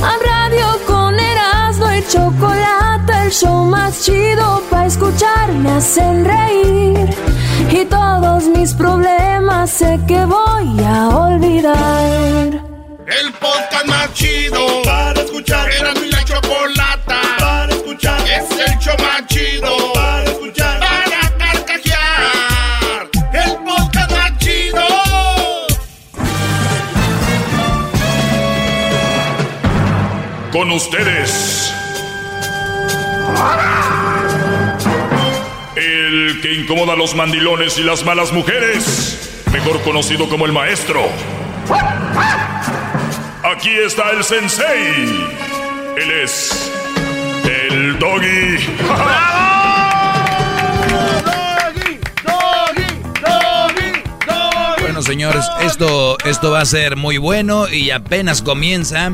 A radio con Erasmo y chocolate, el show más chido para escuchar me hacen reír y todos mis problemas sé que voy a olvidar. El podcast más chido para escuchar. Era mi la chocolata para escuchar. Es el show más chido para ustedes el que incomoda a los mandilones y las malas mujeres, mejor conocido como el maestro. Aquí está el sensei. Él es el doggy. Bueno, señores, esto, esto va a ser muy bueno y apenas comienza.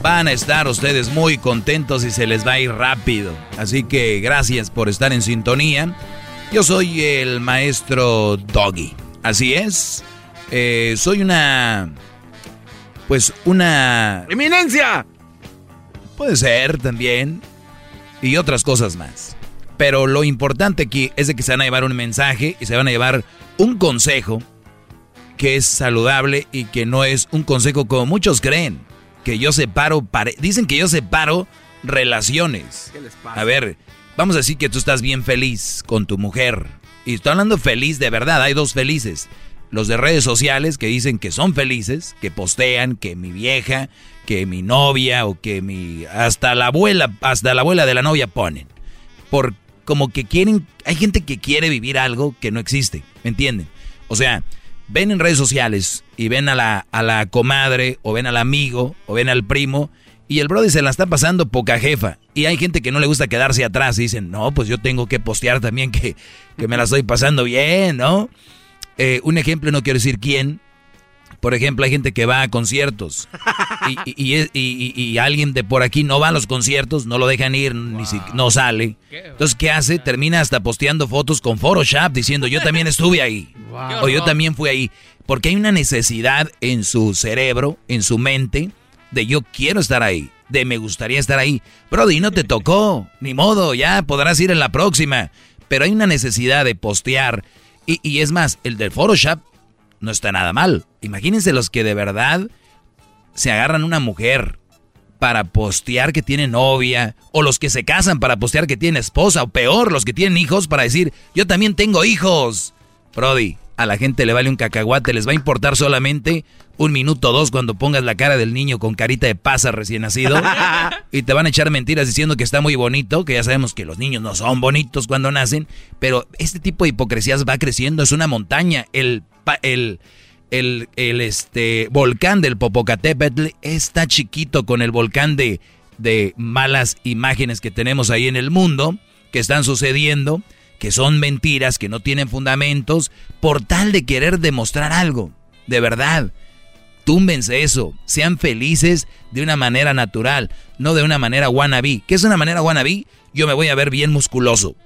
Van a estar ustedes muy contentos y se les va a ir rápido. Así que gracias por estar en sintonía. Yo soy el maestro Doggy. Así es. Eh, soy una... Pues una... ¡Eminencia! Puede ser también. Y otras cosas más. Pero lo importante aquí es de que se van a llevar un mensaje y se van a llevar un consejo que es saludable y que no es un consejo como muchos creen que yo separo, dicen que yo separo relaciones. ¿Qué les pasa? A ver, vamos a decir que tú estás bien feliz con tu mujer. Y estoy hablando feliz de verdad, hay dos felices. Los de redes sociales que dicen que son felices, que postean que mi vieja, que mi novia o que mi hasta la abuela, hasta la abuela de la novia ponen. Por como que quieren, hay gente que quiere vivir algo que no existe, ¿me entienden? O sea, ven en redes sociales y ven a la, a la comadre, o ven al amigo, o ven al primo, y el brother se la está pasando poca jefa. Y hay gente que no le gusta quedarse atrás y dicen, no, pues yo tengo que postear también que, que me la estoy pasando bien, ¿no? Eh, un ejemplo, no quiero decir quién. Por ejemplo, hay gente que va a conciertos y, y, alguien de por aquí no va a los conciertos, no lo dejan ir, ni si, no sale. Entonces, ¿qué hace? Termina hasta posteando fotos con Photoshop diciendo, yo también estuve ahí. O yo también fui ahí. Porque hay una necesidad en su cerebro, en su mente, de yo quiero estar ahí, de me gustaría estar ahí. Brody, no te tocó, ni modo, ya podrás ir en la próxima. Pero hay una necesidad de postear. Y, y es más, el del Photoshop no está nada mal. Imagínense los que de verdad se agarran una mujer para postear que tiene novia, o los que se casan para postear que tiene esposa, o peor, los que tienen hijos para decir, yo también tengo hijos. Brody, a la gente le vale un cacahuate, les va a importar solamente un minuto o dos cuando pongas la cara del niño con carita de pasa recién nacido y te van a echar mentiras diciendo que está muy bonito, que ya sabemos que los niños no son bonitos cuando nacen, pero este tipo de hipocresías va creciendo, es una montaña, el, el, el, el este, volcán del Popocatépetl está chiquito con el volcán de, de malas imágenes que tenemos ahí en el mundo, que están sucediendo que son mentiras, que no tienen fundamentos, por tal de querer demostrar algo. De verdad, túmbense eso, sean felices de una manera natural, no de una manera wannabe. ¿Qué es una manera wannabe? Yo me voy a ver bien musculoso,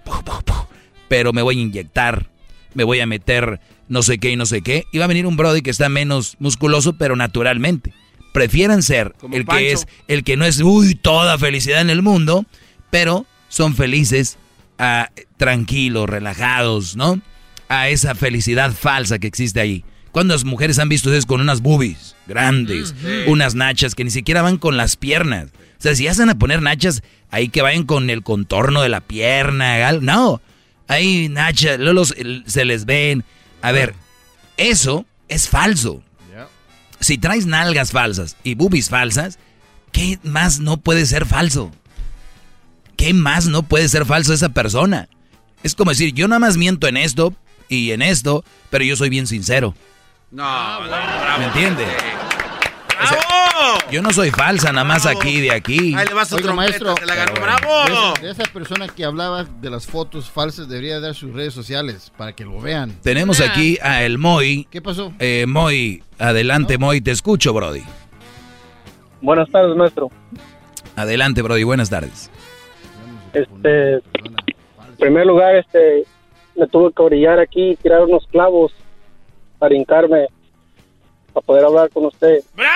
pero me voy a inyectar me voy a meter no sé qué y no sé qué. Y va a venir un Brody que está menos musculoso, pero naturalmente. Prefieren ser el que es, el que no es, uy, toda felicidad en el mundo, pero son felices, ah, tranquilos, relajados, ¿no? A esa felicidad falsa que existe ahí. ¿Cuántas mujeres han visto ustedes con unas boobies grandes, unas nachas que ni siquiera van con las piernas? O sea, si hacen a poner nachas, ahí que vayan con el contorno de la pierna, no. Ahí nachas, luego se les ven. A ver, eso es falso. Si traes nalgas falsas y boobies falsas, ¿qué más no puede ser falso? ¿Qué más no puede ser falso esa persona? Es como decir, yo nada más miento en esto y en esto, pero yo soy bien sincero. No, no, ¿Me entiende? yo no soy falsa, nada más aquí de aquí. Ahí le vas a otro maestro. la ganó. ¡Bravo! De esa, persona que hablaba de las fotos falsas debería dar sus redes sociales para que lo vean. Tenemos aquí a el Moy. ¿Qué pasó? Eh, Moy, adelante, Moy, te escucho, Brody. Buenas tardes, maestro. Adelante, Brody, buenas tardes. Este, primer lugar, este, me tuve que orillar aquí y tirar unos clavos para hincarme para poder hablar con usted. ¡Bravo!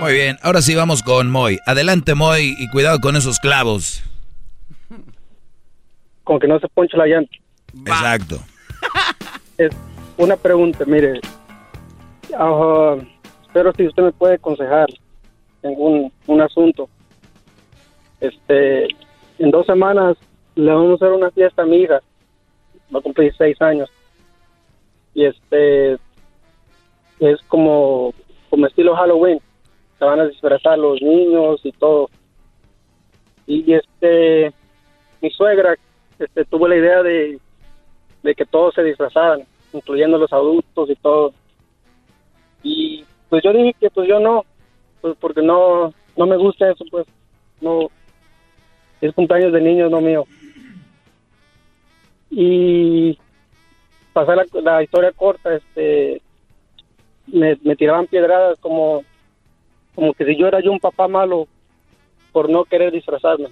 Muy bien, ahora sí vamos con Moy. Adelante, Moy, y cuidado con esos clavos. Con que no se ponche la llanta. Exacto. Es una pregunta, mire, espero si usted me puede aconsejar en un, un asunto. Este, en dos semanas le vamos a hacer una fiesta a mi hija. Va a cumplir seis años. Y este, es como, como estilo Halloween. Se van a disfrazar los niños y todo. Y este, mi suegra este, tuvo la idea de, que todos se disfrazaran, incluyendo los adultos y todo. Y pues yo dije que pues yo no, pues porque no, no me gusta eso, pues no, es cumpleaños de niños, no mío. Y pasar la, historia corta, este, me, me tiraban piedradas como, como que si yo era yo un papá malo por no querer disfrazarme.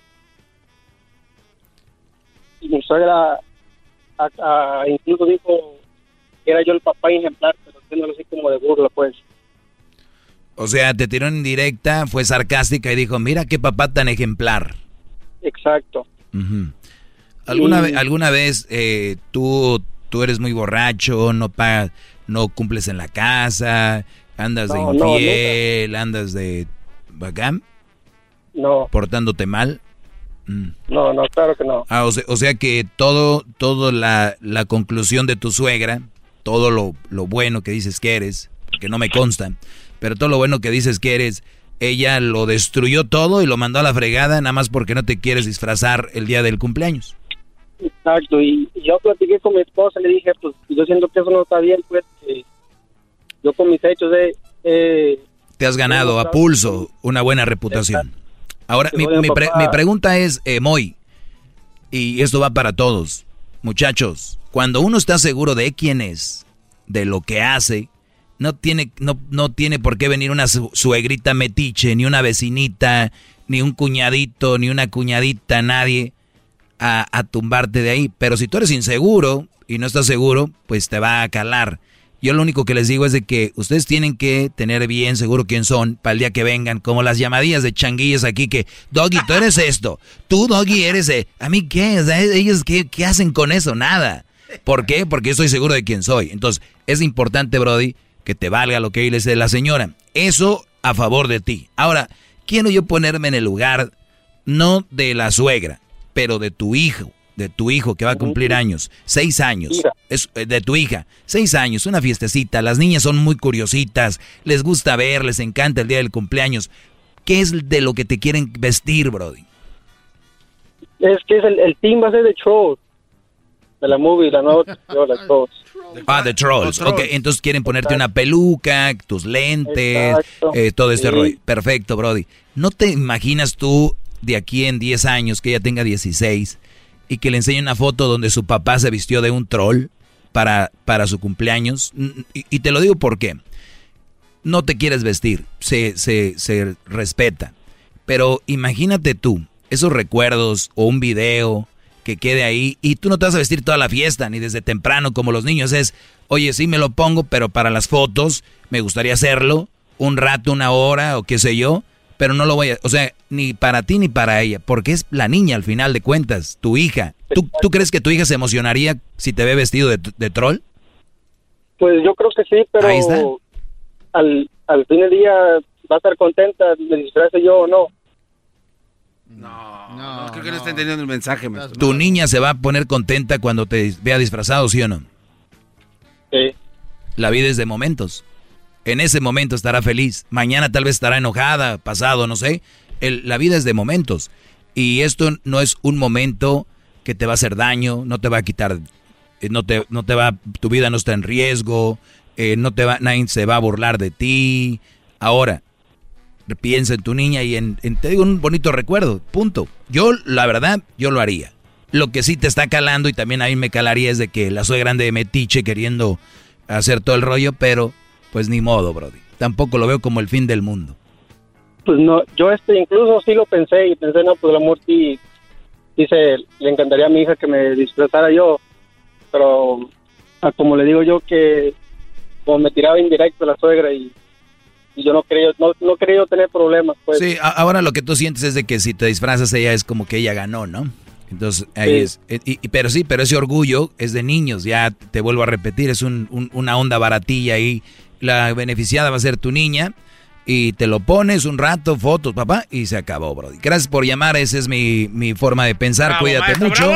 Y mi suegra incluso dijo que era yo el papá ejemplar, así como de burla, pues. O sea, te tiró en directa, fue sarcástica y dijo, mira qué papá tan ejemplar. Exacto. ¿Alguna, ¿Alguna vez eh, tú, tú eres muy borracho, no pagas, no cumples en la casa, andas de infiel, andas de bacán? No. ¿Portándote mal? Mm. No, no, claro que no. Ah, o, sea, o sea que todo, todo la, la conclusión de tu suegra todo lo, bueno que dices que eres, que no me consta, pero todo lo bueno que dices que eres, ella lo destruyó todo y lo mandó a la fregada nada más porque no te quieres disfrazar el día del cumpleaños. Exacto, y yo platiqué con mi esposa, le dije, pues yo siento que eso no está bien, pues yo con mis hechos de... Eh, te has ganado a pulso una buena reputación. Ahora, mi, mi, mi, pregunta es, eh, Moy, y esto va para todos, muchachos, cuando uno está seguro de quién es, de lo que hace, no tiene, no, no tiene por qué venir una suegrita metiche, ni una vecinita, ni un cuñadito, ni una cuñadita, nadie a, a tumbarte de ahí. Pero si tú eres inseguro y no estás seguro, pues te va a calar. Yo lo único que les digo es de que ustedes tienen que tener bien seguro quién son para el día que vengan, como las llamadillas de changuillas aquí que, Doggy, tú eres esto, tú Doggy eres, de, a mí qué, ellos qué, hacen con eso, nada. ¿Por qué? Porque estoy seguro de quién soy. Entonces, es importante, Brody, que te valga lo que le dice la señora. Eso a favor de ti. Ahora, quiero yo ponerme en el lugar, no de la suegra, pero de tu hijo de tu hijo que va a cumplir años, seis años, es, eh, de tu hija, seis años, una fiestecita, las niñas son muy curiositas, les gusta ver, les encanta el día del cumpleaños. ¿Qué es de lo que te quieren vestir, Brody? Es que es el, el team va a ser de Trolls, de la movie, la nueva Trolls. Ah, de Trolls. Ok, entonces quieren ponerte una peluca, tus lentes, eh, todo este rollo. Perfecto, Brody. ¿No te imaginas tú de aquí en 10 años que ella tenga 16 y que le enseñe una foto donde su papá se vistió de un troll para, para su cumpleaños. Y, te lo digo porque no te quieres vestir, se, se, se respeta. Pero imagínate tú, esos recuerdos o un video que quede ahí y tú no te vas a vestir toda la fiesta, ni desde temprano como los niños. Es, oye, sí me lo pongo, pero para las fotos me gustaría hacerlo un rato, una hora o qué sé yo, pero no lo voy a, o sea, ni para ti ni para ella, porque es la niña al final de cuentas, tu hija. ¿Tú, ¿tú crees que tu hija se emocionaría si te ve vestido de, de troll? Pues yo creo que sí, pero al, al fin del día va a estar contenta, me disfrace yo o no. No, no, creo que no, está entendiendo el mensaje. ¿Tu niña se va a poner contenta cuando te vea disfrazado, sí o no? Sí. La vida es de momentos. En ese momento estará feliz. Mañana tal vez estará enojada, pasado, no sé. la vida es de momentos. Y esto no es un momento que te va a hacer daño, no te va a quitar, eh, no te, no te va, tu vida no está en riesgo, eh, no te va, nadie se va a burlar de ti. Ahora, piensa en tu niña y en, te digo un bonito recuerdo, punto. Yo, la verdad, yo lo haría. Lo que sí te está calando y también a mí me calaría es de que la suegra de metiche queriendo hacer todo el rollo, pero pues ni modo, Brody. Tampoco lo veo como el fin del mundo. Pues no, yo este incluso sí lo pensé y pensé, no, pues el amor sí, dice, le encantaría a mi hija que me disfrutara yo, pero como le digo yo que como me tiraba indirecto la suegra y y yo no creo, no, no creo tener problemas. Pues. Sí, ahora lo que tú sientes es de que si te disfrazas ella es como que ella ganó, ¿no? Entonces, ahí es. Eh, y, pero sí, pero ese orgullo es de niños, ya te vuelvo a repetir, es un, una onda baratilla ahí. La beneficiada va a ser tu niña y te lo pones un rato, fotos, papá, y se acabó, Brody. Gracias por llamar, esa es mi, forma de pensar, cuídate mucho.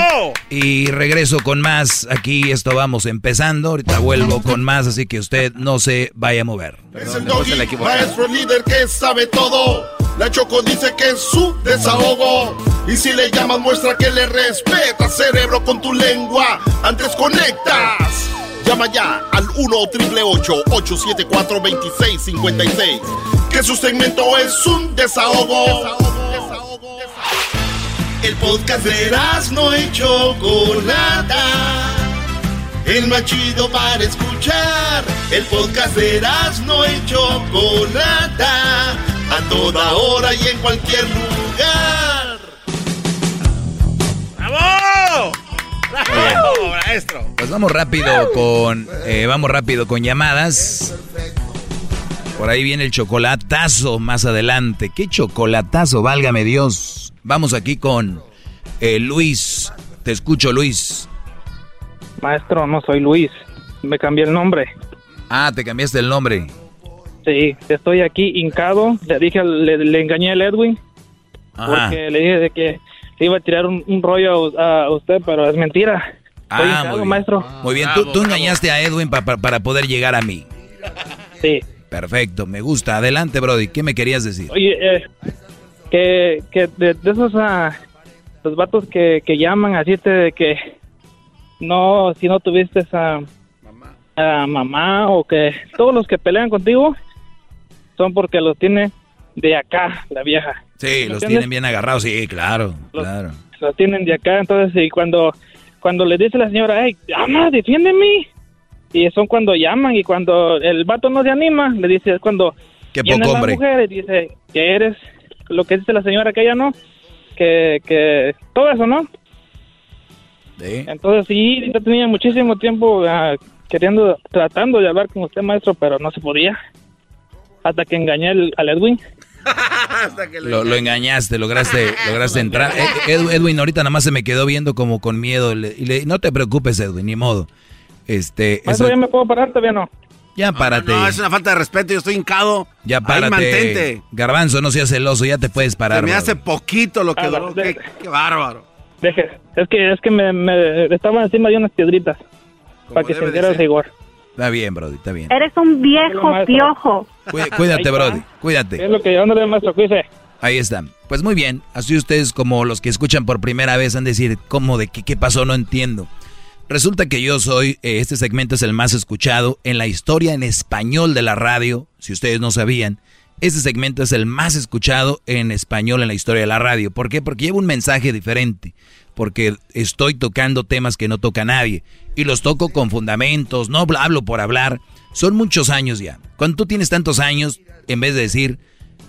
Y regreso con más, aquí esto vamos empezando, ahorita vuelvo con más, así que usted no se vaya a mover. Es el doggy, maestro líder que sabe todo. La Choco dice que es su desahogo. Y si le llamas muestra que le respeta, cerebro, con tu lengua. Antes conectas. Llama ya al 1-888-874-2656. Que su segmento es un desahogo. El podcast de no hecho Chocolata. El más chido para escuchar. El podcast de no hecho Chocolata. A toda hora y en cualquier lugar. ¡Bravo! Maestro! Pues vamos rápido con eh, vamos rápido con llamadas. Por ahí viene el chocolatazo más adelante. ¿Qué chocolatazo? Válgame Dios. Vamos aquí con eh, Luis. Te escucho, Luis. Maestro, no soy Luis. Me cambié el nombre. Ah, te cambiaste el nombre. Sí, estoy aquí hincado. Le dije, le, engañé al Edwin. Porque le dije de que iba a tirar un, rollo a, usted, pero es mentira. ah, muy bien. maestro. Muy bien, tú, engañaste a Edwin para poder llegar a mí. Sí. Perfecto, me gusta. Adelante, Brody. ¿Qué me querías decir? Oye, eh, que, que de, esos uh, los vatos que, que llaman así te de que no, si no tuviste esa mamá. mamá o que todos los que pelean contigo son porque los tiene de acá, la vieja. Sí, los tienen bien agarrados, sí, claro, claro. Los tienen de acá, entonces, y cuando, cuando le dice la señora, hey, ama, defiéndeme. Y son cuando llaman y cuando el vato no se anima, le dice, es cuando Qué poco hombre. mujer y dice que eres lo que dice la señora que ella no, que, que todo eso, ¿no? Sí. Entonces sí, yo tenía muchísimo tiempo ah, queriendo, tratando de hablar con usted, maestro, pero no se podía. Hasta que engañé al Edwin. lo, engañaste, lograste, lograste entrar. Edwin ahorita nada más se me quedó viendo como con miedo. y no te preocupes, Edwin, ni modo. Este, eso... ya me puedo parar, todavía no. Ya párate. No, es una falta de respeto, yo estoy hincado. Ya párate. Garbanzo, no seas celoso, ya te puedes parar. me hace poquito lo que ah, qué, bárbaro. Deje, es que, es que me, me estaban encima de unas piedritas. Para que sintiera el rigor. Está bien, Brody, está bien. Eres un viejo piojo. Cuídate, Brody, cuídate. Es lo que yo no le maestro cuídese. Ahí está. Pues muy bien. Así ustedes como los que escuchan por primera vez han de decir, ¿cómo de qué, qué pasó? No entiendo. Resulta que yo soy, eh, este segmento es el más escuchado en la historia en español de la radio, si ustedes no sabían. Este segmento es el más escuchado en español en la historia de la radio. ¿Por qué? Porque lleva un mensaje diferente. Porque estoy tocando temas que no toca nadie. Y los toco con fundamentos, no hablo por hablar. Son muchos años ya. Cuando tú tienes tantos años, en vez de decir,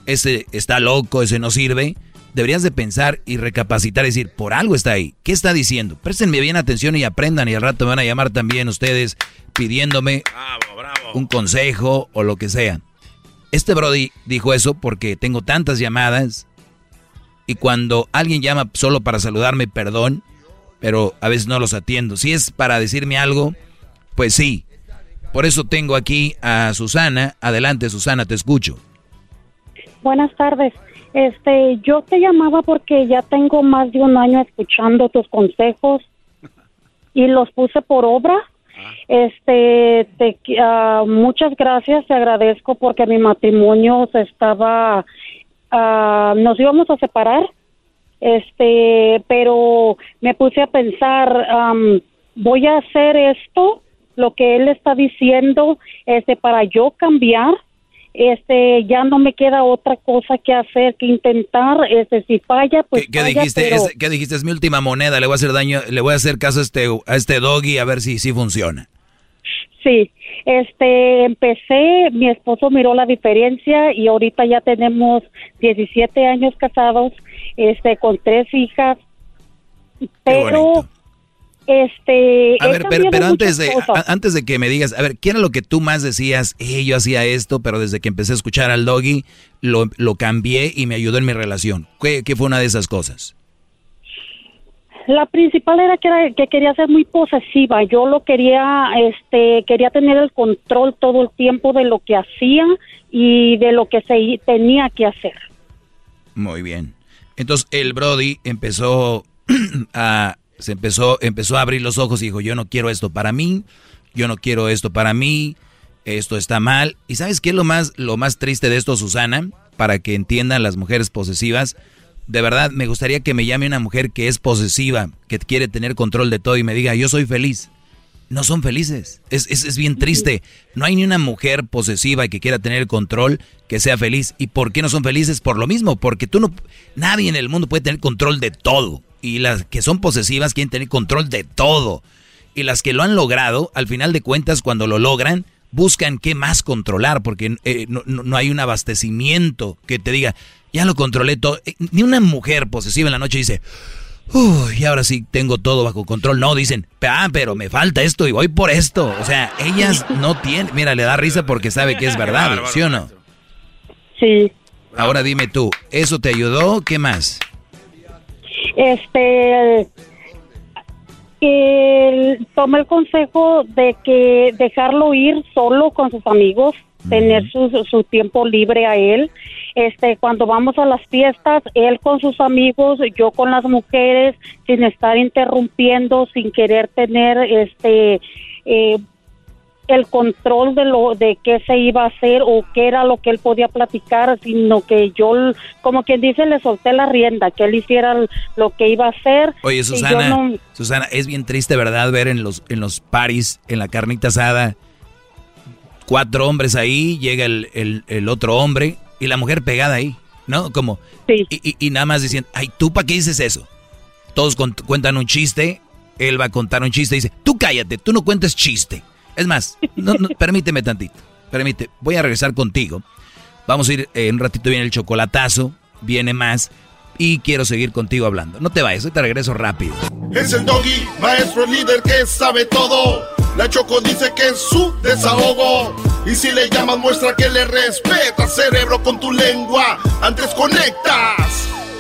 ese está loco, ese no sirve, deberías de pensar y recapacitar y decir, por algo está ahí. ¿Qué está diciendo? Préstenme bien atención y aprendan y al rato me van a llamar también ustedes pidiéndome un consejo o lo que sea. Este Brody dijo eso porque tengo tantas llamadas y cuando alguien llama solo para saludarme, perdón, pero a veces no los atiendo. Si es para decirme algo, pues sí. Por eso tengo aquí a Susana. Adelante, Susana, te escucho. Buenas tardes. Este, yo te llamaba porque ya tengo más de un año escuchando tus consejos y los puse por obra. Este, te, ah, muchas gracias, te agradezco porque mi matrimonio se estaba Ah, nos íbamos a separar, este, pero me puse a pensar, voy a hacer esto, lo que él está diciendo, este, para yo cambiar, este, ya no me queda otra cosa que hacer que intentar, este, si falla, pues ¿Qué, dijiste? Es, ¿Qué dijiste? Es mi última moneda, le voy a hacer daño, le voy a hacer caso a este, a este doggy a ver si, si funciona. Sí, este, empecé, mi esposo miró la diferencia y ahorita ya tenemos 17 años casados, este, con tres hijas, pero, este, a ver, pero, antes de, antes de que me digas, a ver, ¿qué era lo que tú más decías? Eh, yo hacía esto, pero desde que empecé a escuchar al doggy, lo, lo cambié y me ayudó en mi relación. ¿Qué, qué fue una de esas cosas? La principal era que, era que quería ser muy posesiva. Yo lo quería, este, quería tener el control todo el tiempo de lo que hacía y de lo que se tenía que hacer. Muy bien. Entonces el Brody empezó a, se empezó, empezó a abrir los ojos y dijo, yo no quiero esto para mí, yo no quiero esto para mí, esto está mal. ¿Y sabes qué es lo más, lo más triste de esto, Susana? Para que entiendan las mujeres posesivas de verdad, me gustaría que me llame una mujer que es posesiva, que quiere tener control de todo y me diga, yo soy feliz. No son felices. Es, es, bien triste. No hay ni una mujer posesiva que quiera tener control que sea feliz. ¿Y por qué no son felices? Por lo mismo, porque tú no... Nadie en el mundo puede tener control de todo. Y las que son posesivas quieren tener control de todo. Y las que lo han logrado, al final de cuentas, cuando lo logran, buscan qué más controlar, porque eh, no, no, hay un abastecimiento que te diga, ya lo controlé todo. Eh, ni una mujer posesiva en la noche dice, uy, ahora sí tengo todo bajo control. No, dicen, ah, pero me falta esto y voy por esto. O sea, ellas no tienen, mira, le da risa porque sabe que es verdad, ¿sí o no? Sí. Ahora dime tú, ¿eso te ayudó? ¿Qué más? Este, tomé el consejo de que dejarlo ir solo con sus amigos, tener su, su tiempo libre a él. Este, cuando vamos a las fiestas, él con sus amigos, yo con las mujeres, sin estar interrumpiendo, sin querer tener este eh, el control de lo de qué se iba a hacer o qué era lo que él podía platicar, sino que yo, como quien dice, le solté la rienda, que él hiciera lo que iba a hacer. Oye, Susana, Susana, es bien triste, ¿verdad? Ver en los en los paris, en la carnita asada, cuatro hombres ahí, llega el, el, el otro hombre y la mujer pegada ahí, ¿no? Como, y, nada más diciendo, ay, ¿tú para qué dices eso? Todos cuentan un chiste, él va a contar un chiste y dice, tú cállate, tú no cuentes chiste. Es más, permíteme tantito, permite, voy a regresar contigo. Vamos a ir, en eh, un ratito viene el chocolatazo, viene más, y quiero seguir contigo hablando. No te vayas, hoy te regreso rápido. Es el doggy, maestro líder que sabe todo. La Choco dice que es su desahogo. Y si le llamas, muestra que le respeta, cerebro, con tu lengua. Antes conectas.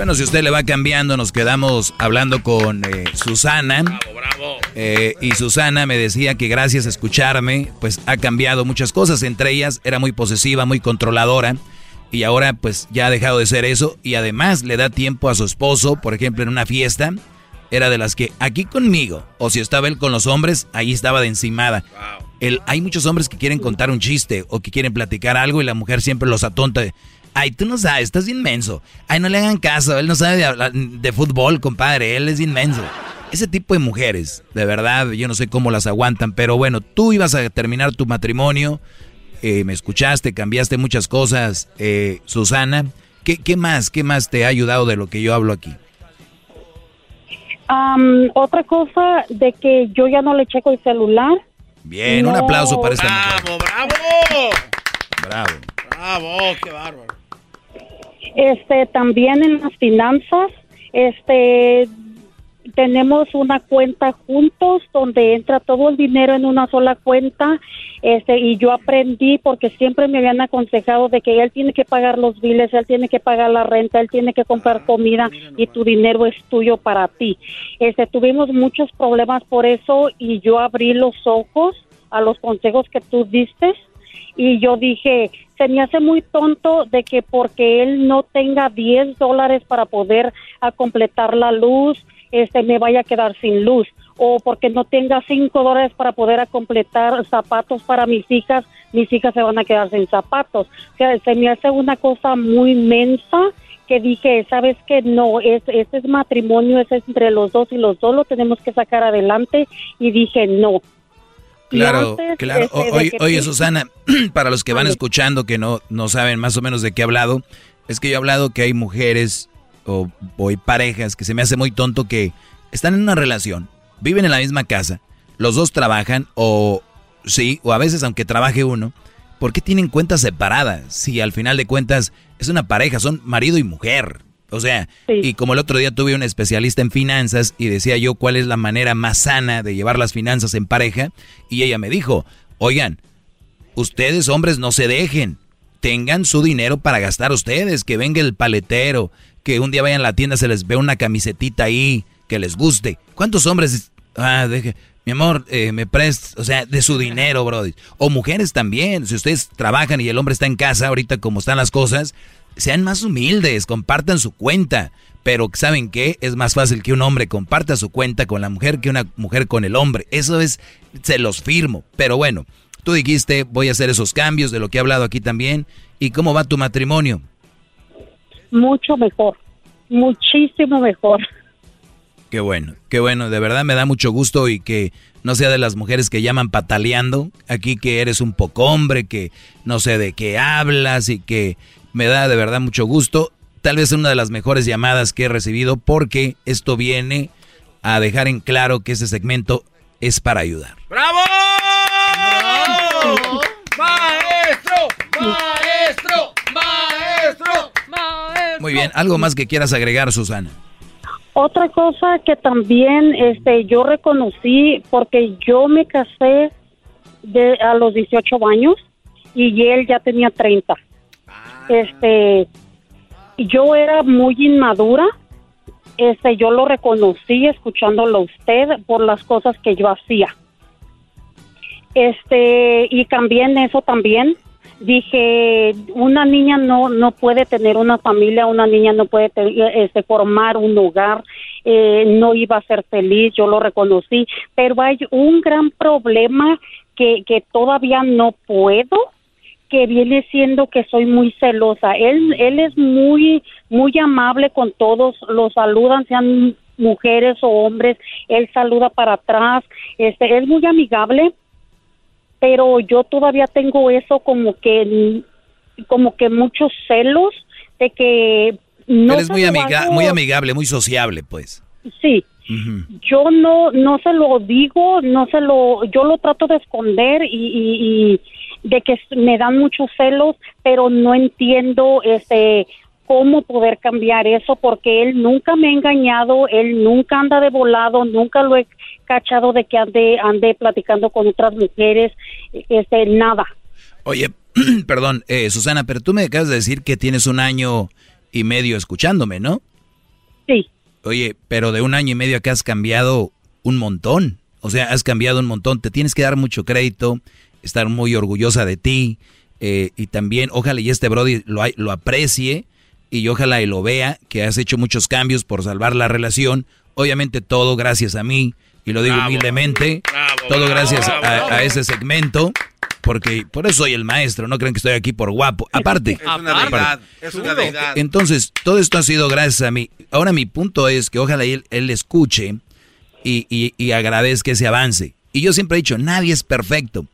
Bueno, si usted le va cambiando, nos quedamos hablando con eh, Susana. Bravo, bravo. Eh, y Susana me decía que gracias a escucharme, pues ha cambiado muchas cosas. Entre ellas, era muy posesiva, muy controladora. Y ahora, pues ya ha dejado de ser eso. Y además le da tiempo a su esposo, por ejemplo, en una fiesta. Era de las que aquí conmigo, o si estaba él con los hombres, ahí estaba de encimada. El, hay muchos hombres que quieren contar un chiste o que quieren platicar algo y la mujer siempre los atonta. Ay, tú no sabes, estás inmenso. Ay, no le hagan caso, él no sabe de, de fútbol, compadre, él es inmenso. Ese tipo de mujeres, de verdad, yo no sé cómo las aguantan, pero bueno, tú ibas a terminar tu matrimonio, eh, me escuchaste, cambiaste muchas cosas, eh, Susana. ¿Qué, ¿Qué más, qué más te ha ayudado de lo que yo hablo aquí? otra cosa de que yo ya no le checo el celular. Bien, un aplauso para esta ¡Bravo, bravo! Bravo. Bravo, qué bárbaro. Este, también en las finanzas, este, tenemos una cuenta juntos donde entra todo el dinero en una sola cuenta este y yo aprendí porque siempre me habían aconsejado de que él tiene que pagar los biles, él tiene que pagar la renta, él tiene que comprar comida y tu dinero es tuyo para ti. Este tuvimos muchos problemas por eso y yo abrí los ojos a los consejos que tú diste y yo dije, se me hace muy tonto de que porque él no tenga 10 dólares para poder a completar la luz, este me vaya a quedar sin luz o porque no tenga cinco dólares para poder completar zapatos para mis hijas, mis hijas se van a quedar sin zapatos. O sea, se me hace una cosa muy mensa que dije, sabes que no, es, este es matrimonio, es entre los dos y los dos lo tenemos que sacar adelante y dije, no. Claro, claro. Este, oye, Susana, para los que van escuchando que no, no saben más o menos de qué he hablado, es que yo he hablado que hay mujeres o, hay parejas que se me hace muy tonto que están en una relación, viven en la misma casa, los dos trabajan o sí, o a veces aunque trabaje uno, ¿por qué tienen cuentas separadas? Si al final de cuentas es una pareja, son marido y mujer. O sea, y como el otro día tuve un especialista en finanzas y decía yo cuál es la manera más sana de llevar las finanzas en pareja, y ella me dijo, oigan, ustedes hombres no se dejen, tengan su dinero para gastar ustedes, que venga el paletero, que un día vayan a la tienda, se les ve una camisetita ahí que les guste. ¿Cuántos hombres? Ah, deje, mi amor, eh, me prestas, o sea, de su dinero, brody. O mujeres también, si ustedes trabajan y el hombre está en casa, ahorita como están las cosas, sean más humildes, compartan su cuenta. Pero ¿saben qué? Es más fácil que un hombre comparta su cuenta con la mujer que una mujer con el hombre. Eso es, se los firmo. Pero bueno, tú dijiste, voy a hacer esos cambios de lo que he hablado aquí también. ¿Y cómo va tu matrimonio? mucho mejor, muchísimo mejor. Qué bueno, qué bueno, de verdad me da mucho gusto y que no sea de las mujeres que llaman pataleando, aquí que eres un poco hombre, que no sé de qué hablas y que me da de verdad mucho gusto. Tal vez una de las mejores llamadas que he recibido porque esto viene a dejar en claro que ese segmento es para ayudar. ¡Bravo! ¡Maestro! ¡Maestro! ¡Maestro! Muy bien, ¿algo más que quieras agregar, Susana? Otra cosa que también este, yo reconocí, porque yo me casé de, a los 18 años y él ya tenía 30. Este, yo era muy inmadura, este, yo lo reconocí escuchándolo a usted por las cosas que yo hacía. Este, y cambié en eso también, dije, una niña no no puede tener una familia, una niña no puede este, formar un hogar, eh, no iba a ser feliz, yo lo reconocí, pero hay un gran problema que, que todavía no puedo, que viene siendo que soy muy celosa. Él, él es muy, muy amable con todos, lo saludan, sean mujeres o hombres, él saluda para atrás, este, es muy amigable, pero yo todavía tengo eso como que como que muchos celos de que no Eres muy, amiga muy amigable, muy sociable, pues. Sí. Yo no no se lo digo, no se lo yo lo trato de esconder y, y de que me dan muchos celos, pero no entiendo este cómo poder cambiar eso porque él nunca me ha engañado, él nunca anda de volado, nunca lo he cachado de que ande, ande platicando con otras mujeres, este, nada. Oye, perdón, eh, Susana, pero tú me acabas de decir que tienes un año y medio escuchándome, ¿no? Sí. Oye, pero de un año y medio acá has cambiado un montón. O sea, has cambiado un montón. Te tienes que dar mucho crédito, estar muy orgullosa de ti. Eh, y también, ojalá y este Brody lo, lo aprecie y ojalá y lo vea, que has hecho muchos cambios por salvar la relación. Obviamente todo gracias a mí, y lo digo humildemente, todo gracias a, ese segmento, porque por eso soy el maestro, no creen que estoy aquí por guapo. Aparte, es una deidad, es una deidad. Entonces, todo esto ha sido gracias a mí. Ahora mi punto es que ojalá él, él escuche y, y, y agradezca ese avance. Y yo siempre he dicho, nadie es perfecto.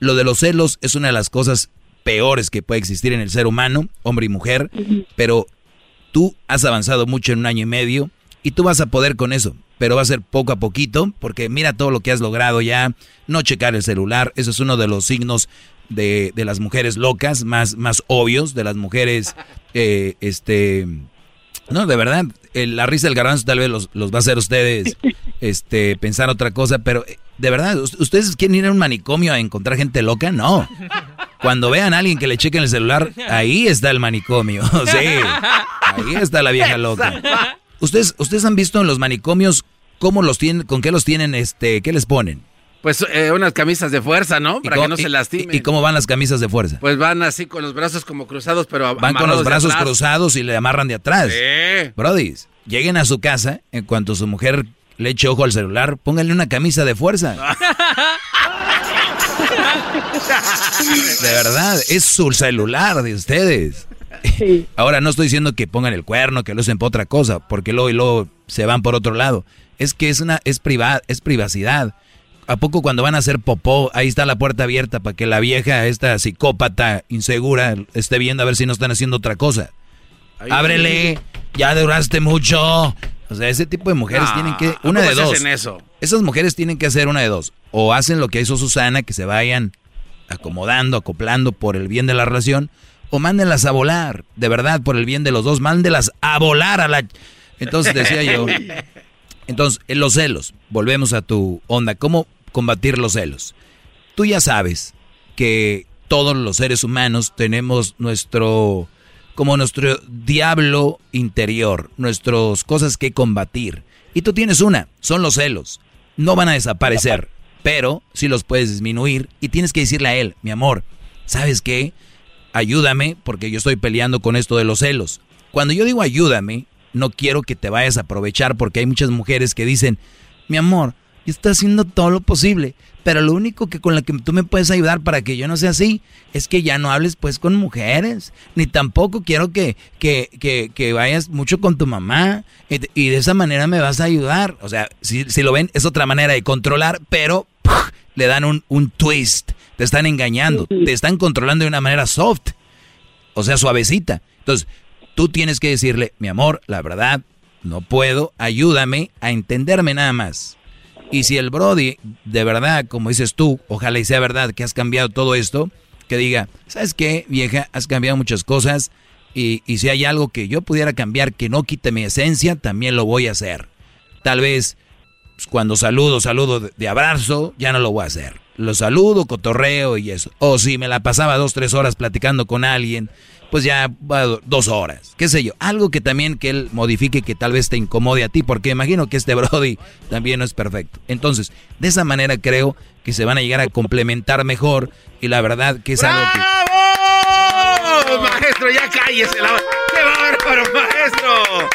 Lo de los celos es una de las cosas peores que puede existir en el ser humano, hombre y mujer, pero tú has avanzado mucho en un año y medio y tú vas a poder con eso, pero va a ser poco a poquito, porque mira todo lo que has logrado ya, no checar el celular, eso es uno de los signos de, de las mujeres locas, más, más obvios, de las mujeres, eh, este, no, de verdad, la risa del garbanzo tal vez los, los va a hacer ustedes este, pensar otra cosa, pero eh, de verdad, ¿ustedes quieren ir a un manicomio a encontrar gente loca? No. Cuando vean a alguien que le chequen el celular, ahí está el manicomio. Sí, ahí está la vieja loca. ¿Ustedes, ustedes han visto en los manicomios cómo los tienen, con qué los tienen, este, qué les ponen? Pues eh, unas camisas de fuerza, ¿no? Para que no se lastimen. ¿Y cómo van las camisas de fuerza? Pues van así con los brazos como cruzados, pero Van con los brazos cruzados y le amarran de atrás. Sí. Brody, lleguen a su casa, en cuanto su mujer le eche ojo al celular, pónganle una camisa de fuerza. de verdad, es su celular de ustedes. Ahora no estoy diciendo que pongan el cuerno, que lo usen por otra cosa, porque luego y luego se van por otro lado. Es que es una es es privacidad. ¿A poco cuando van a hacer popó, ahí está la puerta abierta para que la vieja, esta psicópata insegura, esté viendo a ver si no están haciendo otra cosa? Ábrele, ya duraste mucho. O sea, ese tipo de mujeres tienen que. Una de dos. eso? Esas mujeres tienen que hacer una de dos. O hacen lo que hizo Susana, que se vayan acomodando, acoplando por el bien de la relación. O mándenlas a volar. De verdad, por el bien de los dos, mándenlas a volar a la. Entonces decía yo. Entonces, en los celos, volvemos a tu onda. ¿Cómo combatir los celos. Tú ya sabes que todos los seres humanos tenemos nuestro, como nuestro diablo interior, nuestras cosas que combatir. Y tú tienes una, son los celos. No van a desaparecer, pero sí los puedes disminuir y tienes que decirle a él, mi amor, ¿sabes qué? Ayúdame porque yo estoy peleando con esto de los celos. Cuando yo digo ayúdame, no quiero que te vayas a aprovechar porque hay muchas mujeres que dicen, mi amor, y está haciendo todo lo posible. Pero lo único que con lo que tú me puedes ayudar para que yo no sea así es que ya no hables pues con mujeres. Ni tampoco quiero que, que, que, vayas mucho con tu mamá. Y, de esa manera me vas a ayudar. O sea, si, si lo ven, es otra manera de controlar, pero le dan un, un twist. Te están engañando. Te están controlando de una manera soft. O sea, suavecita. Entonces, tú tienes que decirle, mi amor, la verdad, no puedo. Ayúdame a entenderme nada más. Y si el Brody, de verdad, como dices tú, ojalá y sea verdad que has cambiado todo esto, que diga, ¿sabes qué, vieja? Has cambiado muchas cosas y, y si hay algo que yo pudiera cambiar que no quite mi esencia, también lo voy a hacer. Tal vez pues, cuando saludo, saludo de, de abrazo, ya no lo voy a hacer. Lo saludo, cotorreo y eso. O si me la pasaba dos, tres horas platicando con alguien pues ya dos horas, qué sé yo, algo que también que él modifique que tal vez te incomode a ti, porque imagino que este Brody también no es perfecto. Entonces, de esa manera creo que se van a llegar a complementar mejor y la verdad que es algo que... Maestro, ya cállese ¡Qué bárbaro, maestro!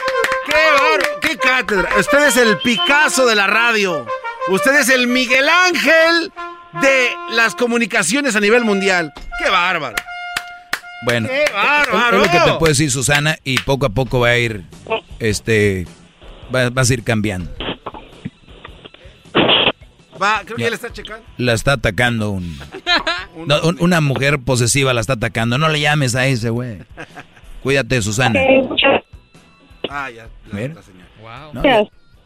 ¡Qué bárbaro! ¡Qué cátedra! Usted es el Picasso de la radio. Usted es el Miguel Ángel de las comunicaciones a nivel mundial. ¡Qué bárbaro! Bueno, es lo que te puedo decir Susana y poco a poco va a ir, este, va, vas a ir cambiando. Va, creo que ya, la está checando. La está atacando un, una mujer posesiva la está atacando. No le llames a ese güey. Cuídate, Susana. Ah, ya. Mira.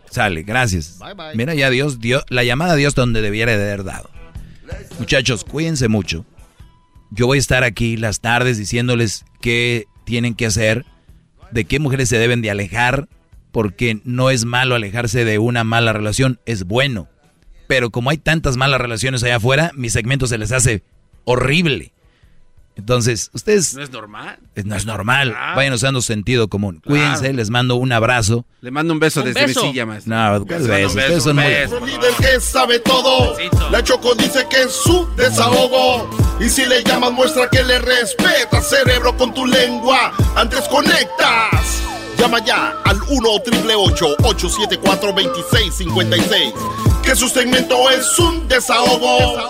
sale, gracias. Mira, ya Dios dio la llamada a Dios donde debiera de haber dado. Muchachos, cuídense mucho. Yo voy a estar aquí las tardes diciéndoles qué tienen que hacer, de qué mujeres se deben de alejar, porque no es malo alejarse de una mala relación, es bueno. Pero como hay tantas malas relaciones allá afuera, mi segmento se les hace horrible. Entonces, ustedes... No es normal. No es normal. Vayan usando sentido común. Cuídense, les mando un abrazo. Le mando un beso desde mi silla, maestro. No, ¿cuál beso? Ustedes son muy... El líder que sabe todo. La Choco dice que es su desahogo. Y si le llamas, muestra que le respeta, cerebro, con tu lengua. Antes conectas. Llama ya al 1 874 2656 que su segmento es un desahogo.